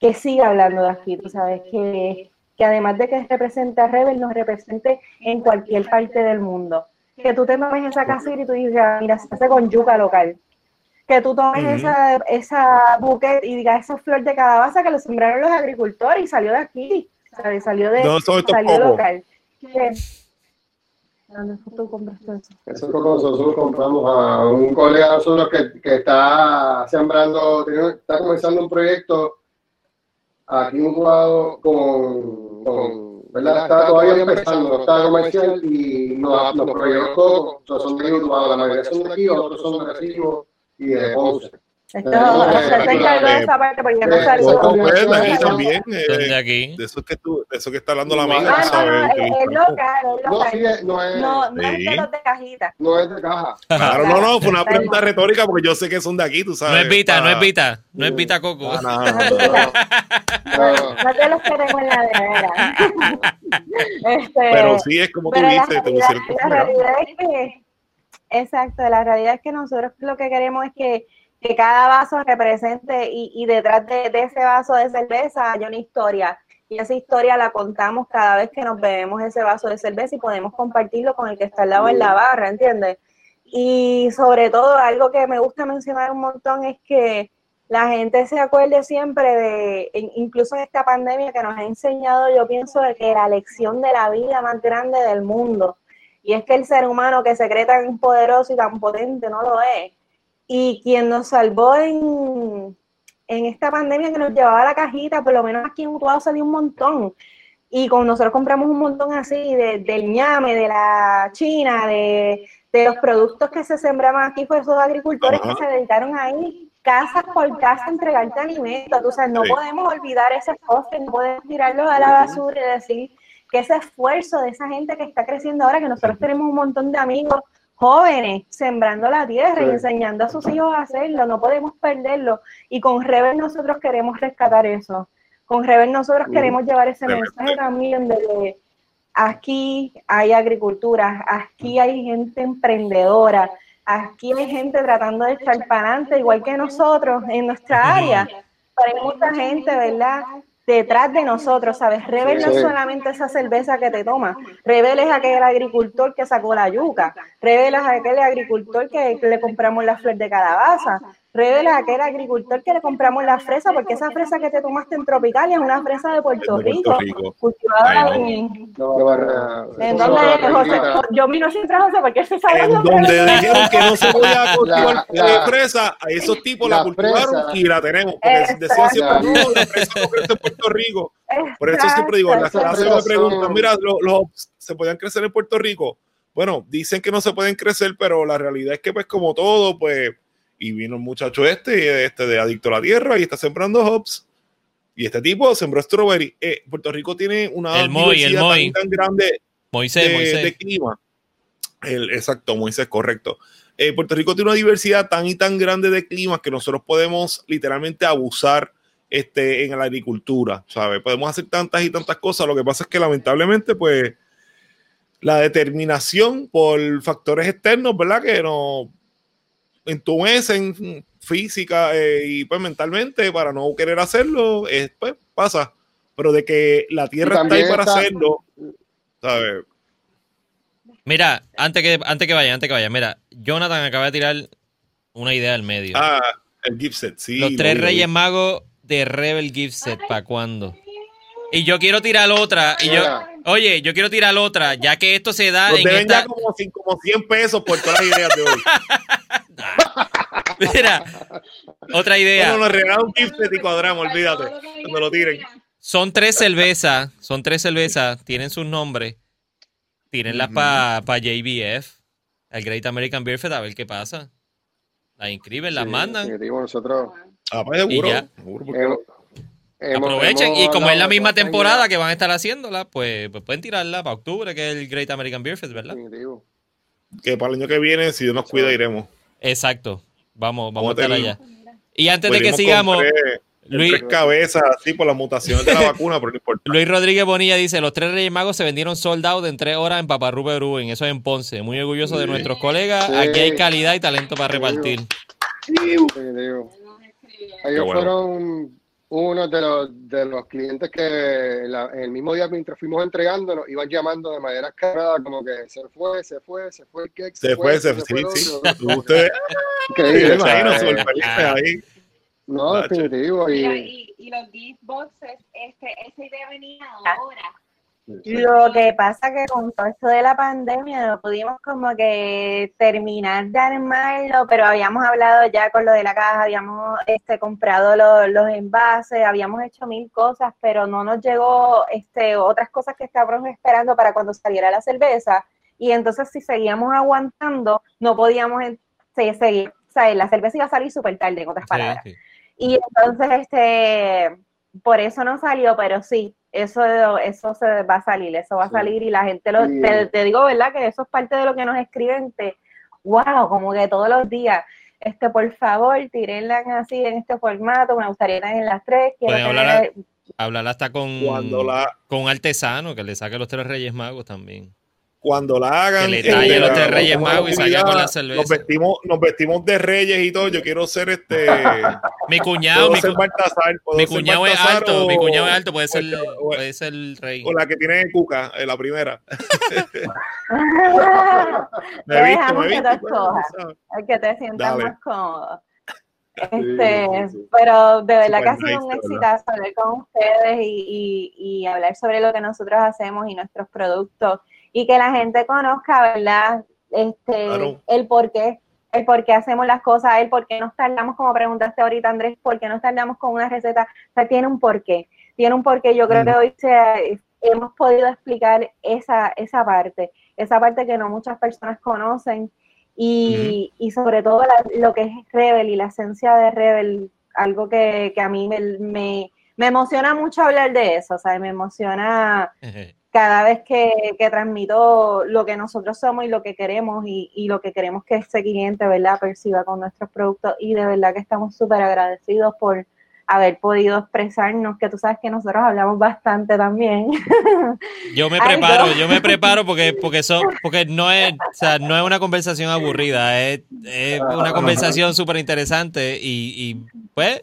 que siga hablando de aquí, tú sabes, que, que además de que represente a Rebel, nos represente en cualquier parte del mundo. Que tú te tomes esa casita y tú dices, ah, mira, se hace con yuca local que tú tomes esa, esa buque y digas esa flor de calabaza que lo sembraron los agricultores y salió de aquí, salió de no, salió local. ¿Dónde tú compraste eso? Eso nosotros compramos a un colega de nosotros que, que está sembrando, está comenzando un proyecto aquí un jugador con, con ¿verdad? Está todavía empezando, está comercial y nos, nos proyectó, son de la mayoría son de aquí, otros son de Recibo y de Ponce. Esto, se encargó de esa parte porque no salió. también, de aquí. De eso que tú, de eso que está hablando la amiga, ¿sabes? Es local. No, es, no, no es de los de cajita. No es de caja. Claro, no, no, fue una pregunta retórica porque yo sé que son de aquí, tú sabes. No es Vita, no es Vita, no es Vita Coco. No, no, no, te los queremos en la nevera. este, Pero sí es como tú dices, te pusieron La realidad es que Exacto, la realidad es que nosotros lo que queremos es que, cada vaso represente y, y detrás de, ese vaso de cerveza hay una historia. Y esa historia la contamos cada vez que nos bebemos ese vaso de cerveza y podemos compartirlo con el que está al lado en la barra, ¿entiendes? Y sobre todo, algo que me gusta mencionar un montón es que la gente se acuerde siempre de, incluso en esta pandemia que nos ha enseñado, yo pienso, de que la lección de la vida más grande del mundo y es que el ser humano que se cree tan poderoso y tan potente no lo es. Y quien nos salvó en, en esta pandemia que nos llevaba la cajita, por lo menos aquí en Utuado salió un montón. Y con nosotros compramos un montón así de, del ñame, de la China, de, de los productos que se sembraban aquí por esos agricultores que se dedicaron ahí, casa por casa, a entregarte alimentos. O sea, no podemos olvidar esas cosas, no podemos tirarlos a la basura y decir que ese esfuerzo de esa gente que está creciendo ahora, que nosotros tenemos un montón de amigos jóvenes sembrando la tierra y enseñando a sus hijos a hacerlo, no podemos perderlo. Y con Rebel nosotros queremos rescatar eso. Con Rebel nosotros queremos llevar ese mensaje también de aquí hay agricultura, aquí hay gente emprendedora, aquí hay gente tratando de echar para adelante, igual que nosotros en nuestra área, pero hay mucha gente, ¿verdad? Detrás de nosotros, ¿sabes? Rebel no es solamente esa cerveza que te tomas, Rebel es aquel agricultor que sacó la yuca, Rebel es aquel agricultor que le compramos la flor de calabaza, revela a aquel agricultor que le compramos la fresa, porque esa fresa que te tomaste en Tropical es una fresa de Puerto, Rico, cultivada en... ¿En dónde es, José? Yo vino siempre José porque se sabe En donde dijeron que no se podía cultivar fresa, a esos tipos la, cultivaron y la tenemos, porque decían siempre, no, la fresa no crece en Puerto Rico. Por eso siempre digo, en las clases me preguntan, mira, los, los se podían crecer en Puerto Rico. Bueno, dicen que no se pueden crecer, pero la realidad es que pues como todo, pues y vino el muchacho este, este de Adicto a la Tierra, y está sembrando hops. Y este tipo sembró strawberry. Eh, Puerto Rico tiene una el diversidad tan, grande Moisés, de, clima. El, exacto, Moisés, correcto. Eh, Puerto Rico tiene una diversidad tan y tan grande de climas que nosotros podemos literalmente abusar este, en la agricultura, ¿sabes? Podemos hacer tantas y tantas cosas. Lo que pasa es que lamentablemente, pues, la determinación por factores externos, ¿verdad? Que no, en tu en física eh, y pues mentalmente para no querer hacerlo, pues pasa. Pero de que la tierra está ahí para hacerlo, ¿sabes? Mira, antes que, antes que vaya, antes que vaya, mira, Jonathan acaba de tirar una idea al medio. Ah, el gift set, sí. Los tres Reyes Magos de Rebel Gift Set, ¿para cuándo? Y yo quiero tirar otra, y yo, oye, yo quiero tirar otra, ya que esto se da en esta... ya como, como 100 pesos por todas las ideas de hoy. Mira, otra idea. Bueno, nos regalan un gift y cuadramos, olvídate. Cuando lo tiren. Son tres cervezas, son tres cervezas, tienen sus nombres. Tírenlas para pa JBF, el Great American Beer Fest, a ver qué pasa. Las inscriben, las mandan. nosotros. Ah, pues seguro. Aprovechen, y como es la misma temporada que van a estar haciéndola, pues, pues, pueden tirarla para octubre, que es el Great American Beer Fest, ¿verdad? Que para el año que viene, si Dios nos cuida, iremos. Exacto. Vamos, vamos, a estar allá. Y antes de que sigamos, Luis cabezas así por las mutaciones de la vacuna, pero no importa. Luis Rodríguez Bonilla dice: Los tres Reyes Magos se vendieron soldados en tres horas en Paparru Perú, en eso es en Ponce. Muy orgulloso de nuestros colegas. Aquí hay calidad y talento para repartir. Ellos fueron uno de los, de los clientes que el mismo día mientras fuimos entregando nos iban llamando de manera escalada como que se fue, se fue, se fue el cake. Se, fue, se, fue, sí, sí. Ustedes, ahí. No, definitivo. Y, y, y, los gift boxes, este, esa idea venía ahora. Lo que pasa que con todo esto de la pandemia no pudimos como que terminar de armarlo, pero habíamos hablado ya con lo de la caja, habíamos este, comprado los envases, habíamos hecho mil cosas, pero no nos llegó este, otras cosas que estábamos esperando para cuando saliera la cerveza. Y entonces si seguíamos aguantando, no podíamos seguir. O sea, la cerveza iba a salir súper tarde, en otras palabras. Y entonces, este, por eso no salió, pero sí, eso, eso se va a salir, eso va a salir y la gente lo, te, digo, ¿verdad? Que eso es parte de lo que nos escriben, te, wow, como que todos los días, este, por favor, tírenla así en este formato, me gustaría en las tres. Quiero hablar, hablar, hasta con, con un artesano que le saque los tres Reyes Magos también cuando la hagan. Que le talle los de Reyes Magos y salga con la cerveza. Nos vestimos, nos vestimos de Reyes y todo. Yo quiero ser este. mi cuñado. Mi, mi cuñado es alto. mi cuñado es alto. Puede ser, puede ser el rey. O la que tiene Cuca, eh, la primera. me he visto, me he visto. Pues, el que te sientas más cómodo. Este, pero de verdad que ha sido un exitazo hablar con ustedes y, y, y hablar sobre lo que nosotros hacemos y nuestros productos y que la gente conozca, ¿verdad? Este, el por qué, el por qué hacemos las cosas, el por qué nos tardamos, como preguntaste ahorita Andrés, por qué nos tardamos con una receta, o sea, tiene un porqué, tiene un porqué, yo creo que hoy se, hemos podido explicar esa, esa parte, esa parte que no muchas personas conocen y, y sobre todo lo que es Rebel y la esencia de Rebel, algo que, que a mí me, me, me, emociona mucho hablar de eso, o sea, me emociona cada vez que, transmito lo que nosotros somos y lo que queremos y, lo que queremos que ese cliente, ¿verdad?, perciba con nuestros productos y de verdad que estamos súper agradecidos por haber podido expresarnos, que tú sabes que nosotros hablamos bastante también. Yo me preparo, yo me preparo porque porque eso, porque no es, o sea, no es una conversación aburrida, es, es una conversación súper interesante y, y, pues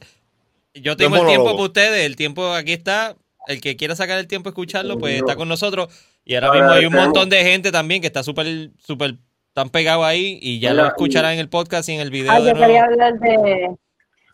yo tengo el tiempo para ustedes, el tiempo aquí está, el que quiera sacar el tiempo a escucharlo, pues está con nosotros y ahora mismo hay un montón de gente también que está súper, súper tan pegado ahí y ya lo escucharán en el podcast y en el video. Ah, yo quería hablar de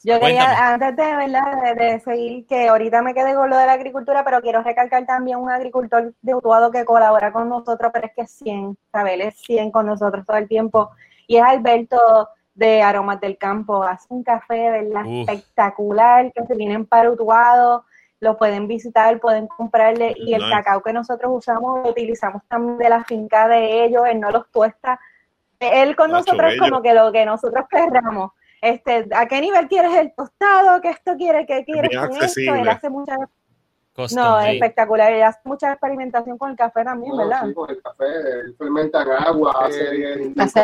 yo quería, antes de, ¿verdad? De, seguir, que ahorita me quedé con lo de la agricultura, pero quiero recalcar también un agricultor de Utuado que colabora con nosotros, pero es que es 100, ¿sabes? Él es 100 con nosotros todo el tiempo. Y es Alberto de Aromas del Campo. Hace un café, ¿verdad? Espectacular, que se vienen para Utuado, lo pueden visitar, pueden comprarle. Y el cacao que nosotros usamos, lo utilizamos también de la finca de ellos, él no los tuesta. Él con nosotros es como que lo que nosotros querramos este, ¿a qué nivel quieres el tostado? ¿Qué esto quiere? ¿Qué quieres con esto? Él hace mucha no, espectacular. Él hace mucha experimentación con el café también, ¿verdad? Sí, con el café. Él fermenta en agua, hace, hace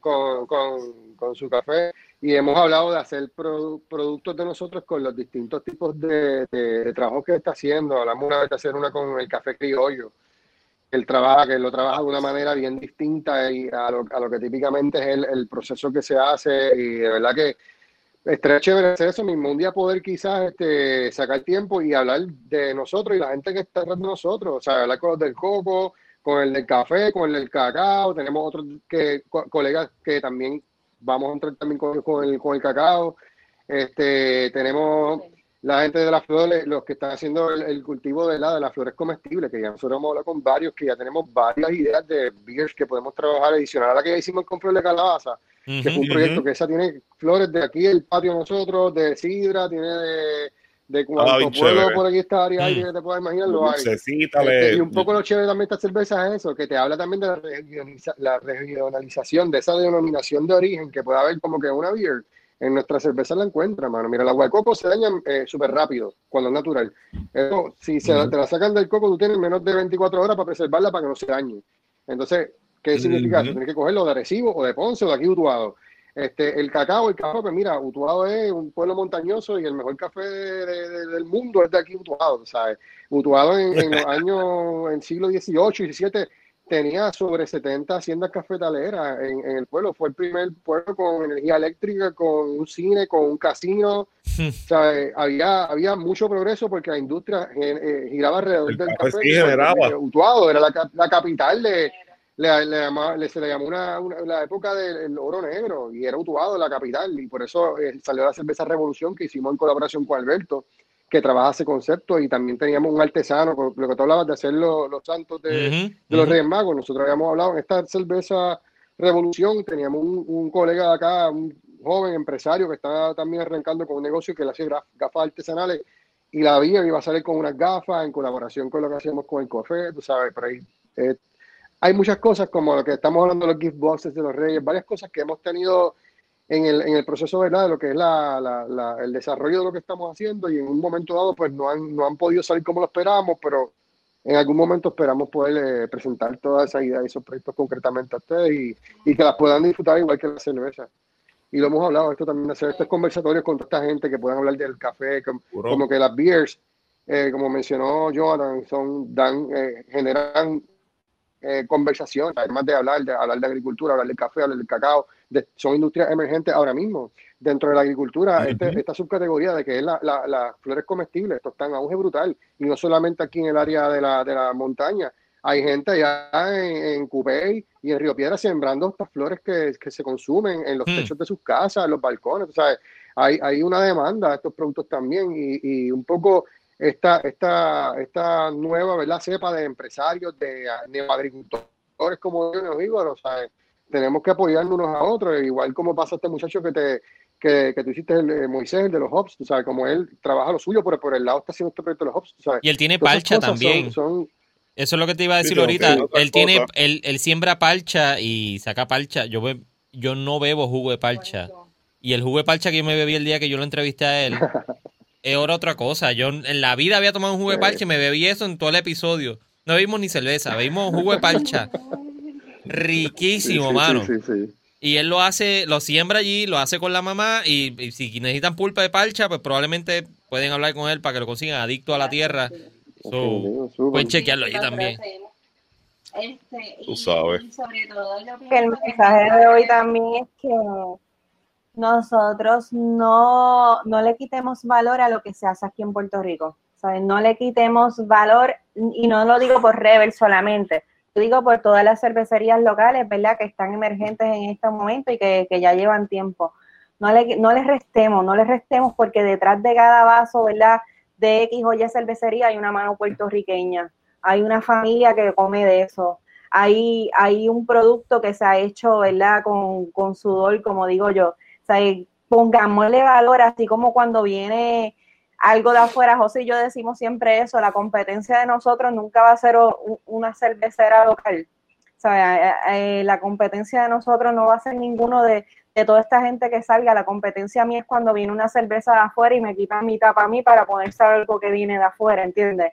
con, con, con, su café. Y hemos hablado de hacer productos de nosotros con los distintos tipos de, de, trabajo que está haciendo. Hablamos una vez de hacer una con el café criollo él trabaja, que lo trabaja de una manera bien distinta a, lo, a lo que típicamente es el, el, proceso que se hace. Y de verdad que estaría chévere hacer eso mismo, un día poder quizás este, sacar tiempo y hablar de nosotros y la gente que está detrás de nosotros, o sea, hablar con los del coco, con el del café, con el del cacao, tenemos otros que, colegas que también vamos a entrar también con, con, el, con el cacao, este, tenemos la gente de las flores, los que están haciendo el, cultivo de, la, de las flores comestibles, que ya nosotros hemos hablado con varios, que ya tenemos varias ideas de beers que podemos trabajar adicional a la que ya hicimos con flores de calabaza, que es un proyecto que esa tiene flores de aquí el patio de nosotros, de sidra, tiene de, de cuánto pueblo por aquí esta área mm. te puedas imaginar, lo hay. Este, y un poco lo chévere también esta cerveza es eso, que te habla también de la, la regionalización, de esa denominación de origen, que puede haber como que una beer en nuestra cerveza la encuentra, mano. Mira, el agua de coco se daña eh, súper rápido cuando es natural. si se, te la sacan del coco, tú tienes menos de 24 horas para preservarla para que no se dañe. Entonces, ¿qué significa eso? Tienes que cogerlo de Arecibo o de Ponce o de aquí Utuado. Este, el cacao, el café, pues mira, Utuado es un pueblo montañoso y el mejor café del mundo es de aquí Utuado, ¿sabes? Utuado en, en los años, en siglo XVIII y XVII tenía sobre 70 haciendas cafetaleras en, en, el pueblo. Fue el primer pueblo con energía eléctrica, con un cine, con un casino. sea, eh, había, había mucho progreso porque la industria eh, eh, giraba alrededor del café. Sí. Utuado era la, la capital de... Le, le, se le llamó una, la época del oro negro y era Utuado la capital y por eso salió la cerveza Revolución que hicimos en colaboración con Alberto que trabaja ese concepto y también teníamos un artesano, lo que tú hablabas de hacer los, santos de, los Reyes Magos. Nosotros habíamos hablado en esta cerveza Revolución, teníamos un, colega de acá, un joven empresario que estaba también arrancando con un negocio que le hacía gafas artesanales y la vía iba a salir con unas gafas en colaboración con lo que hacíamos con el café, tú sabes, pero ahí, eh, hay muchas cosas como lo que estamos hablando de los gift boxes de los Reyes, varias cosas que hemos tenido en el, en el proceso ¿verdad? de lo que es la, la, el desarrollo de lo que estamos haciendo y en un momento dado pues no han, no han podido salir como lo esperábamos, pero en algún momento esperamos poder eh, presentar todas esas ideas y esos proyectos concretamente a ustedes y, y, que las puedan disfrutar igual que la cerveza. Y lo hemos hablado, esto también, hacer estos conversatorios con toda esta gente que puedan hablar del café, como, que las beers, eh, como mencionó Jonathan, son, dan, eh, generan eh, conversación, además de hablar, de hablar de agricultura, hablar del café, hablar del cacao, son industrias emergentes ahora mismo. Dentro de la agricultura, este, esta subcategoría de que es las la, flores comestibles, esto está en auge brutal, y no solamente aquí en el área de la, de la montaña, hay gente allá en, en Cupey y en Río Piedra sembrando estas flores que, que se consumen en los hmm. techos de sus casas, en los balcones, o sea, hay, hay una demanda de estos productos también y, y un poco esta, esta, esta nueva ¿verdad? cepa de empresarios, de neoagricultores, como yo nos digo, o sea, tenemos que apoyarnos unos a otros, igual como pasa este muchacho que te que, que tú hiciste, el, eh, Moisés, el de los hops, tú sabes, como él trabaja lo suyo, pero por el lado está haciendo este proyecto de los hops, sabes. Y él tiene palcha también. Eso es lo que te iba a decir ahorita. Él tiene, él, él, siembra palcha y saca palcha. Yo, yo no bebo jugo de palcha. Y el jugo de palcha que yo me bebí el día que yo lo entrevisté a él, es otra cosa. Yo en la vida había tomado un jugo de parcha y me bebí eso en todo el episodio. No bebimos ni cerveza, bebimos jugo de parcha. Riquísimo, mano. Y él lo hace, lo siembra allí, lo hace con la mamá y, y si necesitan pulpa de parcha, pues probablemente pueden hablar con él para que lo consigan adicto a la tierra. So, pueden chequearlo allí también. Este, Tú sabes. y sobre todo yo Que el mensaje de hoy también es que nosotros no, no le quitemos valor a lo que se hace aquí en Puerto Rico. ¿sabes? No le quitemos valor, y no lo digo por Rebel solamente, lo digo por todas las cervecerías locales, ¿verdad? Que están emergentes en este momento y que, que ya llevan tiempo. No le, no les restemos, no les restemos porque detrás de cada vaso, ¿verdad? De X o Y cervecería hay una mano puertorriqueña, hay una familia que come de eso, hay, hay un producto que se ha hecho, ¿verdad? Con, con sudor, como digo yo. O sea, pongámosle valor, así como cuando viene algo de afuera, José y yo decimos siempre eso, la competencia de nosotros nunca va a ser una cervecera local. O sea, eh, eh, la competencia de nosotros no va a ser ninguno de, de toda esta gente que salga. La competencia mía es cuando viene una cerveza de afuera y me quitan mi tapa a mí para ponerse algo que viene de afuera, ¿entiendes?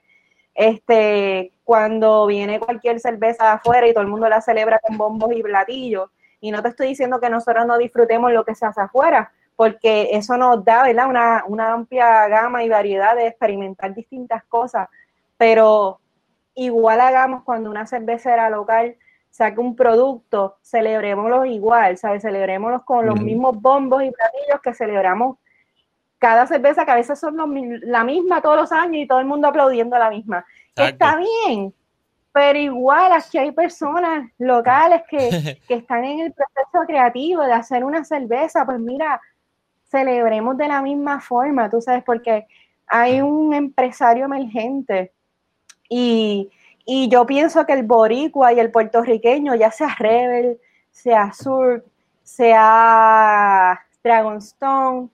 Este, cuando viene cualquier cerveza de afuera y todo el mundo la celebra con bombos y platillos, y no te estoy diciendo que nosotros no disfrutemos lo que se hace afuera, porque eso nos da, ¿verdad? Una, una amplia gama y variedad de experimentar distintas cosas, pero igual hagamos cuando una cervecera local saque un producto, celebrémoslo igual, ¿sabes? Celebrémoslos con los mismos bombos y platillos que celebramos cada cerveza, que a veces son los la misma todos los años y todo el mundo aplaudiendo la misma. Exacto. Está bien, pero igual aquí hay personas locales que, que están en el proceso creativo de hacer una cerveza, pues mira, celebremos de la misma forma, tú sabes, porque hay un empresario emergente y, y yo pienso que el boricua y el puertorriqueño, ya sea Rebel, sea Sur, sea Dragonstone,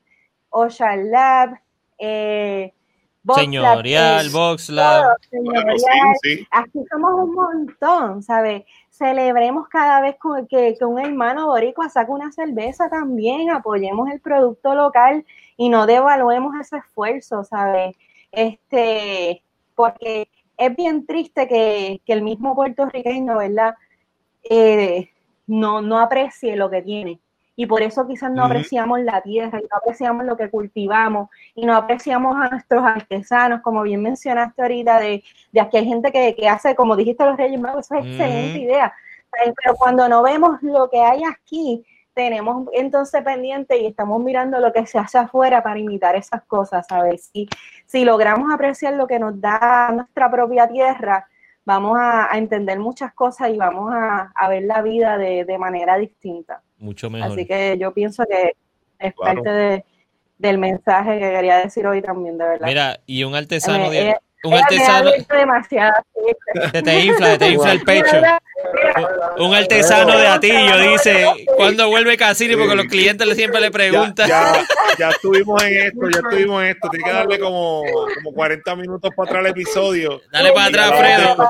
Ocean Lab, eh, Box Señorial, Box Lab. todo, Bueno, señorial, sí, sí. aquí somos un montón, ¿sabes? Celebremos cada vez que, que un hermano boricua saca una cerveza también, apoyemos el producto local y no devaluemos ese esfuerzo, ¿sabes? Este, porque es bien triste que, que el mismo puertorriqueño, ¿verdad? Eh, no, no aprecie lo que tiene. Y por eso quizás no apreciamos la tierra y no apreciamos lo que cultivamos y no apreciamos a nuestros artesanos, como bien mencionaste ahorita, de, de aquí hay gente que, que hace, como dijiste los Reyes Magos, eso es excelente idea. Pero cuando no vemos lo que hay aquí, tenemos entonces pendiente y estamos mirando lo que se hace afuera para imitar esas cosas, ¿sabes? Si, si logramos apreciar lo que nos da nuestra propia tierra, vamos a, a entender muchas cosas y vamos a, a ver la vida de, de manera distinta. Mucho mejor. Así que yo pienso que es Claro. parte de- del mensaje que quería decir hoy también, de verdad. Mira, y un artesano Eh, de, eh, un artesano demasiado. sí. te, te infla, te infla el pecho. Un artesano de Atillo dice, ¿cuándo vuelve Cassini? Porque los clientes le- siempre le preguntan. ya, ya estuvimos en esto, ya estuvimos en esto. Tiene que darle como, como 40 minutos para atrás el episodio. Dale para atrás.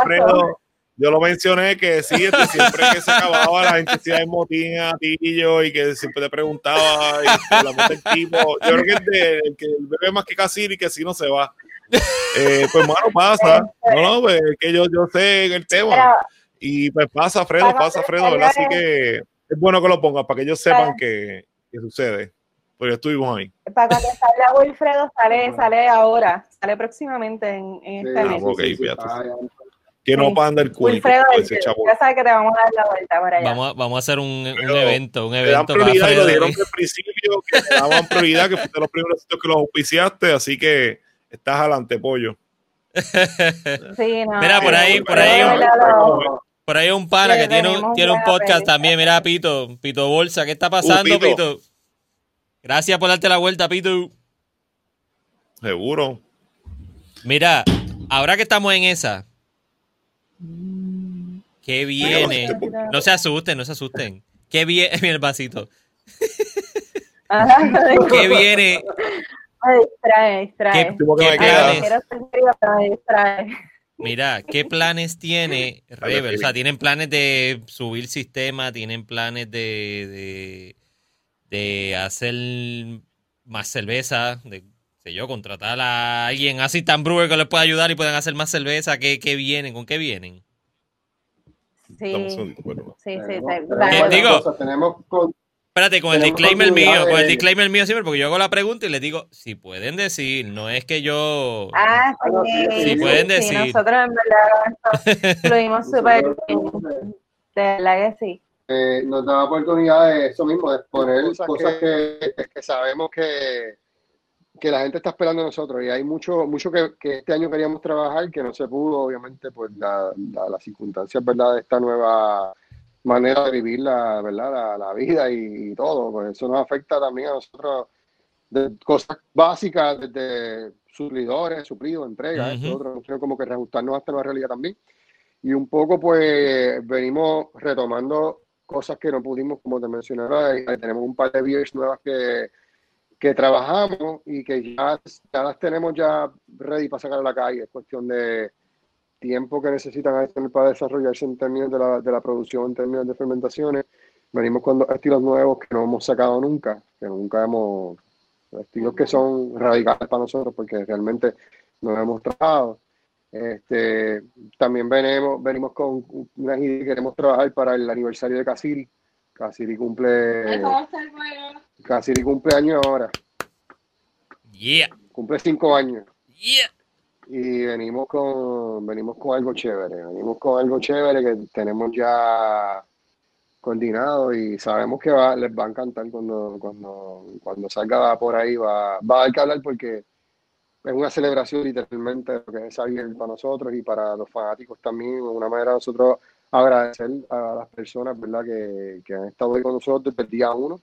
Fredo, Yo lo mencioné que sí, este, siempre que se acababa la gente se motín a Tillo y que siempre te preguntaba y hablamos del tipo. Yo creo que el, de, el que bebe más que Cassini y que así no se va. Eh, pues mano, pasa. No, no, pues, que yo, yo sé el tema. Y pues pasa, Fredo, pasa, Fredo, ¿verdad? Así que es bueno que lo pongas para que ellos sepan que, que sucede. Porque estuvimos ahí. para cuando salga Wilfredo, sale, sale ahora, sale próximamente en, en este Ah, mes. ya. Que no Sí. panda el culo. Ya sabes que te vamos a dar la vuelta para allá. Vamos a, vamos a hacer un, evento, un dan evento prioridad y lo Fredo. dijeron desde el principio que daban prioridad, que fuiste los primeros sitios que los auspiciaste, así que estás adelante, pollo. Sí, no, Mira, por ahí- eh, por ahí. Lo- Por ahí hay un pana Sí, que tiene un, tiene un podcast también. Mira, Pito, Pito Bolsa, ¿qué está pasando, Uh, Pito. Pito? Gracias por darte la vuelta, Pito. Seguro. Mira, ahora que estamos en esa, ¿qué viene? No se asusten, no se asusten. ¿Qué viene? Mira el vasito. Ajá. ¿Qué viene? Distrae. Mira, ¿qué planes tiene Rebel? O sea, tienen planes de subir sistema, tienen planes de, de, de hacer más cerveza, de, sé yo, contratar a alguien así tan brewer que les pueda ayudar y puedan hacer más cerveza. ¿Qué, qué vienen? ¿Con qué vienen? Sí, sí, sí. Digo- tenemos con- Espérate, con el disclaimer mío, con el disclaimer mío siempre, porque yo hago la pregunta y les digo, si pueden decir, no es que yo... Ah, sí, sí, sí, pueden sí, decir. nosotros en verdad fluimos súper bien. De verdad que sí. eh, nos da oportunidad de eso mismo, de exponer Cosas cosas, que, que sabemos que, que la gente está esperando de nosotros. Y hay mucho, mucho que, que este año queríamos trabajar que no se pudo, obviamente, por la, la- las circunstancias, ¿verdad? De esta nueva manera de vivir la, ¿verdad? la, la vida y, y todo. Pues eso nos afecta también a nosotros de cosas básicas, desde suplidores, suplidos, entregas, Ujú. esto, otro, como que reajustarnos hasta la realidad también. Y un poco, pues, venimos retomando cosas que no pudimos, como te mencionaba, y tenemos un par de beers nuevas que, que trabajamos y que ya, las tenemos ya ready para sacar a la calle. Es cuestión de tiempo que necesitan para desarrollarse en términos de la, de la producción, en términos de fermentaciones. Venimos con estilos nuevos que no hemos sacado nunca, que nunca hemos, estilos que son radicales para nosotros porque realmente no hemos trabajado. Este, también venimos, venimos con una idea que queremos trabajar para el aniversario de Casiri. Casiri cumple. Casiri cumple años ahora, Yeah, cumple cinco años. yeah. Y venimos con, venimos con algo chévere, venimos con algo chévere que tenemos ya coordinado y sabemos que va, les va a encantar cuando, cuando, cuando salga por ahí, va, va a dar que hablar porque es una celebración literalmente de lo que es beer para nosotros y para los fanáticos también, de una manera nosotros agradecer a las personas ¿verdad? Que, que han estado ahí con nosotros desde el día uno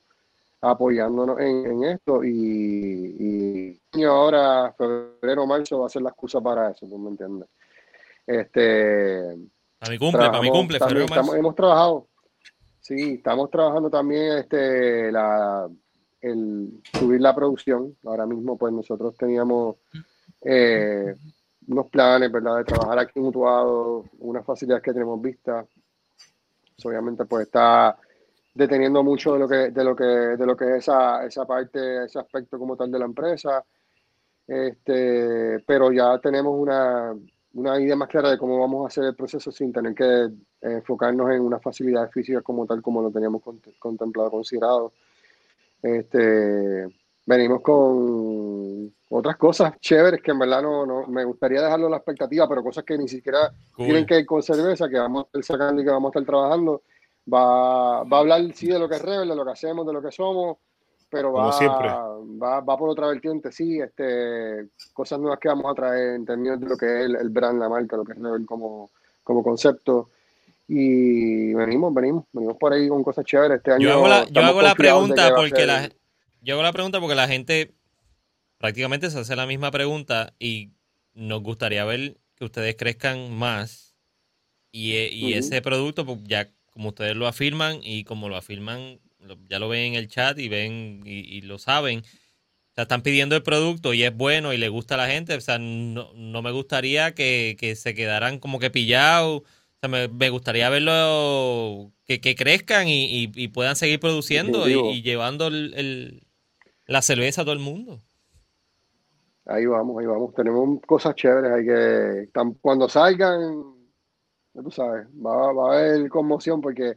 apoyándonos en, en esto y, y ahora febrero marzo va a ser la excusa para eso, ¿tú me entiendes? Este, Para mi cumple, para mi cumple, también, febrero, marzo. estamos- hemos trabajado, sí, estamos trabajando también este, la, el subir la producción. Ahora mismo, pues nosotros teníamos eh, unos planes, ¿verdad? De trabajar aquí en Utuado, unas facilidades que tenemos vistas. Eso, obviamente, pues está deteniendo mucho de lo que, de lo que, de lo que es esa, esa parte, ese aspecto como tal de la empresa. Este, pero ya tenemos una, una idea más clara de cómo vamos a hacer el proceso sin tener que eh, enfocarnos en unas facilidades físicas como tal, como lo teníamos cont- contemplado, considerado. Este, venimos con otras cosas chéveres que en verdad no, no me gustaría dejarlo en la expectativa, pero cosas que ni siquiera Cool. tienen que ir con cerveza, que vamos a estar sacando y que vamos a estar trabajando. Va, va a hablar sí de lo que es Rebel, de lo que hacemos, de lo que somos, pero va, siempre. va, va por otra vertiente, sí, este, cosas nuevas que vamos a traer en términos de lo que es el, el brand, la marca, lo que es Rebel como, como concepto. Y venimos, venimos, venimos por ahí con cosas chéveres. Este año Yo hago la, yo hago pregunta porque la, yo hago la pregunta porque la gente prácticamente se hace la misma pregunta y nos gustaría ver que ustedes crezcan más y, e- ese producto, pues ya como ustedes lo afirman y como lo afirman, lo- ya lo ven en el chat y ven y, y lo saben. O sea, están pidiendo el producto y es bueno y le gusta a la gente. O sea, no, no me gustaría que, que se quedaran como que pillados. O sea, me, me gustaría verlo que, que crezcan y, y- y puedan seguir produciendo y, llevando el, el- la cerveza a todo el mundo. Ahí vamos, ahí vamos. Tenemos cosas chéveres. Hay que, cuando salgan, tú sabes, va, va a haber conmoción porque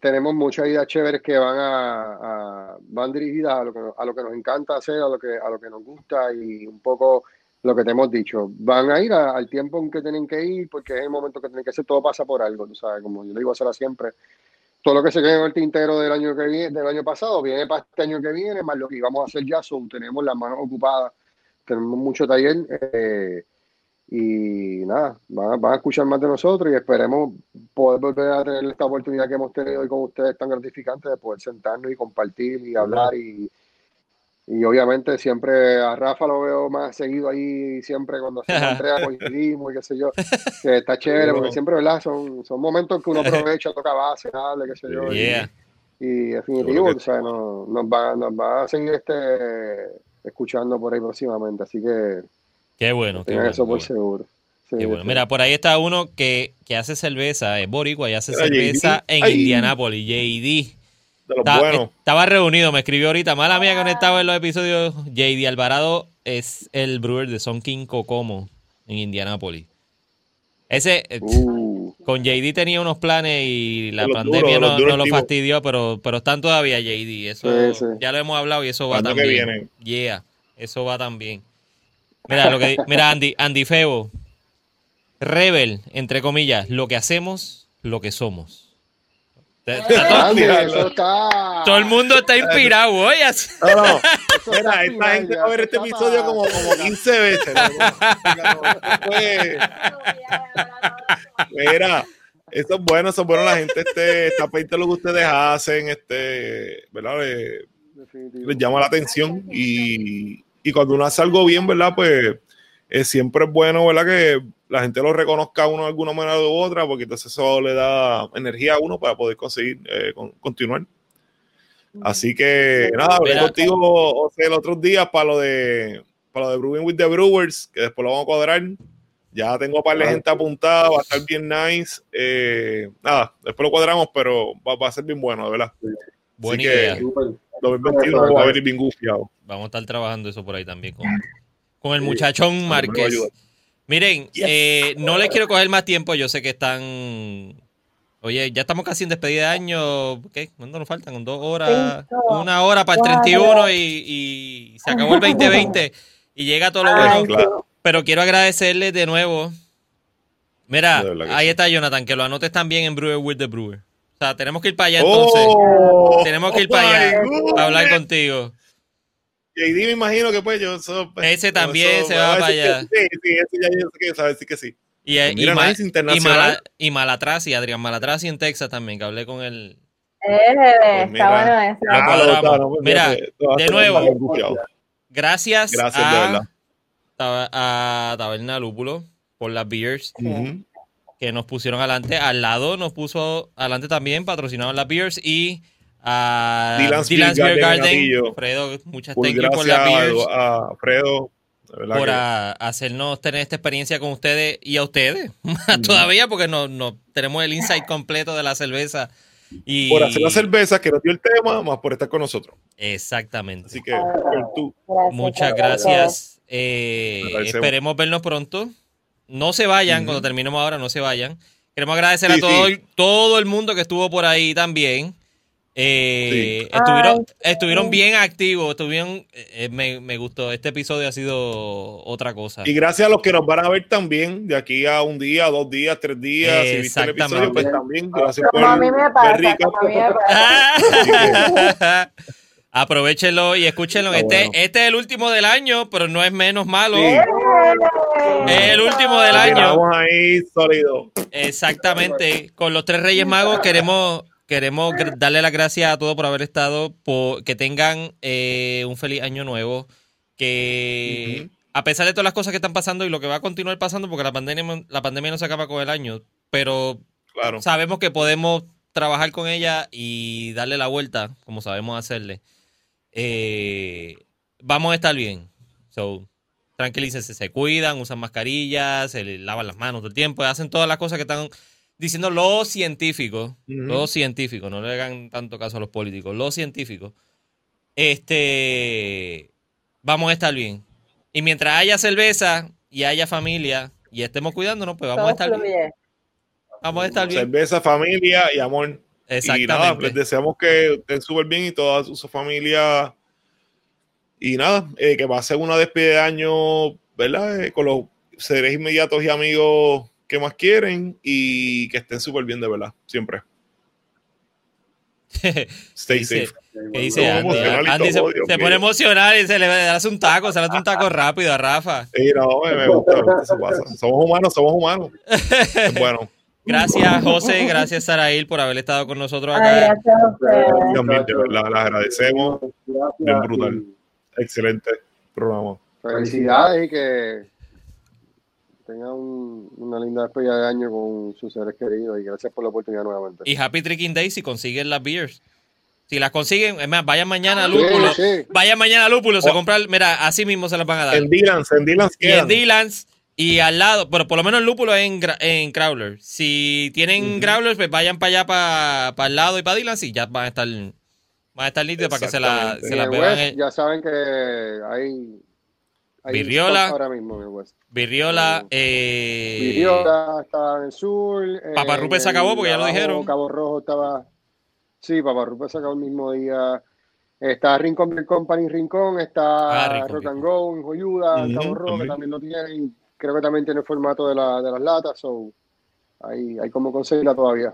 tenemos muchas ideas chéveres que van a, van dirigidas a lo que, a lo que nos encanta hacer, a lo que, a lo que nos gusta y un poco lo que te hemos dicho. Van a ir al tiempo en que tienen que ir porque es el momento que tienen que hacer. Todo pasa por algo, tú sabes, como yo le digo a Sara siempre. Todo lo que se quede en el tintero del año que viene, del año pasado, viene para este año que viene, más lo que íbamos a hacer ya son, tenemos las manos ocupadas tenemos mucho taller eh, y nada, van, van a escuchar más de nosotros y esperemos poder volver a tener esta oportunidad que hemos tenido hoy con ustedes tan gratificante de poder sentarnos y compartir y hablar y, y obviamente siempre a Rafa lo veo más seguido ahí siempre cuando se Andrea coincidimos y qué sé yo, que está chévere porque siempre, ¿verdad? Son, son momentos que uno aprovecha, toca base, hable, qué sé yo. y- Yeah. y definitivo, Seguro que o sea, nos, nos va, nos va a seguir este escuchando por ahí próximamente, así que Qué bueno. Qué bueno, eso por bueno. seguro. Sí, Qué bueno. sí. Mira, por ahí está uno que, que hace cerveza, es boricua y hace cerveza JD. en Ay. Indianápolis, JD. De los Está- buenos. Estaba reunido, me escribió ahorita. Mala mía que no estaba en los episodios. JD Alvarado es el brewer de Son King Kokomo en Indianápolis. Ese, eh, Uh, Con JD tenía unos planes y la pandemia duros, no, lo fastidió, pero, pero están todavía JD. Eso Sí, sí. ya lo hemos hablado y eso va ¿Cuándo que también. Yeah, eso va también. Mira, lo que, mira Andy, Andy Febo. Rebel, entre comillas, lo que hacemos, lo que somos. Está- está todo, está. el mundo está inspirado hoy. así. No, no. Mira, esta gente va a ver este episodio como, como 15 veces. Mira, eso es bueno, eso es bueno. La gente este, está pendiente de lo que ustedes hacen, este, ¿verdad? Le- Definitivo. les llama la atención y, y cuando uno hace algo bien, ¿verdad? Pues eh, siempre es bueno, ¿verdad? Que la gente lo reconozca a uno de alguna manera u otra, porque entonces eso le da energía a uno para poder conseguir eh, con- continuar. Así que nada, hablé Mira. contigo o sea, el otro día para lo de para lo de Brewing with the Brewers, que después lo vamos a cuadrar. Ya tengo para la gente apuntada, va a estar bien nice. Eh, nada, después lo cuadramos, pero va, va a ser bien bueno, de verdad. Buena que- idea. 2021 va a venir bien gufiado. Vamos a estar trabajando eso por ahí también con, con el muchachón Márquez. Miren, eh, no les quiero coger más tiempo. Yo sé que están. Oye, ya estamos casi en despedida de año. ¿Qué? ¿Cuánto nos faltan? ¿Con dos horas? Cinco, Una hora para el cuatro. 31 y, y se acabó el 2020 y llega todo lo bueno. Ay, Claro. Pero quiero agradecerles de nuevo. Mira, ahí sí. está Jonathan, que lo anotes también en Brewer with the Brewer. O sea, tenemos que ir para allá entonces. Oh, tenemos que ir oh para allá God. para hablar contigo. JD me imagino que pues yo so- pues, Ese también se va a para allá. Sí, sí, ese ya yo sé que sabe decir que sí. Y, Mira, y, y, internacional. Mala- y Malatrazi, Adrián Malatrazi en Texas también, que hablé con él. Eh, Pues está bueno eso. Cuadramos. pues, Mira, de nuevo. Gracias, Gracias, a, a Taberna Lúpulo por las beers que nos pusieron adelante. Al lado nos puso adelante también, patrocinaron las beers y a Dylan's Dylan's Beer Beer Garden, Garden. Fredo, muchas you por gracias las beers. a, a Fredo. por que- a- hacernos tener esta experiencia con ustedes y a ustedes todavía porque no, no tenemos el insight completo de la cerveza y por hacer la cerveza que nos dio el tema, más por estar con nosotros. exactamente Así que, por tú. Gracias, muchas gracias Eh, esperemos vernos pronto no se vayan cuando terminemos ahora no se vayan queremos agradecer Sí, a todo sí. todo el mundo que estuvo por ahí también Eh, Sí. estuvieron, Ay, estuvieron bien activos, estuvieron, eh, me, me gustó, este episodio ha sido otra cosa. Y gracias a los que nos van a ver también de aquí a un día, dos días, tres días. Si viste el episodio, Exactamente. pues también. Gracias por Como a mí me ver pasa, rica. como a mí me pasa. Aprovechenlo y escúchenlo. Está Este, bueno. este es el último del año, pero no es menos malo. Sí. Es el último del año. Vamos ahí sólido. Exactamente. Con los tres Reyes Magos queremos, queremos darle las gracias a todos por haber estado, por, que tengan eh, un feliz año nuevo, que a pesar de todas las cosas que están pasando y lo que va a continuar pasando, porque la pandemia, la pandemia no se acaba con el año, pero Claro. sabemos que podemos trabajar con ella y darle la vuelta, como sabemos hacerle. Eh, vamos a estar bien. So, tranquilícense, se cuidan, usan mascarillas, se lavan las manos todo el tiempo, hacen todas las cosas que están diciendo los científicos. Ujú. Los científicos, no le hagan tanto caso a los políticos, los científicos. Este, vamos a estar bien. Y mientras haya cerveza y haya familia y estemos cuidándonos, pues vamos a estar bien. Vamos a estar bien. Cerveza, familia y amor. Y nada, Exactamente. les deseamos que estén súper bien y toda su, su familia. Y nada, eh, que va a ser una despedida de año, ¿verdad? Eh, con los seres inmediatos y amigos que más quieren y que estén súper bien, de verdad, siempre. Stay Dice- safe. ¿Qué dice Andy? Andy se, todo, Dios se mío. pone emocional y se le hace un taco, se le hace un taco rápido a Rafa. Sí, no, me, me gusta, me gusta, eso pasa. Somos humanos, somos humanos. Bueno, Gracias, José. Gracias, Sarail, por haber estado con nosotros Ay, acá. gracias a ustedes. también, de verdad, les agradecemos. Bien brutal. Excelente programa. Felicidades y que tengan un- una linda despedida de año con sus seres queridos y gracias por la oportunidad nuevamente. Y Happy Tricking Day si consiguen las beers. Si las consiguen, es más, vayan mañana a Lúpulo. sí. Vayan mañana a Lúpulo, se Oh. compran, mira, así mismo se las van a dar. En Dylan's, en Dylan's Y en. Dylan's y al lado, pero por lo menos el lúpulo es en, en Crowler. Si tienen. Growlers, pues vayan para allá, para, el lado y para Dylan's y ya van a estar, van a estar nítidos para que se la, se la el beban. West ya saben que hay, Hay Virriola. ahora mismo en el West. Virriola, Mm. eh, Virriola estaba en el sur. Paparrupe en se acabó porque ya lo dijeron. Cabo Rojo estaba. Sí, Paparrupe se acabó el mismo día. Está Rincón Beer Company en Rincón, está Ah, Rincón Rock and Go en Joyuda, Cabo Rojo, que también. lo tienen. Creo que también tiene el formato de, la, de las latas, so hay, hay como conseguirla todavía.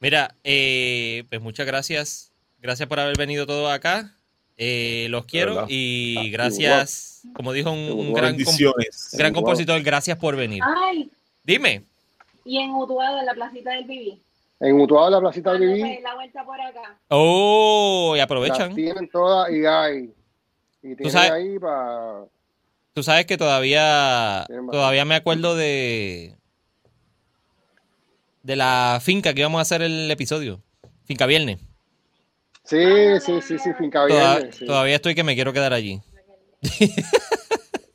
Mira, eh, pues muchas gracias. Gracias por haber venido todos acá. Eh, los quiero y Ah, gracias, como dijo un, gran, com- Bendiciones. gran Igual. compositor, gracias por venir. Ay, Dime. y en Utuado, en la placita del Vivi. En Utuado, la placita de Cuando Viví, la vuelta por acá. Oh, y las aprovechan. tienen todas y hay. Y tienen sabes- ahí para. Tú sabes que todavía, todavía me acuerdo de de la finca que íbamos a hacer el episodio. Finca Viernes. Sí, sí, sí, sí, finca Toda- sí. Todavía estoy que me quiero quedar allí. Sí,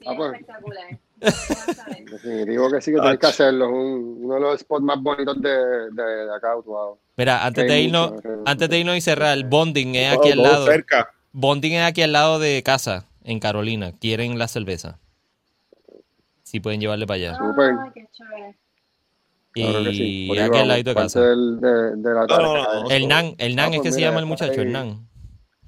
Ah, pues. espectacular. A ver. Definitivo que sí que tienes que hacerlo. Es un- uno de los spots más bonitos de, de, de acá, Utuado. Mira, antes de irnos, antes de irnos y cerrar, el bonding es aquí Todo- al lado. cerca. Bonding es aquí al lado de casa, en Carolina. Quieren la cerveza. Si pueden llevarle para allá. Claro Y aquí al ladito de casa. del- de, de la No, no, no, tarea. no. El Nan, el Nan Ah, es pues que se mira, llama el muchacho, el Nan.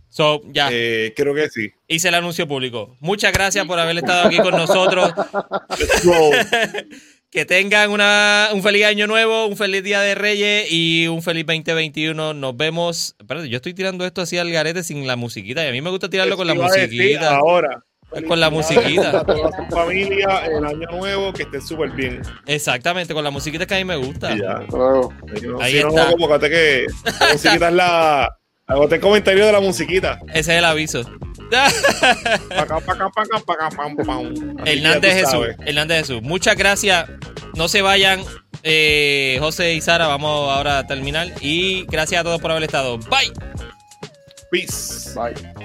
So, ya, Eh, creo que sí. hice el anuncio público. Muchas gracias por haber estado aquí con nosotros. Let's go. Que tengan una, un feliz año nuevo, un feliz día de Reyes y un feliz 2021. Nos vemos. Espérate, yo estoy tirando esto así al garete sin la musiquita. Y a mí me gusta tirarlo con la musiquita. Ahora. Con la musiquita. A toda su familia, el año nuevo, que esté súper bien. Exactamente, con la musiquita que a mí me gusta. Y ya. Luego. Ahí si no, está. como que que la musiquita es la. Agoté el comentario de la musiquita. Ese es el aviso. Hernández Jesús. Hernández Jesús. Muchas gracias. No se vayan. Eh, José y Sara, vamos ahora a terminar. Y gracias a todos por haber estado. Bye. Peace. Bye.